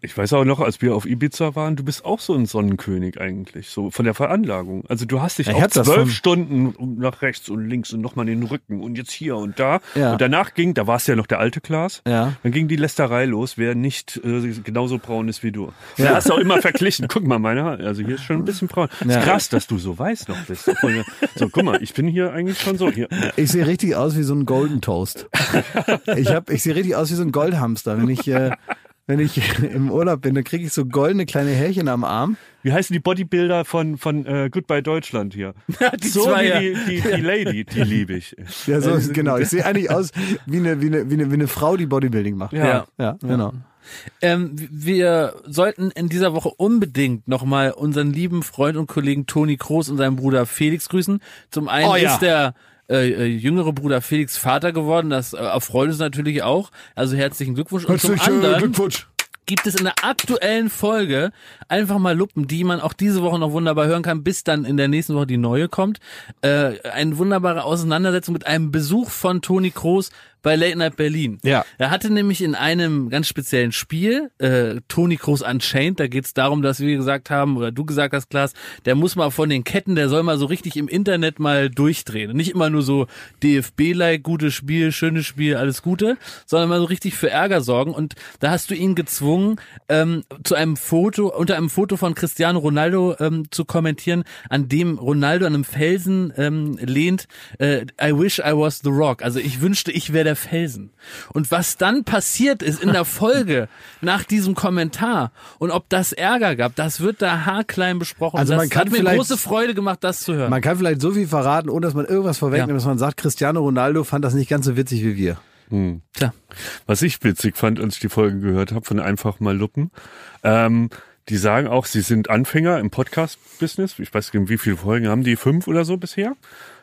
Ich weiß auch noch, als wir auf Ibiza waren, du bist auch so ein Sonnenkönig eigentlich, so von der Veranlagung. Also du hast dich Ich auch zwölf Stunden nach rechts und links und nochmal den Rücken und jetzt hier und da. Ja. Und danach ging, da warst du ja noch der alte Klaas, Ja. dann ging die Lästerei los, wer nicht äh, genauso braun ist wie du. Ja. Da hast du auch immer verglichen. Guck mal, meine Haare, also hier ist schon ein bisschen braun. Ja. Ist krass, dass du so weiß noch bist. So, guck mal, ich bin hier eigentlich schon so. Hier. Ich sehe richtig aus wie so ein Golden Toast. Ich hab, ich sehe richtig aus wie so ein Goldhamster. Wenn ich, äh, wenn ich im Urlaub bin, dann kriege ich so goldene kleine Härchen am Arm. Wie heißen die Bodybuilder von, von äh, Goodbye Deutschland hier? Die so zwei, wie ja. die, die, die Lady, die liebe ich. Ja, so, genau. Ich sehe eigentlich aus wie eine, wie, eine, wie, eine, wie eine Frau, die Bodybuilding macht. Ja. Ja, genau. Ähm, wir sollten in dieser Woche unbedingt nochmal unseren lieben Freund und Kollegen Toni Kroos und seinen Bruder Felix grüßen. Zum einen Oh ja. ist der äh, äh, jüngere Bruder Felix Vater geworden. Das äh, erfreut uns natürlich auch. Also herzlichen Glückwunsch. Und zum anderen, Glückwunsch. gibt es in der aktuellen Folge einfach mal Luppen, die man auch diese Woche noch wunderbar hören kann, bis dann in der nächsten Woche die neue kommt. Äh, eine wunderbare Auseinandersetzung mit einem Besuch von Toni Kroos bei Late Night Berlin. Ja. Er hatte nämlich in einem ganz speziellen Spiel, äh, Toni Kroos Unchained, da geht es darum, dass wir gesagt haben, oder du gesagt hast, Klaas, der muss mal von den Ketten, der soll mal so richtig im Internet mal durchdrehen. Und nicht immer nur so DFB-like, gutes Spiel, schönes Spiel, alles Gute, sondern mal so richtig für Ärger sorgen. Und da hast du ihn gezwungen, ähm, zu einem Foto, unter einem Foto von Cristiano Ronaldo ähm, zu kommentieren, an dem Ronaldo an einem Felsen ähm, lehnt, äh, I wish I was the rock. Also ich wünschte, ich wäre der Felsen. Und was dann passiert ist in der Folge nach diesem Kommentar und ob das Ärger gab, das wird da haarklein besprochen. Also das man kann hat mir vielleicht- große Freude gemacht, das zu hören. Man kann vielleicht so viel verraten, ohne dass man irgendwas vorwegnimmt, Ja. dass man sagt, Cristiano Ronaldo fand das nicht ganz so witzig wie wir. Tja. Was ich witzig fand, als ich die Folge gehört habe von Einfach mal Luppen, ähm, die sagen auch, sie sind Anfänger im Podcast-Business. Ich weiß nicht, wie viele Folgen haben die? Fünf oder so bisher.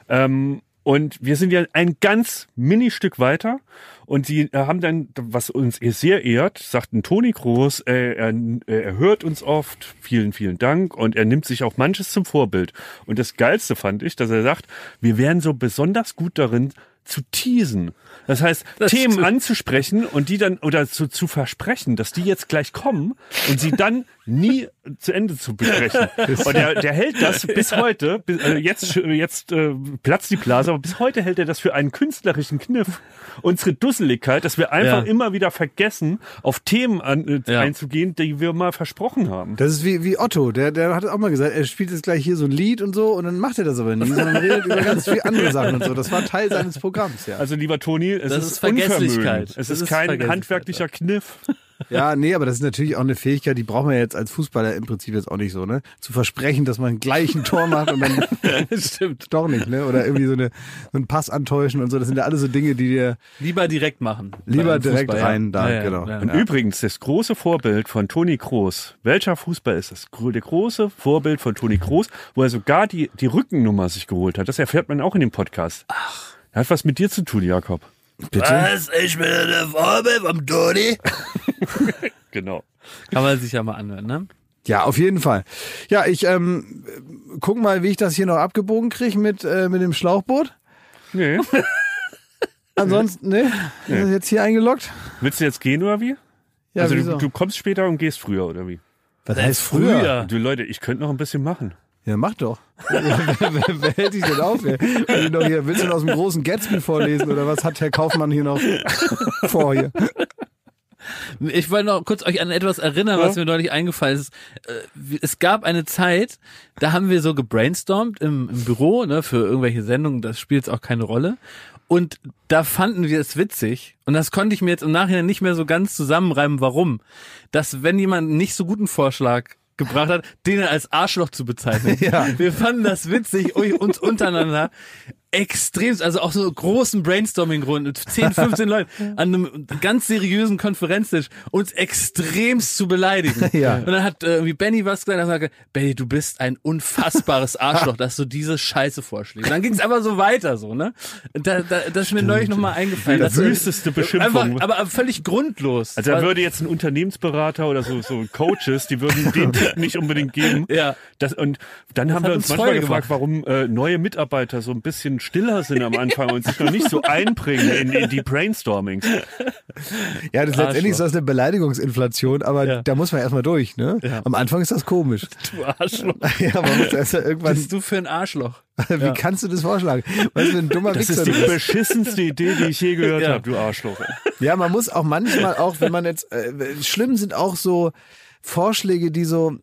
Ähm, und wir sind ja ein ganz Mini-Stück weiter. Und die äh, haben dann, was uns sehr ehrt, sagt ein Toni Groß, äh, er, er hört uns oft, vielen, vielen Dank. Und er nimmt sich auch manches zum Vorbild. Und das Geilste fand ich, dass er sagt, wir wären so besonders gut darin, zu teasen. Das heißt, Themen stimmt. anzusprechen und die dann oder zu, zu versprechen, dass die jetzt gleich kommen und sie dann nie zu Ende zu besprechen. Und der, der hält das bis heute, bis, äh, jetzt, jetzt äh, platzt die Blase, aber bis heute hält er das für einen künstlerischen Kniff. Unsere Dusseligkeit, dass wir einfach Ja. immer wieder vergessen, auf Themen an, äh, Ja. einzugehen, die wir mal versprochen haben. Das ist wie, wie Otto, der, der hat auch mal gesagt, er spielt jetzt gleich hier so ein Lied und so und dann macht er das aber nie, sondern redet über ganz viele andere Sachen und so. Das war Teil seines Programms, ja. Also lieber Toni, es Das ist, ist Vergesslichkeit. Unvermögen. Es Das ist, ist kein handwerklicher Kniff. Ja, nee, aber das ist natürlich auch eine Fähigkeit, die braucht man jetzt als Fußballer im Prinzip jetzt auch nicht so, ne? Zu versprechen, dass man gleich ein Tor macht und dann Stimmt. doch nicht, ne? Oder irgendwie so, eine, so einen Pass antäuschen und so. Das sind ja alles so Dinge, die dir Lieber direkt machen. lieber direkt Fußball, ja. rein da, Ja, ja, genau. ja. Und übrigens, das große Vorbild von Toni Kroos, welcher Fußball ist das? Der große Vorbild von Toni Kroos, wo er sogar die, die Rückennummer sich geholt hat. Das erfährt man auch in dem Podcast. Ach. Hat was mit dir zu tun, Jakob. Bitte? Was? Ich bin der Vorbild vom Toni? Genau. Kann man sich ja mal anhören, ne? Ja, auf jeden Fall. Ja, ich ähm, guck mal, wie ich das hier noch abgebogen kriege mit, äh, mit dem Schlauchboot. Nee. Ansonsten, ne? Ist das jetzt hier eingeloggt? Willst du jetzt gehen oder wie? Ja, also wieso? du, du kommst später und gehst früher oder wie? Was heißt früher? Du Leute, ich könnte noch ein bisschen machen. Ja, mach doch. wer, wer, wer hält dich denn auf? Wer, Will ich noch hier, willst du noch aus dem großen Gatsby vorlesen oder was hat Herr Kaufmann hier noch vor hier? Ich wollte noch kurz euch an etwas erinnern, was mir neulich eingefallen ist. Äh, Es gab eine Zeit, da haben wir so gebrainstormt im, im Büro, ne, für irgendwelche Sendungen, das spielt jetzt auch keine Rolle. Und da fanden wir es witzig, und das konnte ich mir jetzt im Nachhinein nicht mehr so ganz zusammenreimen, warum, dass wenn jemand einen nicht so guten Vorschlag gebracht hat, den als Arschloch zu bezeichnen. Ja. Wir fanden das witzig, uns untereinander extremst, also auch so großen Brainstorming-Runden mit 10, 15 Leuten an einem ganz seriösen Konferenztisch uns extremst zu beleidigen. Ja. Und dann hat äh, irgendwie Benny was gesagt, er sagte, Benny, du bist ein unfassbares Arschloch, dass du diese Scheiße vorschlägst. Dann ging es aber so weiter, so, ne? Da, da, das ist mir neulich nochmal eingefallen. Äh, wüsteste Beschimpfung. Einfach, aber völlig grundlos. Also da würde jetzt ein Unternehmensberater oder so, so Coaches, die würden den Tipp nicht unbedingt geben. Ja. Das, und dann haben hat wir uns uns manchmal gefragt, warum äh, neue Mitarbeiter so ein bisschen stiller sind am Anfang und sich noch nicht so einbringen in, in die Brainstormings. Ja, das letztendlich ist das eine Beleidigungsinflation, aber Ja. da muss man erstmal durch, ne? Ja. Am Anfang ist das komisch. du Arschloch. ja, man muss erst mal Was irgendwann, bist du für ein Arschloch? wie kannst du das vorschlagen? Was für ein dummer Das Wichser ist die du bist. beschissenste Idee, die ich je gehört Ja. habe, du Arschloch. Ja, man muss auch manchmal auch, wenn man jetzt, äh, schlimm sind auch so Vorschläge, die so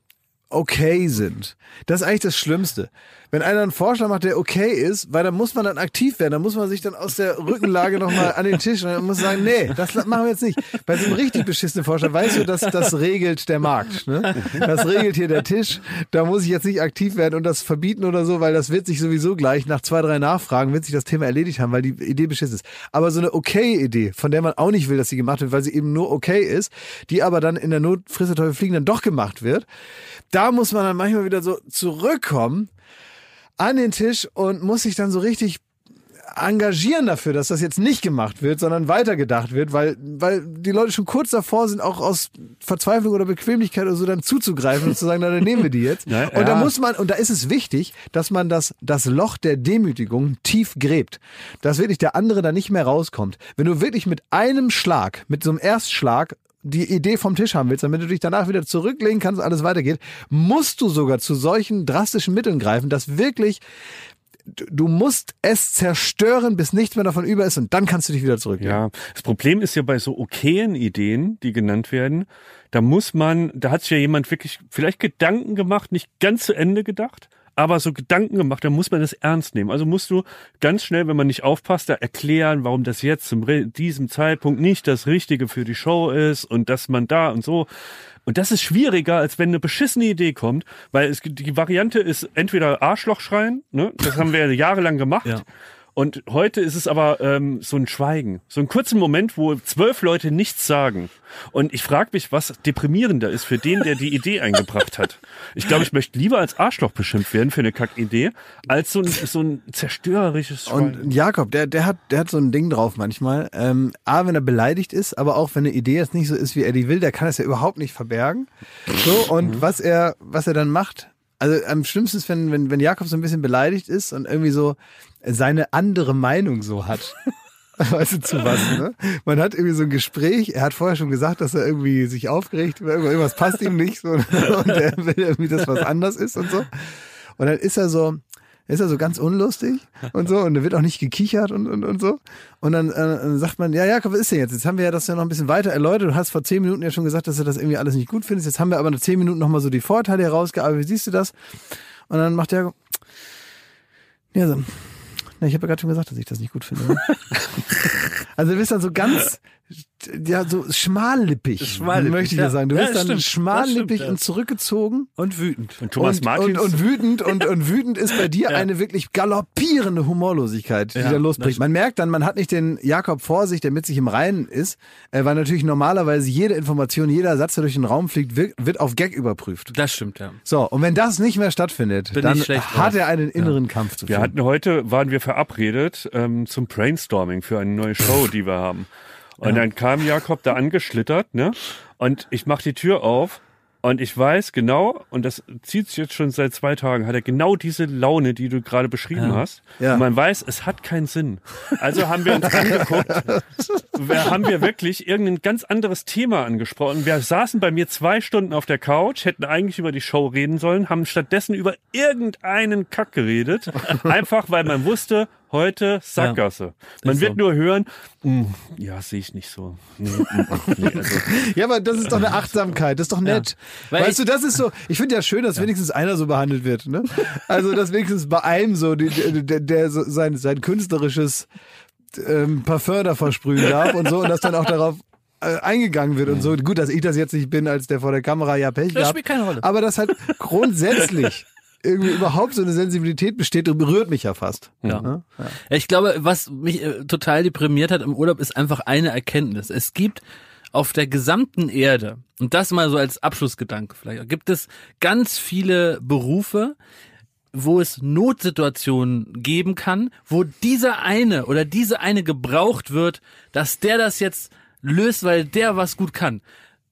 okay sind. Das ist eigentlich das Schlimmste. Wenn einer einen Vorschlag macht, der okay ist, weil dann muss man dann aktiv werden, dann muss man sich dann aus der Rückenlage nochmal an den Tisch und muss sagen, nee, das machen wir jetzt nicht. Bei so einem richtig beschissenen Vorschlag, weißt du, dass das regelt der Markt. Ne? Das regelt hier der Tisch, da muss ich jetzt nicht aktiv werden und das verbieten oder so, weil das wird sich sowieso gleich nach zwei, drei Nachfragen, wird sich das Thema erledigt haben, weil die Idee beschissen ist. Aber so eine okay Idee, von der man auch nicht will, dass sie gemacht wird, weil sie eben nur okay ist, die aber dann in der Not der Teufel fliegen dann doch gemacht wird, da muss man dann manchmal wieder so zurückkommen an den Tisch und muss sich dann so richtig engagieren dafür, dass das jetzt nicht gemacht wird, sondern weitergedacht wird, weil, weil die Leute schon kurz davor sind, auch aus Verzweiflung oder Bequemlichkeit oder so dann zuzugreifen und zu sagen, na, dann nehmen wir die jetzt. Ja, und da ja. muss man, und da ist es wichtig, dass man das, das Loch der Demütigung tief gräbt. Dass wirklich der andere da nicht mehr rauskommt. Wenn du wirklich mit einem Schlag, mit so einem Erstschlag die Idee vom Tisch haben willst, damit du dich danach wieder zurücklegen kannst und alles weitergeht, musst du sogar zu solchen drastischen Mitteln greifen, dass wirklich du- musst es zerstören, bis nichts mehr davon über ist und dann kannst du dich wieder zurücklegen. Ja, das Problem ist ja bei so okayen Ideen, die genannt werden, da muss man, da hat sich ja jemand wirklich vielleicht Gedanken gemacht, nicht ganz zu Ende gedacht, aber so Gedanken gemacht, da muss man das ernst nehmen. Also musst du ganz schnell, wenn man nicht aufpasst, da erklären, warum das jetzt zum diesem Zeitpunkt nicht das Richtige für die Show ist und dass man da und so. Und das ist schwieriger, als wenn eine beschissene Idee kommt, weil es, die Variante ist entweder Arschloch schreien, ne? das haben wir jahrelang gemacht, Ja. Und heute ist es aber ähm, so ein Schweigen, so einen kurzen Moment, wo zwölf Leute nichts sagen. Und ich frage mich, was deprimierender ist für den, der die Idee eingebracht hat. Ich glaube, ich möchte lieber als Arschloch beschimpft werden für eine Kackidee, als so ein, so ein zerstörerisches Schweigen. Und Jakob, der, der hat, der hat so ein Ding drauf manchmal. Ähm, A, wenn er beleidigt ist, aber auch wenn eine Idee jetzt nicht so ist, wie er die will, der kann es ja überhaupt nicht verbergen. So, und was er, was er dann macht, also am schlimmsten ist, wenn, wenn, wenn Jakob so ein bisschen beleidigt ist und irgendwie so seine andere Meinung so hat. Weißt du, zu was, ne? Man hat irgendwie so ein Gespräch, er hat vorher schon gesagt, dass er irgendwie sich aufgeregt, irgendwas passt ihm nicht so und er will irgendwie, dass was anders ist und so. Und dann ist er so, ist er so ganz unlustig und so und da wird auch nicht gekichert und, und, und so. Und dann, äh, sagt man, ja, Jakob, was ist denn jetzt? Jetzt haben wir ja das ja noch ein bisschen weiter erläutert. Du hast vor zehn Minuten ja schon gesagt, dass du das irgendwie alles nicht gut findest. Jetzt haben wir aber nach zehn Minuten nochmal so die Vorteile herausgearbeitet. Wie siehst du das? Und dann macht Jakob, ja, so, na, ich habe ja gerade schon gesagt, dass ich das nicht gut finde. Ne? also du bist dann so ganz, ja, so schmallippig, Schmallippig, möchte ich ja. ja sagen. Du Ja, bist dann stimmt. schmallippig stimmt, ja. und zurückgezogen. Und wütend. Und Thomas und, Martins, Und, und wütend und, und wütend ist bei dir eine wirklich galoppierende Humorlosigkeit, die Ja, da losbricht. Man merkt dann, man hat nicht den Jakob vor sich, der mit sich im Reinen ist, äh, weil natürlich normalerweise jede Information, jeder Satz, der durch den Raum fliegt, wird, wird auf Gag überprüft. Das stimmt, ja. So, und wenn das nicht mehr stattfindet, Bin dann ich schlecht hat er einen inneren Kampf zu wir führen. hatten heute, waren wir verabredet ähm, zum Brainstorming für eine neue Show, die wir haben. Und dann kam Jakob da angeschlittert, ne? Und ich mach die Tür auf und ich weiß genau, und das zieht sich jetzt schon seit zwei Tagen, hat er genau diese Laune, die du gerade beschrieben hast. Ja. Und man weiß, es hat keinen Sinn. Also haben wir uns angeguckt, wir, haben wir wirklich irgendein ganz anderes Thema angesprochen. Wir saßen bei mir zwei Stunden auf der Couch, hätten eigentlich über die Show reden sollen, haben stattdessen über irgendeinen Kack geredet. Einfach, weil man wusste, heute Sackgasse. Man Ist wird so. nur hören, "Mm, ja, sehe ich nicht so. Nee, mm, nee, also, Ja, aber das ist doch eine Achtsamkeit, das ist doch nett. Weil weißt ich- du, das ist so, ich finde ja schön, dass wenigstens einer so behandelt wird, ne? Also, dass wenigstens bei einem so, die- der, der, so sein, sein künstlerisches ähm, Parfum da versprühen darf und so und dass dann auch darauf äh, eingegangen wird und so. Gut, dass ich das jetzt nicht bin, als der vor der Kamera ja Pech Das gehabt. spielt keine Rolle. Aber dass halt grundsätzlich irgendwie überhaupt so eine Sensibilität besteht, berührt mich ja fast. Ja. Ne? Ich glaube, was mich äh, total deprimiert hat im Urlaub, ist einfach eine Erkenntnis. Es gibt auf der gesamten Erde, und das mal so als Abschlussgedanke vielleicht, gibt es ganz viele Berufe, wo es Notsituationen geben kann, wo dieser eine oder diese eine gebraucht wird, dass der das jetzt löst, weil der was gut kann.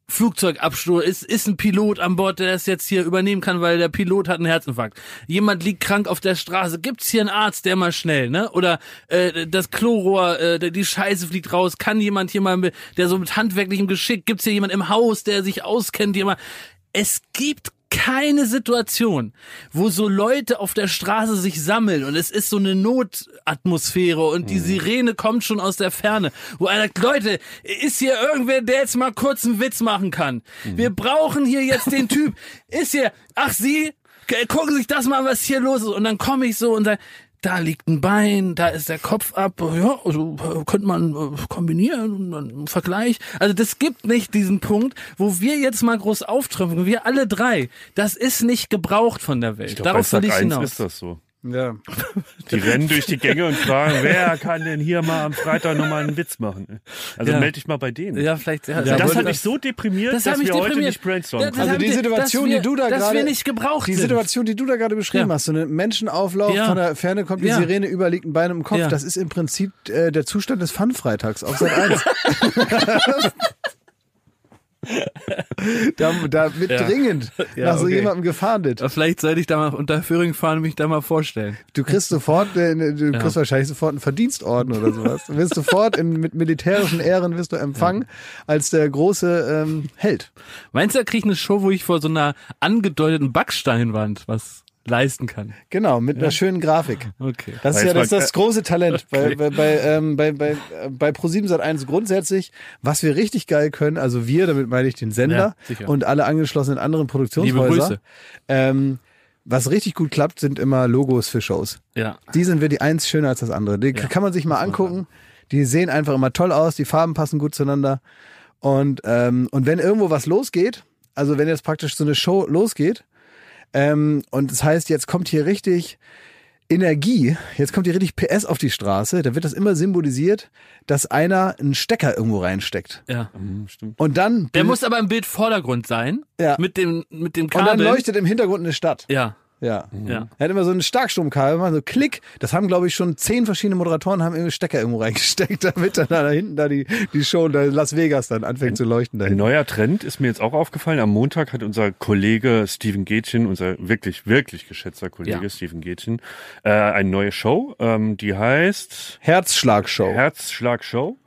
Flugzeugabsturz, ist, ist ein Pilot an Bord, der das jetzt hier übernehmen kann, weil der Pilot hat einen Herzinfarkt. Jemand liegt krank auf der Straße, gibt's hier einen Arzt, der mal schnell, ne? Oder äh, das Chlorrohr, äh, die Scheiße fliegt raus, kann jemand hier mal, mit, der so mit handwerklichem Geschick, gibt's hier jemand im Haus, der sich auskennt, jemand. Es gibt keine Situation, wo so Leute auf der Straße sich sammeln und es ist so eine Notatmosphäre und die Sirene kommt schon aus der Ferne, wo einer sagt, Leute, ist hier irgendwer, der jetzt mal kurz einen Witz machen kann? Wir brauchen hier jetzt den Typ. Ist hier, ach Sie, K- gucken Sie sich das mal, was hier los ist. Und dann komme ich so und sage, da liegt ein Bein, da ist der Kopf ab, ja, also äh, könnte man äh, kombinieren, einen Vergleich. Also das gibt nicht diesen Punkt, wo wir jetzt mal groß auftreffen, wir alle drei. Das ist nicht gebraucht von der Welt. ich glaub, Darauf will ich 1 hinaus. ist das so. Ja. Die rennen durch die Gänge und fragen, wer kann denn hier mal am Freitag nochmal einen Witz machen? Also Ja. melde dich mal bei denen. Ja, vielleicht. Ja, das hat mich so deprimiert, Das dass hat mich wir heute deprimiert. nicht brainstormen können. Also haben die Situation, wir, die du da dass gerade- wir nicht gebraucht Die. Situation, die du da gerade beschrieben Ja. hast, so ein Menschenauflauf, Ja. von der Ferne kommt die Ja. Sirene, über liegt ein Bein im Kopf, Ja. das ist im Prinzip äh, der Zustand des Fun-Freitags auf Sat 1. da, da wird Ja. dringend Ja, nach so okay. jemandem gefahndet. Vielleicht sollte ich da mal unter Föhring fahren und mich da mal vorstellen. Du kriegst sofort, äh, du kriegst wahrscheinlich sofort einen Verdienstorden oder sowas. Du wirst sofort in, mit militärischen Ehren wirst du empfangen als der große ähm, Held. Meinst du, da krieg ich eine Show, wo ich vor so einer angedeuteten Backsteinwand was leisten kann? Genau, mit einer schönen Grafik. Okay. Das ist ja das, das große Talent bei, bei, bei, ähm, bei, bei, äh, bei Pro7 Sat1 grundsätzlich, was wir richtig geil können, also wir, damit meine ich den Sender Ja, und alle angeschlossenen anderen Liebe Produktionshäuser. Grüße. Ähm, was richtig gut klappt, sind immer Logos für Shows. Ja. Die sind wir die eins schöner als das andere. Die Ja, kann man sich mal angucken. Die sehen einfach immer toll aus, die Farben passen gut zueinander. Und, ähm, und wenn irgendwo was losgeht, also wenn jetzt praktisch so eine Show losgeht, ähm, und das heißt, jetzt kommt hier richtig Energie, jetzt kommt hier richtig PS auf die Straße, da wird das immer symbolisiert, dass einer einen Stecker irgendwo reinsteckt. Ja. Hm, stimmt. Und dann, Der muss aber im Bild Vordergrund sein. Ja. Mit dem, mit dem und dann Kabel. leuchtet im Hintergrund eine Stadt. Ja. Ja. Ja. Er hat immer so einen Starkstromkabel, immer so Klick. Das haben, glaube ich, schon zehn verschiedene Moderatoren haben irgendwie Stecker irgendwo reingesteckt, damit dann da hinten da die, die Show in Las Vegas dann anfängt zu leuchten Ein dahin. neuer Trend ist mir jetzt auch aufgefallen. Am Montag hat unser Kollege Steven Gätchen, unser wirklich, wirklich geschätzter Kollege Ja. Steven Gätchen, äh, eine neue Show, ähm, die heißt Herzschlagshow. Herzschlag Show.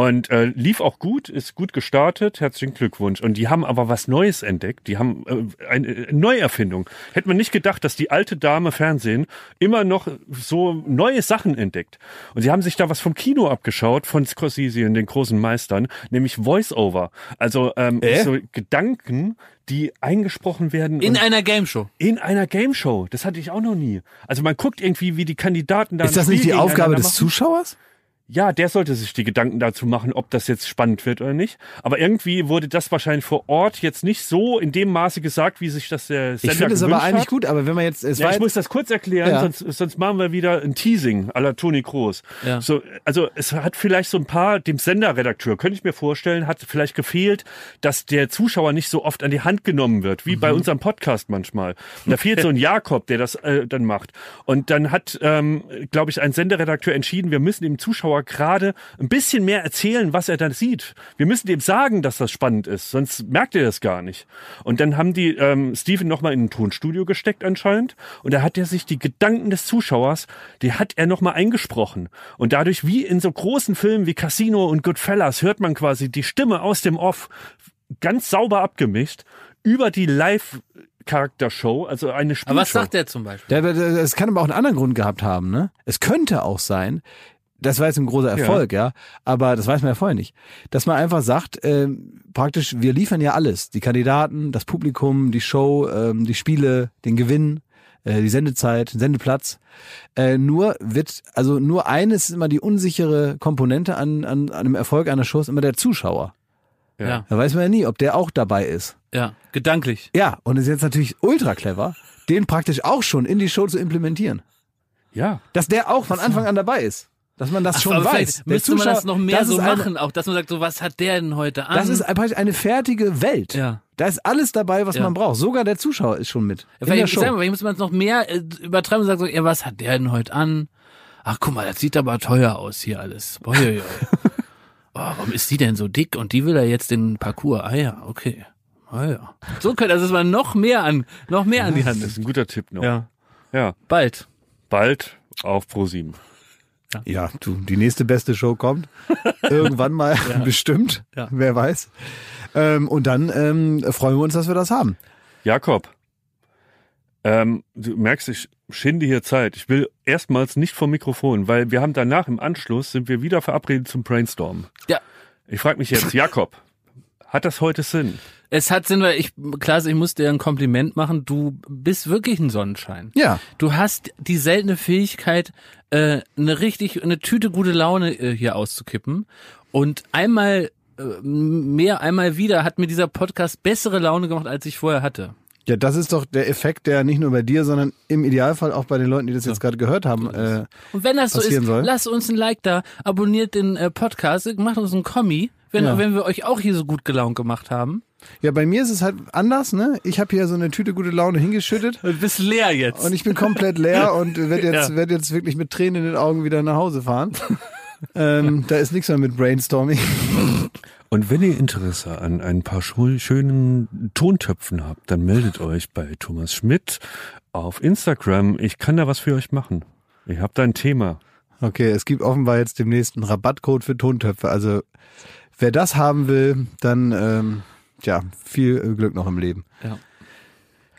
Und äh, lief auch gut, ist gut gestartet. Herzlichen Glückwunsch. Und die haben aber was Neues entdeckt. Die haben äh, eine äh, Neuerfindung. Hätte man nicht gedacht, dass die alte Dame Fernsehen immer noch so neue Sachen entdeckt. Und sie haben sich da was vom Kino abgeschaut, von Scorsese und den großen Meistern, nämlich Voice-Over. Also ähm, Äh? so Gedanken, die eingesprochen werden. In einer Game Show. in einer Game Show. Das hatte ich auch noch nie. Also man guckt irgendwie, wie die Kandidaten da Ist das nicht die Aufgabe des machen. Zuschauers? Ja, der sollte sich die Gedanken dazu machen, ob das jetzt spannend wird oder nicht. Aber irgendwie wurde das wahrscheinlich vor Ort jetzt nicht so in dem Maße gesagt, wie sich das der Sender Ich finde es aber eigentlich hat. gut, aber wenn man jetzt, es Ja, war ich jetzt- muss das kurz erklären, Ja. sonst, sonst machen wir wieder ein Teasing à la Toni Kroos. Ja. So, also es hat vielleicht so ein paar, dem Senderredakteur, könnte ich mir vorstellen, hat vielleicht gefehlt, dass der Zuschauer nicht so oft an die Hand genommen wird, wie Mhm. bei unserem Podcast manchmal. Und da fehlt so ein Jakob, der das äh, dann macht. Und dann hat, ähm, glaube ich, ein Senderredakteur entschieden, wir müssen dem Zuschauer gerade ein bisschen mehr erzählen, was er da sieht. Wir müssen dem sagen, dass das spannend ist, sonst merkt er das gar nicht. Und dann haben die ähm, Steven nochmal in ein Tonstudio gesteckt anscheinend und da hat er sich die Gedanken des Zuschauers, die hat er nochmal eingesprochen. Und dadurch, wie in so großen Filmen wie Casino und Goodfellas, hört man quasi die Stimme aus dem Off ganz sauber abgemischt über die Live-Charaktershow, also eine Spielshow. Aber was sagt der zum Beispiel? Der, es kann aber auch einen anderen Grund gehabt haben, ne? Es könnte auch sein, das war jetzt ein großer Erfolg, ja, aber das weiß man ja vorher nicht, dass man einfach sagt, ähm, praktisch, wir liefern ja alles, die Kandidaten, das Publikum, die Show, ähm, die Spiele, den Gewinn, äh, die Sendezeit, den Sendeplatz. Äh, nur wird, also nur eines ist immer die unsichere Komponente an, an, an dem Erfolg einer Show, ist immer der Zuschauer. Ja. ja. Da weiß man ja nie, ob der auch dabei ist. Gedanklich. Ja, und ist jetzt natürlich ultra clever, den praktisch auch schon in die Show zu implementieren. Ja. Dass der auch von Anfang an dabei ist. Dass man das Ach, schon aber weiß. müsste man das noch mehr das so ist eine- machen, auch dass man sagt, so was hat der denn heute an? Das ist praktisch eine fertige Welt. Ja. Da ist alles dabei, was Ja. man braucht. Sogar der Zuschauer ist schon mit. Ja, vielleicht, sag mal, vielleicht muss man es noch mehr äh, übertreiben und sagen so, ja, was hat der denn heute an? Ach, guck mal, das sieht aber teuer aus hier alles. Boah, ja, ja. oh, warum ist die denn so dick? Und die will da jetzt den Parcours. Ah ja, okay. Ah ja. So könnte, also dass man noch mehr an, noch mehr an die Hand Das ist ein guter Tipp noch. Ja. ja. Bald. Bald auf Pro7. Ja, du, die nächste beste Show kommt. Irgendwann mal bestimmt. Ja. Wer weiß. Ähm, und dann ähm, freuen wir uns, dass wir das haben. Jakob, ähm, du merkst, ich schinde hier Zeit. Ich will erstmals nicht vom Mikrofon, weil wir haben danach im Anschluss sind wir wieder verabredet zum Brainstorm. Ja. Ich frage mich jetzt, Jakob, hat das heute Sinn? Es hat Sinn, weil ich, Klaas, ich muss dir ein Kompliment machen. Du bist wirklich ein Sonnenschein. Ja. Du hast die seltene Fähigkeit, äh, eine richtig, eine Tüte gute Laune äh, hier auszukippen. Und einmal äh, mehr, einmal wieder hat mir dieser Podcast bessere Laune gemacht, als ich vorher hatte. Ja, das ist doch der Effekt, der nicht nur bei dir, sondern im Idealfall auch bei den Leuten, die das jetzt gerade gehört haben. Äh, Und wenn das so ist, soll. lasst uns ein Like da, abonniert den äh, Podcast, macht uns einen Kommi, wenn, Ja. wenn wir euch auch hier so gut gelaunt gemacht haben. ja, bei mir ist es halt anders, ne? Ich habe hier so eine Tüte gute Laune hingeschüttet. Du bist leer jetzt. Und ich bin komplett leer und werde jetzt, Ja. werd jetzt wirklich mit Tränen in den Augen wieder nach Hause fahren. ähm, da ist nichts mehr mit Brainstorming. Und wenn ihr Interesse an ein paar schönen Tontöpfen habt, dann meldet euch bei Thomas Schmidt auf Instagram. Ich kann da was für euch machen. Ich habe da ein Thema. Okay, es gibt offenbar jetzt demnächst einen Rabattcode für Tontöpfe. Also wer das haben will, dann ähm, ja, viel äh, Glück noch im Leben. Ja.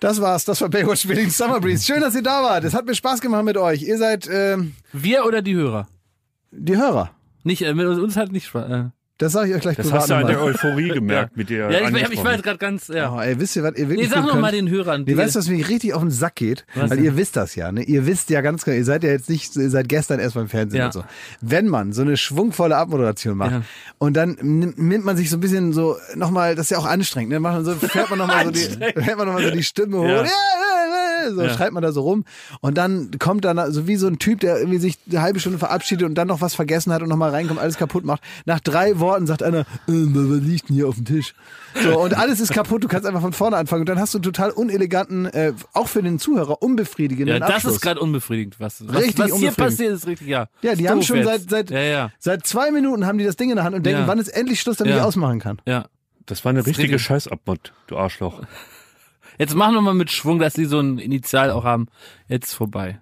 Das war's, das war Baywatch Berlin Summer Breeze. Schön, dass ihr da wart. Es hat mir Spaß gemacht mit euch. Ihr seid ähm, Wir oder die Hörer? die Hörer. Nicht, äh, mit uns hat nicht Spaß. Äh. Das sage ich euch gleich Das privat hast du an der nochmal. Euphorie gemerkt, mit der Ja, ich, ich, war jetzt gerade ganz, ja. Oh, ey, wisst ihr, was ihr wirklich Nee, sag gut noch mal könnt? den Hörern. Weißt du, was mir richtig auf den Sack geht? Was Weil denn? ihr wisst das ja, ne? Ihr wisst ja ganz genau, ihr seid ja jetzt nicht ihr seit gestern erst beim Fernsehen Ja. und so. Wenn man so eine schwungvolle Abmoderation macht Ja. und dann nimm- nimmt man sich so ein bisschen so nochmal, das ist ja auch anstrengend, ne? Macht man so, fährt man nochmal so die, fährt man noch mal so die Stimme hoch. Ja. Ja, So Ja. schreit man da so rum und dann kommt dann so wie so ein Typ, der irgendwie sich eine halbe Stunde verabschiedet und dann noch was vergessen hat und nochmal reinkommt, alles kaputt macht. Nach drei Worten sagt einer, äh, was liegt denn hier auf dem Tisch? So, und alles ist kaputt, du kannst einfach von vorne anfangen und dann hast du einen total uneleganten, äh, auch für den Zuhörer unbefriedigenden Ja, das Abschluss. ist gerade unbefriedigend, was, was, Richtig was hier passiert, ist richtig, ja. ja, die haben schon jetzt. seit, seit, Ja, ja, seit zwei Minuten haben die das Ding in der Hand und denken, Ja. wann ist endlich Schluss, damit Ja. ich ausmachen kann. ja. Das war eine richtige richtig. Scheißabmod, du Arschloch. Jetzt machen wir mal mit Schwung, dass die so ein Initial auch haben. Jetzt vorbei.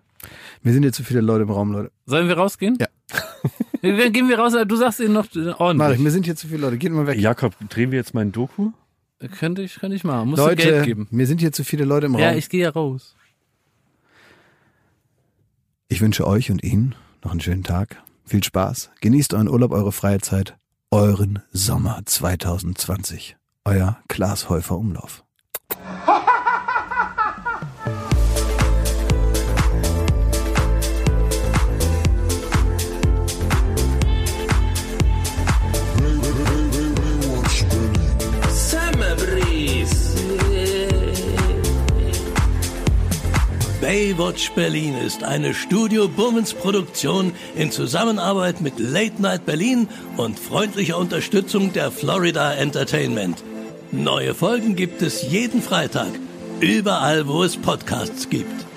Mir sind jetzt zu viele Leute im Raum, Leute. Sollen wir rausgehen? Ja. Dann gehen wir raus, aber du sagst ihnen noch Mach ich, ordentlich. mir sind hier zu viele Leute. Geht mal weg. Jakob, drehen wir jetzt mal ein Doku? Könnte ich, könnte ich mal. Musst du Leute, Geld geben. mir sind hier zu viele Leute im Raum. Ja, ich gehe ja raus. Ich wünsche euch und Ihnen noch einen schönen Tag. Viel Spaß. Genießt euren Urlaub, eure freie Zeit. Euren Sommer 2020. Euer Klaas Häufer Umlauf. Baywatch Berlin ist eine Studio Bummens Produktion in Zusammenarbeit mit Late Night Berlin und freundlicher Unterstützung der Florida Entertainment. Neue Folgen gibt es jeden Freitag, überall wo es Podcasts gibt.